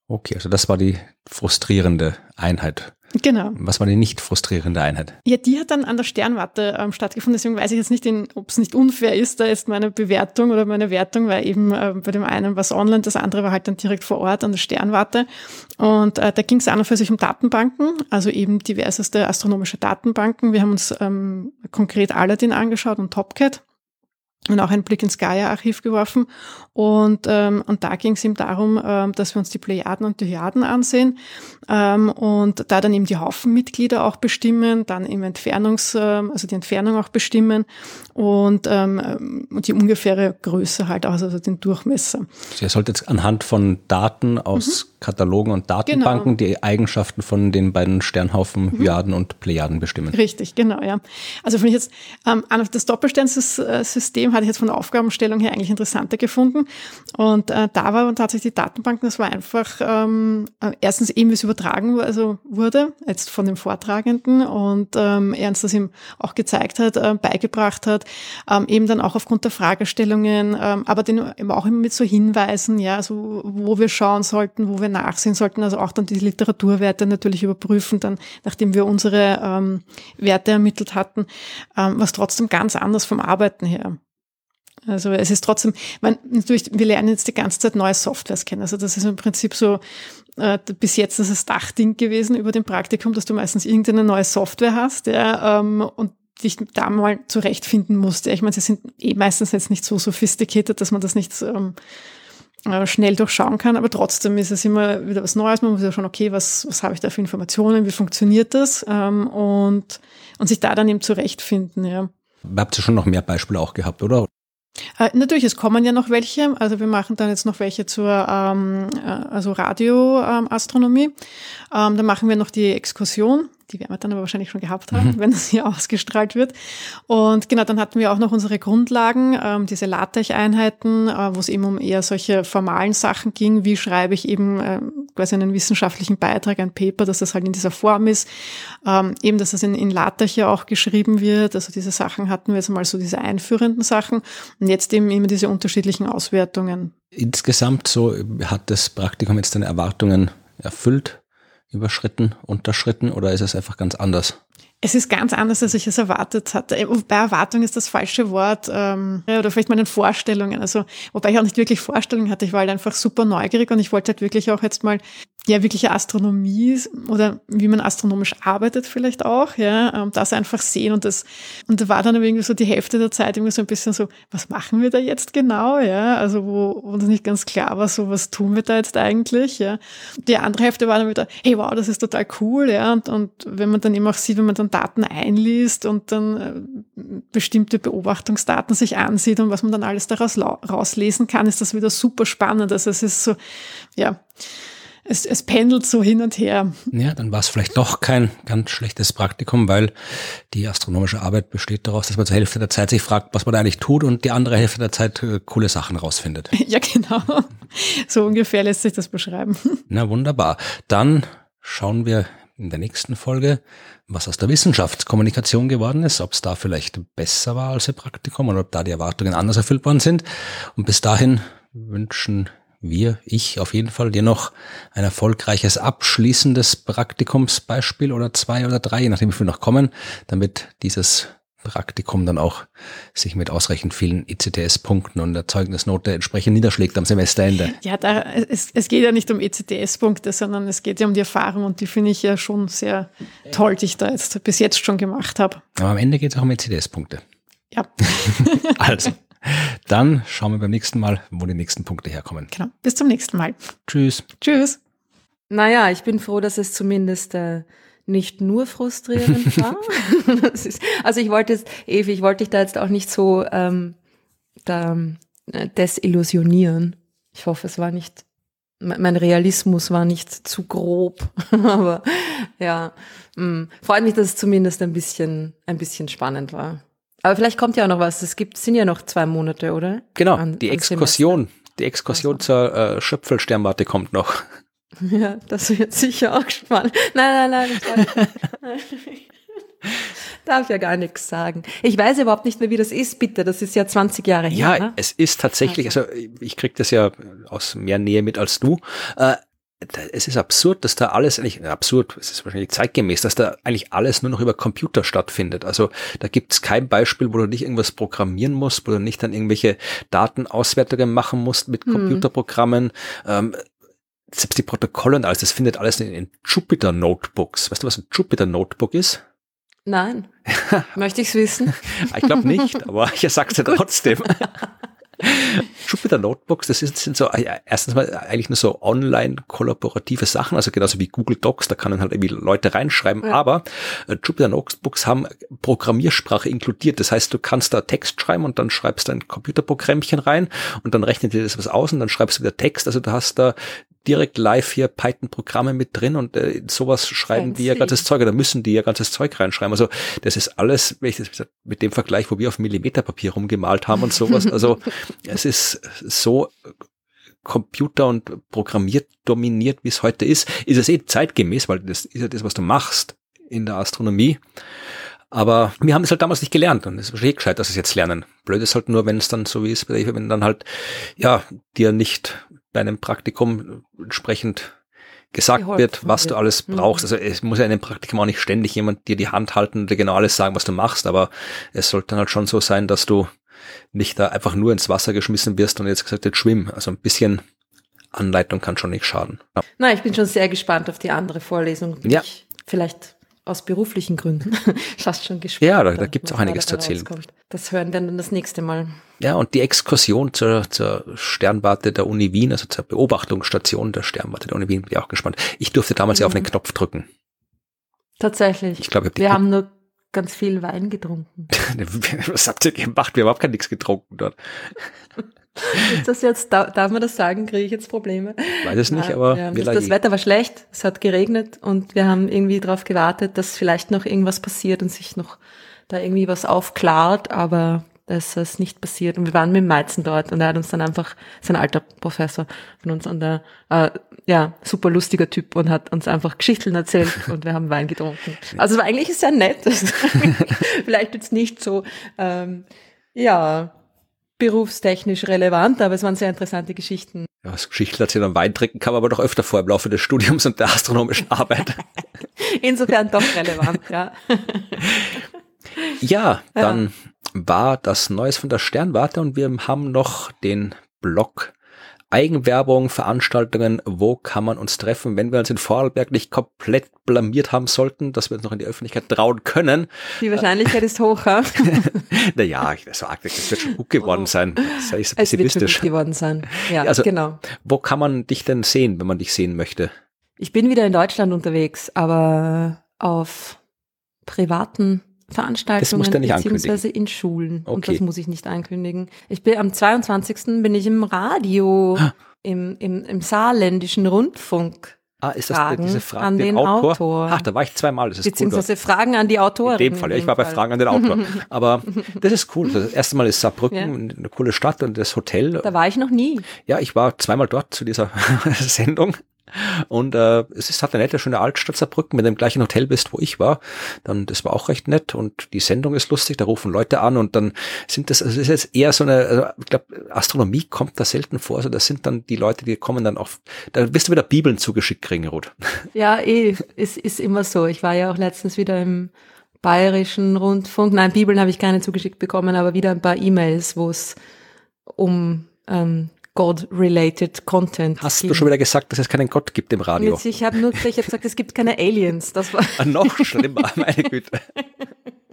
Okay, also das war die frustrierende Einheit. Genau. Was war die nicht frustrierende Einheit? Ja, die hat dann an der Sternwarte ähm, stattgefunden. Deswegen weiß ich jetzt nicht, ob es nicht unfair ist, da jetzt meine Bewertung oder meine Wertung, weil eben äh, bei dem einen war es online, das andere war halt dann direkt vor Ort an der Sternwarte. Und äh, da ging es an und für sich um Datenbanken, also eben diverseste astronomische Datenbanken. Wir haben uns ähm, konkret Aladdin angeschaut und Topcat und auch einen Blick ins Gaia-Archiv geworfen. Und, ähm, und da ging es ihm darum, ähm, dass wir uns die Plejaden und die Hyaden ansehen ähm, und da dann eben die Haufenmitglieder auch bestimmen, dann eben Entfernungs, ähm, also die Entfernung auch bestimmen und, ähm, die ungefähre Größe halt auch, also den Durchmesser. Also ihr solltet jetzt anhand von Daten aus mhm. Katalogen und Datenbanken genau. die Eigenschaften von den beiden Sternhaufen, mhm. Hyaden und Plejaden bestimmen. Richtig, genau, ja. Also wenn ich jetzt ähm, das Doppelsternsystem hatte ich jetzt von der Aufgabenstellung her eigentlich interessanter gefunden und äh, da war tatsächlich die Datenbanken, das war einfach ähm, äh, erstens eben, wie es übertragen also wurde, jetzt von dem Vortragenden und ähm, er uns das ihm auch gezeigt hat, äh, beigebracht hat, ähm, eben dann auch aufgrund der Fragestellungen, ähm, aber den eben auch immer mit so Hinweisen, ja, also wo wir schauen sollten, wo wir nachsehen sollten, also auch dann die Literaturwerte natürlich überprüfen, dann nachdem wir unsere ähm, Werte ermittelt hatten, ähm, was trotzdem ganz anders vom Arbeiten her. Also es ist trotzdem, man, natürlich, wir lernen jetzt die ganze Zeit neue Softwares kennen. Also das ist im Prinzip so, äh, bis jetzt ist das Dachding gewesen über dem Praktikum, dass du meistens irgendeine neue Software hast, ja, ähm, und dich da mal zurechtfinden musst. Ja. Ich meine, sie sind eh meistens jetzt nicht so sophisticated, dass man das nicht ähm, äh, schnell durchschauen kann, aber trotzdem ist es immer wieder was Neues. Man muss ja schon, okay, was, was habe ich da für Informationen, wie funktioniert das? Ähm, und, und sich da dann eben zurechtfinden, ja. Habt ihr schon noch mehr Beispiele auch gehabt, oder? Äh, natürlich, es kommen ja noch welche. Also wir machen dann jetzt noch welche zur ähm, äh, also Radioastronomie. Ähm, dann machen wir noch die Exkursion die werden wir dann aber wahrscheinlich schon gehabt haben, mhm. wenn das hier <laughs> ausgestrahlt wird. Und genau, dann hatten wir auch noch unsere Grundlagen, ähm, diese LaTeX-Einheiten, äh, wo es eben um eher solche formalen Sachen ging. Wie schreibe ich eben äh, quasi einen wissenschaftlichen Beitrag, ein Paper, dass das halt in dieser Form ist. Ähm, eben, dass das in, in LaTeX ja auch geschrieben wird. Also diese Sachen hatten wir jetzt mal so diese einführenden Sachen. Und jetzt eben immer diese unterschiedlichen Auswertungen. Insgesamt so hat das Praktikum jetzt deine Erwartungen erfüllt? Überschritten, unterschritten oder ist es einfach ganz anders? Es ist ganz anders, als ich es erwartet hatte. Wobei Erwartung ist das falsche Wort. Ähm, oder vielleicht meinen Vorstellungen. Also, wobei ich auch nicht wirklich Vorstellungen hatte. Ich war halt einfach super neugierig und ich wollte halt wirklich auch jetzt mal ja wirkliche Astronomie oder wie man astronomisch arbeitet vielleicht auch, ja, ähm, das einfach sehen und das und da war dann irgendwie so die Hälfte der Zeit irgendwie so ein bisschen so, was machen wir da jetzt genau, ja, also wo wo das nicht ganz klar war, so was tun wir da jetzt eigentlich, ja. Die andere Hälfte war dann wieder, hey wow, das ist total cool, ja, und, und wenn man dann eben auch sieht, wenn man dann Daten einliest und dann äh, bestimmte Beobachtungsdaten sich ansieht und was man dann alles daraus rauslesen kann, ist das wieder super spannend. Also es ist so, ja, es, es pendelt so hin und her. Ja, dann war es vielleicht doch kein ganz schlechtes Praktikum, weil die astronomische Arbeit besteht daraus, dass man zur Hälfte der Zeit sich fragt, was man eigentlich tut und die andere Hälfte der Zeit äh, coole Sachen rausfindet. <laughs> Ja, genau. So ungefähr lässt sich das beschreiben. Na wunderbar. Dann schauen wir in der nächsten Folge, was aus der Wissenschaftskommunikation geworden ist, ob es da vielleicht besser war als im Praktikum oder ob da die Erwartungen anders erfüllt worden sind. Und bis dahin wünschen wir, ich auf jeden Fall, dir noch ein erfolgreiches abschließendes Praktikumsbeispiel oder zwei oder drei, je nachdem wie viel noch kommen, damit dieses Praktikum dann auch sich mit ausreichend vielen ECTS-Punkten und der Zeugnisnote entsprechend niederschlägt am Semesterende. Ja, da, es, es geht ja nicht um ECTS-Punkte, sondern es geht ja um die Erfahrung und die finde ich ja schon sehr toll, die ich da jetzt bis jetzt schon gemacht habe. Aber am Ende geht es auch um ECTS-Punkte. Ja. <laughs> also. Dann schauen wir beim nächsten Mal, wo die nächsten Punkte herkommen. Genau. Bis zum nächsten Mal. Tschüss. Tschüss. Naja, ich bin froh, dass es zumindest äh, nicht nur frustrierend <laughs> war. <laughs> ist, also ich wollte jetzt, Evi, ich wollte dich da jetzt auch nicht so ähm, da, äh, desillusionieren. Ich hoffe, es war nicht, mein Realismus war nicht zu grob. <laughs> Aber ja, mh, mm, freut mich, dass es zumindest ein bisschen, ein bisschen spannend war. Aber vielleicht kommt ja auch noch was. Es gibt, sind ja noch zwei Monate, oder? Genau, an, die Exkursion. Die Exkursion also. zur äh, Schöpfelsternwarte kommt noch. <laughs> Ja, das wird sicher auch spannend. Nein, nein, nein. <laughs> Darf ja gar nichts sagen. Ich weiß überhaupt nicht mehr, wie das ist, bitte. Das ist ja 20 Jahre her. Ja, ne? es ist tatsächlich, also ich kriege das ja aus mehr Nähe mit als du. Äh, es ist absurd, dass da alles eigentlich, absurd, es ist wahrscheinlich zeitgemäß, dass da eigentlich alles nur noch über Computer stattfindet. Also da gibt es kein Beispiel, wo du nicht irgendwas programmieren musst, wo du nicht dann irgendwelche Datenauswertungen machen musst mit hm. Computerprogrammen. Ähm, selbst die Protokolle und alles, das findet alles in, in Jupyter Notebooks. Weißt du, was ein Jupyter Notebook ist? Nein. <laughs> Möchte ich es wissen? ich glaube nicht, aber <laughs> ich sag's ja trotzdem. <laughs> Jupyter Notebooks, das sind, sind so äh, erstens mal eigentlich nur so online kollaborative Sachen, also genauso wie Google Docs, da kann man halt irgendwie Leute reinschreiben, ja. aber äh, Jupyter Notebooks haben Programmiersprache inkludiert. Das heißt, du kannst da Text schreiben und dann schreibst du ein Computerprogrammchen rein und dann rechnet dir das was aus und dann schreibst du wieder Text. Also du hast da direkt live hier Python-Programme mit drin und äh, sowas schreiben Fancy. die ja ganzes Zeug oder müssen die ja ganzes Zeug reinschreiben. Also das ist alles, wenn ich das mit dem Vergleich, wo wir auf Millimeterpapier rumgemalt haben und sowas. Also <laughs> es ist so Computer und programmiert dominiert, wie es heute ist, ist es eh zeitgemäß, weil das ist ja das, was du machst in der Astronomie. Aber wir haben es halt damals nicht gelernt und es ist wahrscheinlich gescheit, dass wir es jetzt lernen. Blöd ist halt nur, wenn es dann so wie es, wenn dann halt, ja, dir nicht bei einem Praktikum entsprechend gesagt wird, was du alles mhm. brauchst. Also es muss ja in einem Praktikum auch nicht ständig jemand dir die Hand halten und dir genau alles sagen, was du machst, aber es sollte dann halt schon so sein, dass du nicht da einfach nur ins Wasser geschmissen wirst und jetzt gesagt, jetzt schwimm. Also ein bisschen Anleitung kann schon nicht schaden. Ja. Na, ich bin schon sehr gespannt auf die andere Vorlesung. Ja. vielleicht aus beruflichen Gründen <laughs> fast schon gespannt. Ja, da, da gibt es auch einiges zu erzählen. Rauskommt. Das hören wir dann das nächste Mal. Ja, und die Exkursion zur, zur Sternwarte der Uni Wien, also zur Beobachtungsstation der Sternwarte der Uni Wien, bin ich auch gespannt. Ich durfte damals mhm. ja auf einen mhm. Knopf drücken. Tatsächlich. Ich glaube, wir haben nur ganz viel Wein getrunken. <laughs> Was habt ihr gemacht? Wir haben überhaupt gar nichts getrunken dort. Ist das jetzt, darf man das sagen? Kriege ich jetzt Probleme? Weiß es nicht, aber ja, das, das Wetter war schlecht, es hat geregnet und wir haben irgendwie darauf gewartet, dass vielleicht noch irgendwas passiert und sich noch da irgendwie was aufklart, aber das ist nicht passiert. Und wir waren mit Meizen dort und er hat uns dann einfach, sein alter Professor von uns, und der, äh, ja, super lustiger Typ und hat uns einfach Geschichten erzählt <laughs> und wir haben Wein getrunken. Also es war eigentlich sehr nett. <laughs> Vielleicht jetzt nicht so, ähm, ja, berufstechnisch relevant, aber es waren sehr interessante Geschichten. Ja, das Geschichten erzählen und Wein trinken kann man aber doch öfter vor im Laufe des Studiums und der astronomischen <laughs> Arbeit. Insofern doch relevant, ja. ja, dann ja. war das Neues von der Sternwarte und wir haben noch den Blog Eigenwerbung, Veranstaltungen, wo kann man uns treffen, wenn wir uns in Vorarlberg nicht komplett blamiert haben sollten, dass wir uns noch in die Öffentlichkeit trauen können. Die Wahrscheinlichkeit ist hoch, ha? <laughs> naja, ich sage, das wird schon gut geworden sein. Das ist es wird schon gut geworden sein. Ja, also, genau. Wo kann man dich denn sehen, wenn man dich sehen möchte? Ich bin wieder in Deutschland unterwegs, aber auf privaten Veranstaltungen beziehungsweise in Schulen. Okay. Und das muss ich nicht ankündigen. Ich bin am 22. bin ich im Radio, im, im, im saarländischen Rundfunk. Ah, ist das Fragen diese Frage an den, den Autor? Autor? Ach, da war ich zweimal. Das ist Beziehungsweise cool, Fragen an die Autorin. In dem Fall, ja, ich war bei Fragen an den Autor. <laughs> Aber das ist cool. Das erste Mal ist Saarbrücken ja. eine coole Stadt und das Hotel. Da war ich noch nie. Ja, ich war zweimal dort zu dieser <laughs> Sendung. Und äh, es ist halt eine nette, schöne Altstadt Saarbrücken, wenn du im gleichen Hotel bist, wo ich war. Dann, das war auch recht nett und die Sendung ist lustig, da rufen Leute an und dann sind das, also es ist jetzt eher so eine, also ich glaube, Astronomie kommt da selten vor. Also das sind dann die Leute, die kommen dann auf, da wirst du wieder Bibeln zugeschickt kriegen, Ruth. <laughs> Ja, eh, es ist immer so. Ich war ja auch letztens wieder im bayerischen Rundfunk. Nein, Bibeln habe ich keine zugeschickt bekommen, aber wieder ein paar E-Mails, wo es um ähm, God-related Content. Hast du schon wieder gesagt, dass es keinen Gott gibt im Radio? Jetzt, ich habe nur ich hab gesagt, es gibt keine Aliens. Das war ah, noch schlimmer, <laughs> meine Güte.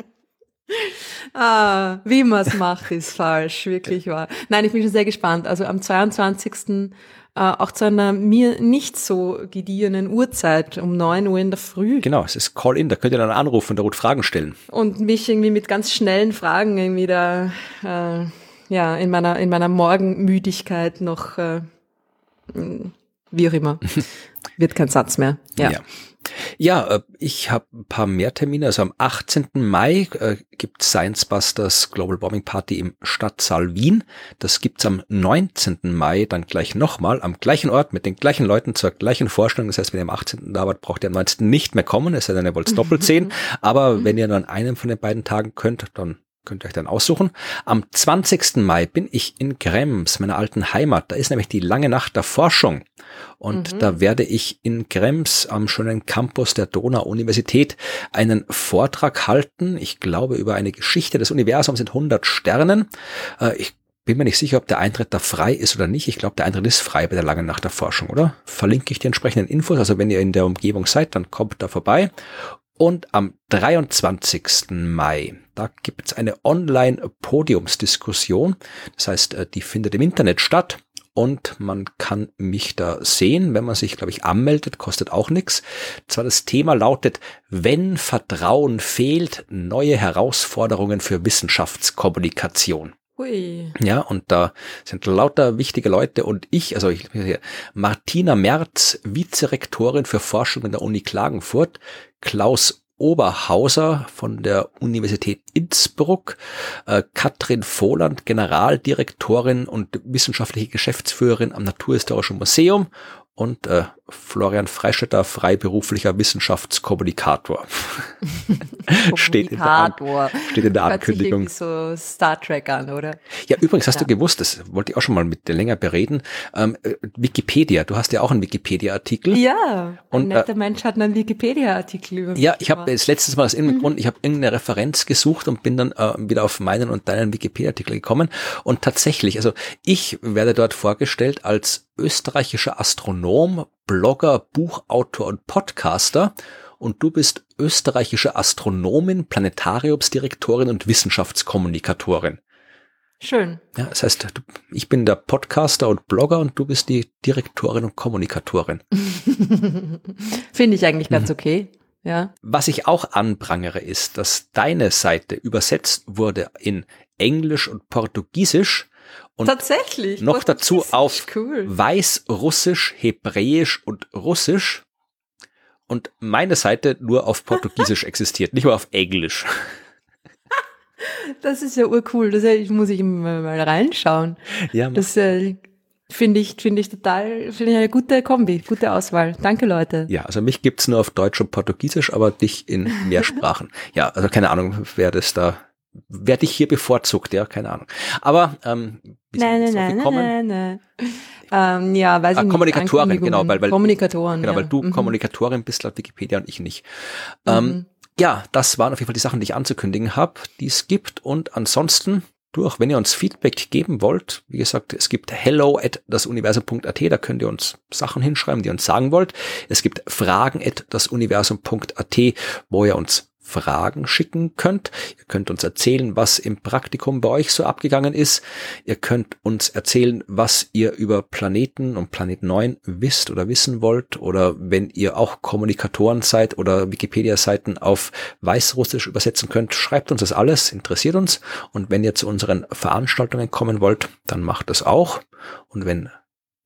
<laughs> ah, wie man es macht, ist falsch, wirklich wahr. Nein, ich bin schon sehr gespannt. Also am 22. Äh, auch zu einer mir nicht so gediehenen Uhrzeit um 9 Uhr in der Früh. Genau, es ist Call-In, da könnt ihr dann anrufen und da gut Fragen stellen. Und mich irgendwie mit ganz schnellen Fragen irgendwie da äh, ja, in meiner, in meiner Morgenmüdigkeit noch, äh, wie auch immer, <laughs> wird kein Satz mehr. Ja. ja. Ja, äh, ich habe ein paar mehr Termine. Also am 18. Mai äh, gibt Science Busters Global Warming Party im Stadtsaal Wien. Das gibt's am 19. Mai dann gleich nochmal am gleichen Ort mit den gleichen Leuten zur gleichen Vorstellung. Das heißt, wenn ihr am 18. da wart, braucht ihr am 19. nicht mehr kommen, es sei denn, ihr wollt es <laughs> doppelt sehen. Aber wenn ihr dann an einem von den beiden Tagen könnt, dann könnt ihr euch dann aussuchen. Am 20. Mai bin ich in Krems, meiner alten Heimat. Da ist nämlich die lange Nacht der Forschung. Und mhm. da werde ich in Krems am schönen Campus der Donau-Universität einen Vortrag halten. Ich glaube über eine Geschichte des Universums in 100 Sternen. Äh, ich bin mir nicht sicher, ob der Eintritt da frei ist oder nicht. Ich glaube, der Eintritt ist frei bei der langen Nacht der Forschung, oder? Verlinke ich die entsprechenden Infos. Also wenn ihr in der Umgebung seid, dann kommt da vorbei. Und am 23. Mai, da gibt es eine Online-Podiumsdiskussion. Das heißt, äh, die findet im Internet statt und man kann mich da sehen, wenn man sich, glaube ich, anmeldet, kostet auch nichts. Zwar das Thema lautet, wenn Vertrauen fehlt, neue Herausforderungen für Wissenschaftskommunikation. Hui. Ja, und da sind lauter wichtige Leute und ich, also ich, Martina Merz, Vizerektorin für Forschung in der Uni Klagenfurt, Klaus Oberhauser von der Universität Innsbruck, äh, Katrin Voland, Generaldirektorin und wissenschaftliche Geschäftsführerin am Naturhistorischen Museum und äh, Florian Freistetter, freiberuflicher Wissenschaftskommunikator. <laughs> steht, in der steht in der Hört Ankündigung. Sich so Star Trek an, oder? Ja, übrigens hast ja. du gewusst, das wollte ich auch schon mal mit dir länger bereden. Ähm, äh, Wikipedia, du hast ja auch einen Wikipedia-Artikel. Ja, ein und, netter äh, Mensch hat einen Wikipedia-Artikel über Ja, ich habe das letztes Mal aus irgendeinem mhm. Grund, ich habe irgendeine Referenz gesucht und bin dann äh, wieder auf meinen und deinen Wikipedia-Artikel gekommen. Und tatsächlich, also ich werde dort vorgestellt als österreichischer Astronom, Blogger, Buchautor und Podcaster und du bist österreichische Astronomin, Planetariumsdirektorin und Wissenschaftskommunikatorin. Schön. Ja, das heißt, ich bin der Podcaster und Blogger und du bist die Direktorin und Kommunikatorin. <laughs> Finde ich eigentlich ganz mhm. okay. Ja. Was ich auch anprangere ist, dass deine Seite übersetzt wurde in Englisch und Portugiesisch und Tatsächlich. Noch dazu auf cool. Weißrussisch, Hebräisch und Russisch. Und meine Seite nur auf Portugiesisch <laughs> existiert, nicht mal auf Englisch. Das ist ja urcool. Das muss ich mal reinschauen. Ja, das äh, finde ich, finde ich total, finde ich eine gute Kombi, gute Auswahl. Danke, Leute. Ja, also mich gibt's nur auf Deutsch und Portugiesisch, aber dich in mehr <laughs> Sprachen. ja, also keine Ahnung, wer das da werde ich hier bevorzugt, ja, keine Ahnung. Aber ähm, wie nein, nein, nein, nein, nein, ähm, ja, weiß ah, ich nicht. Kommunikatorin, genau, weil, weil Kommunikatoren, genau, weil du mhm. Kommunikatorin bist laut Wikipedia und ich nicht. Ähm, mhm. ja, das waren auf jeden Fall die Sachen, die ich anzukündigen habe, die es gibt. Und ansonsten durch, wenn ihr uns Feedback geben wollt, wie gesagt, es gibt hello at dasuniversum.at, da könnt ihr uns Sachen hinschreiben, die ihr uns sagen wollt. Es gibt fragen at dasuniversum.at, wo ihr uns Fragen schicken könnt. Ihr könnt uns erzählen, was im Praktikum bei euch so abgegangen ist. Ihr könnt uns erzählen, was ihr über Planeten und Planet 9 wisst oder wissen wollt. Oder wenn ihr auch Kommunikatoren seid oder Wikipedia-Seiten auf Weißrussisch übersetzen könnt, schreibt uns das alles, interessiert uns. Und wenn ihr zu unseren Veranstaltungen kommen wollt, dann macht das auch. Und wenn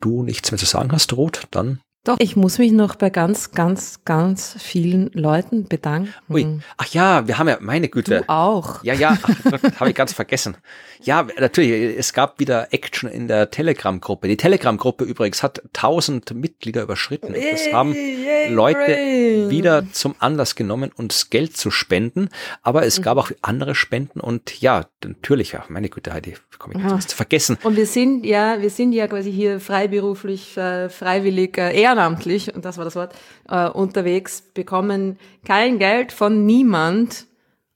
du nichts mehr zu sagen hast, Ruth, dann doch, ich muss mich noch bei ganz, ganz, ganz vielen Leuten bedanken. Ui. Ach ja, wir haben ja, meine Güte. Du auch. Ja, ja, habe ich ganz vergessen. Ja, natürlich, es gab wieder Action in der Telegram-Gruppe. Die Telegram-Gruppe übrigens hat 1000 Mitglieder überschritten. Das haben Leute wieder zum Anlass genommen, uns Geld zu spenden. Aber es gab auch andere Spenden und ja, natürlich, ja, meine Güte, Heidi, komme ich ganz vergessen. Und wir sind ja, wir sind ja quasi hier freiberuflich, äh, freiwillig, äh, ehrenamtlich, und das war das Wort, äh, unterwegs, bekommen kein Geld von niemand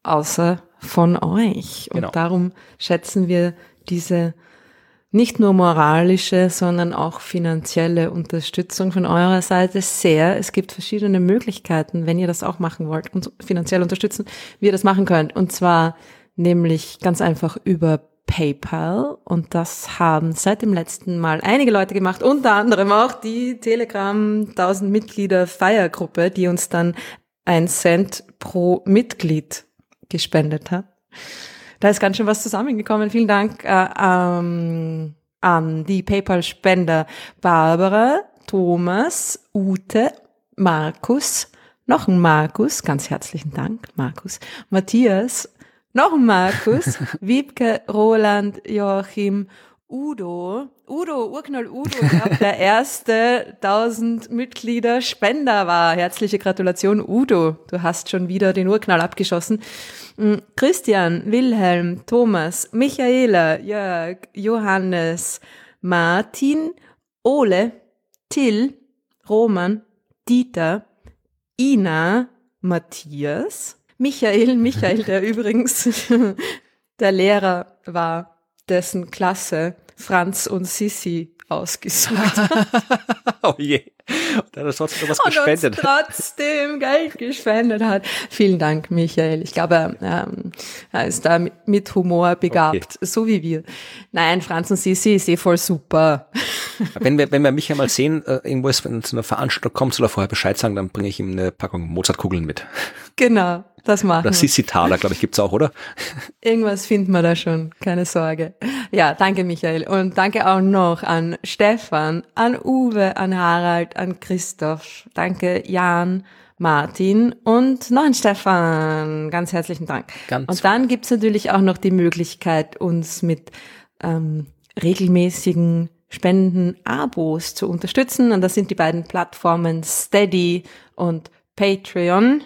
außer von euch. Und genau. darum schätzen wir diese nicht nur moralische, sondern auch finanzielle Unterstützung von eurer Seite sehr. Es gibt verschiedene Möglichkeiten, wenn ihr das auch machen wollt, und finanziell unterstützen, wie ihr das machen könnt. Und zwar nämlich ganz einfach über PayPal und das haben seit dem letzten Mal einige Leute gemacht, unter anderem auch die Telegram 1000 Mitglieder Feiergruppe, die uns dann ein Cent pro Mitglied gespendet hat. Da ist ganz schön was zusammengekommen. Vielen Dank äh, ähm, an die PayPal-Spender Barbara, Thomas, Ute, Markus, noch ein Markus, ganz herzlichen Dank, Markus, Matthias, noch ein Markus, <laughs> Wiebke, Roland, Joachim Udo, Udo, Urknall Udo, der erste 1000 Mitglieder Spender war. Herzliche Gratulation, Udo. Du hast schon wieder den Urknall abgeschossen. Mm, Christian, Wilhelm, Thomas, Michaela, Jörg, Johannes, Martin, Ole, Till, Roman, Dieter, Ina, Matthias, Michael, Michael, der <laughs> übrigens <laughs> der Lehrer war dessen Klasse Franz und Sissi ausgesucht hat. <laughs> oh je. Und er hat trotzdem was gespendet. Und trotzdem Geld gespendet hat. Vielen Dank, Michael. Ich glaube, ähm, er ist da mit Humor begabt, okay. so wie wir. Nein, Franz und Sissi ist eh voll super. Wenn wir, wenn wir mich einmal sehen, äh, irgendwo ist, wenn zu einer Veranstaltung kommt, soll er vorher Bescheid sagen, dann bringe ich ihm eine Packung Mozartkugeln mit. Genau. Das machen Oder Sissi Thaler, glaube ich, gibt's auch, oder? <laughs> Irgendwas finden wir da schon, keine Sorge. Ja, danke Michael. Und danke auch noch an Stefan, an Uwe, an Harald, an Christoph. Danke Jan, Martin und noch ein Stefan. Ganz herzlichen Dank. Ganz und dann gibt's natürlich auch noch die Möglichkeit, uns mit ähm, regelmäßigen Spenden, Abos zu unterstützen. Und das sind die beiden Plattformen Steady und Patreon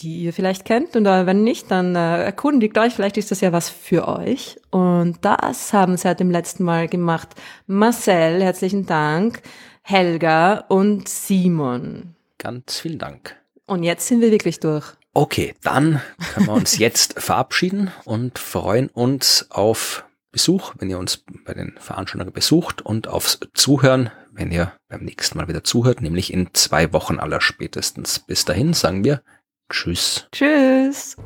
die ihr vielleicht kennt. Und wenn nicht, dann äh, erkundigt euch, vielleicht ist das ja was für euch. Und das haben seit dem letzten Mal gemacht Marcel, herzlichen Dank, Helga und Simon. Ganz vielen Dank. Und jetzt sind wir wirklich durch. Okay, dann können wir uns jetzt <laughs> verabschieden und freuen uns auf Besuch, wenn ihr uns bei den Veranstaltungen besucht und aufs Zuhören, wenn ihr beim nächsten Mal wieder zuhört, nämlich in zwei Wochen aller spätestens. Bis dahin sagen wir Tschüss. Tschüss.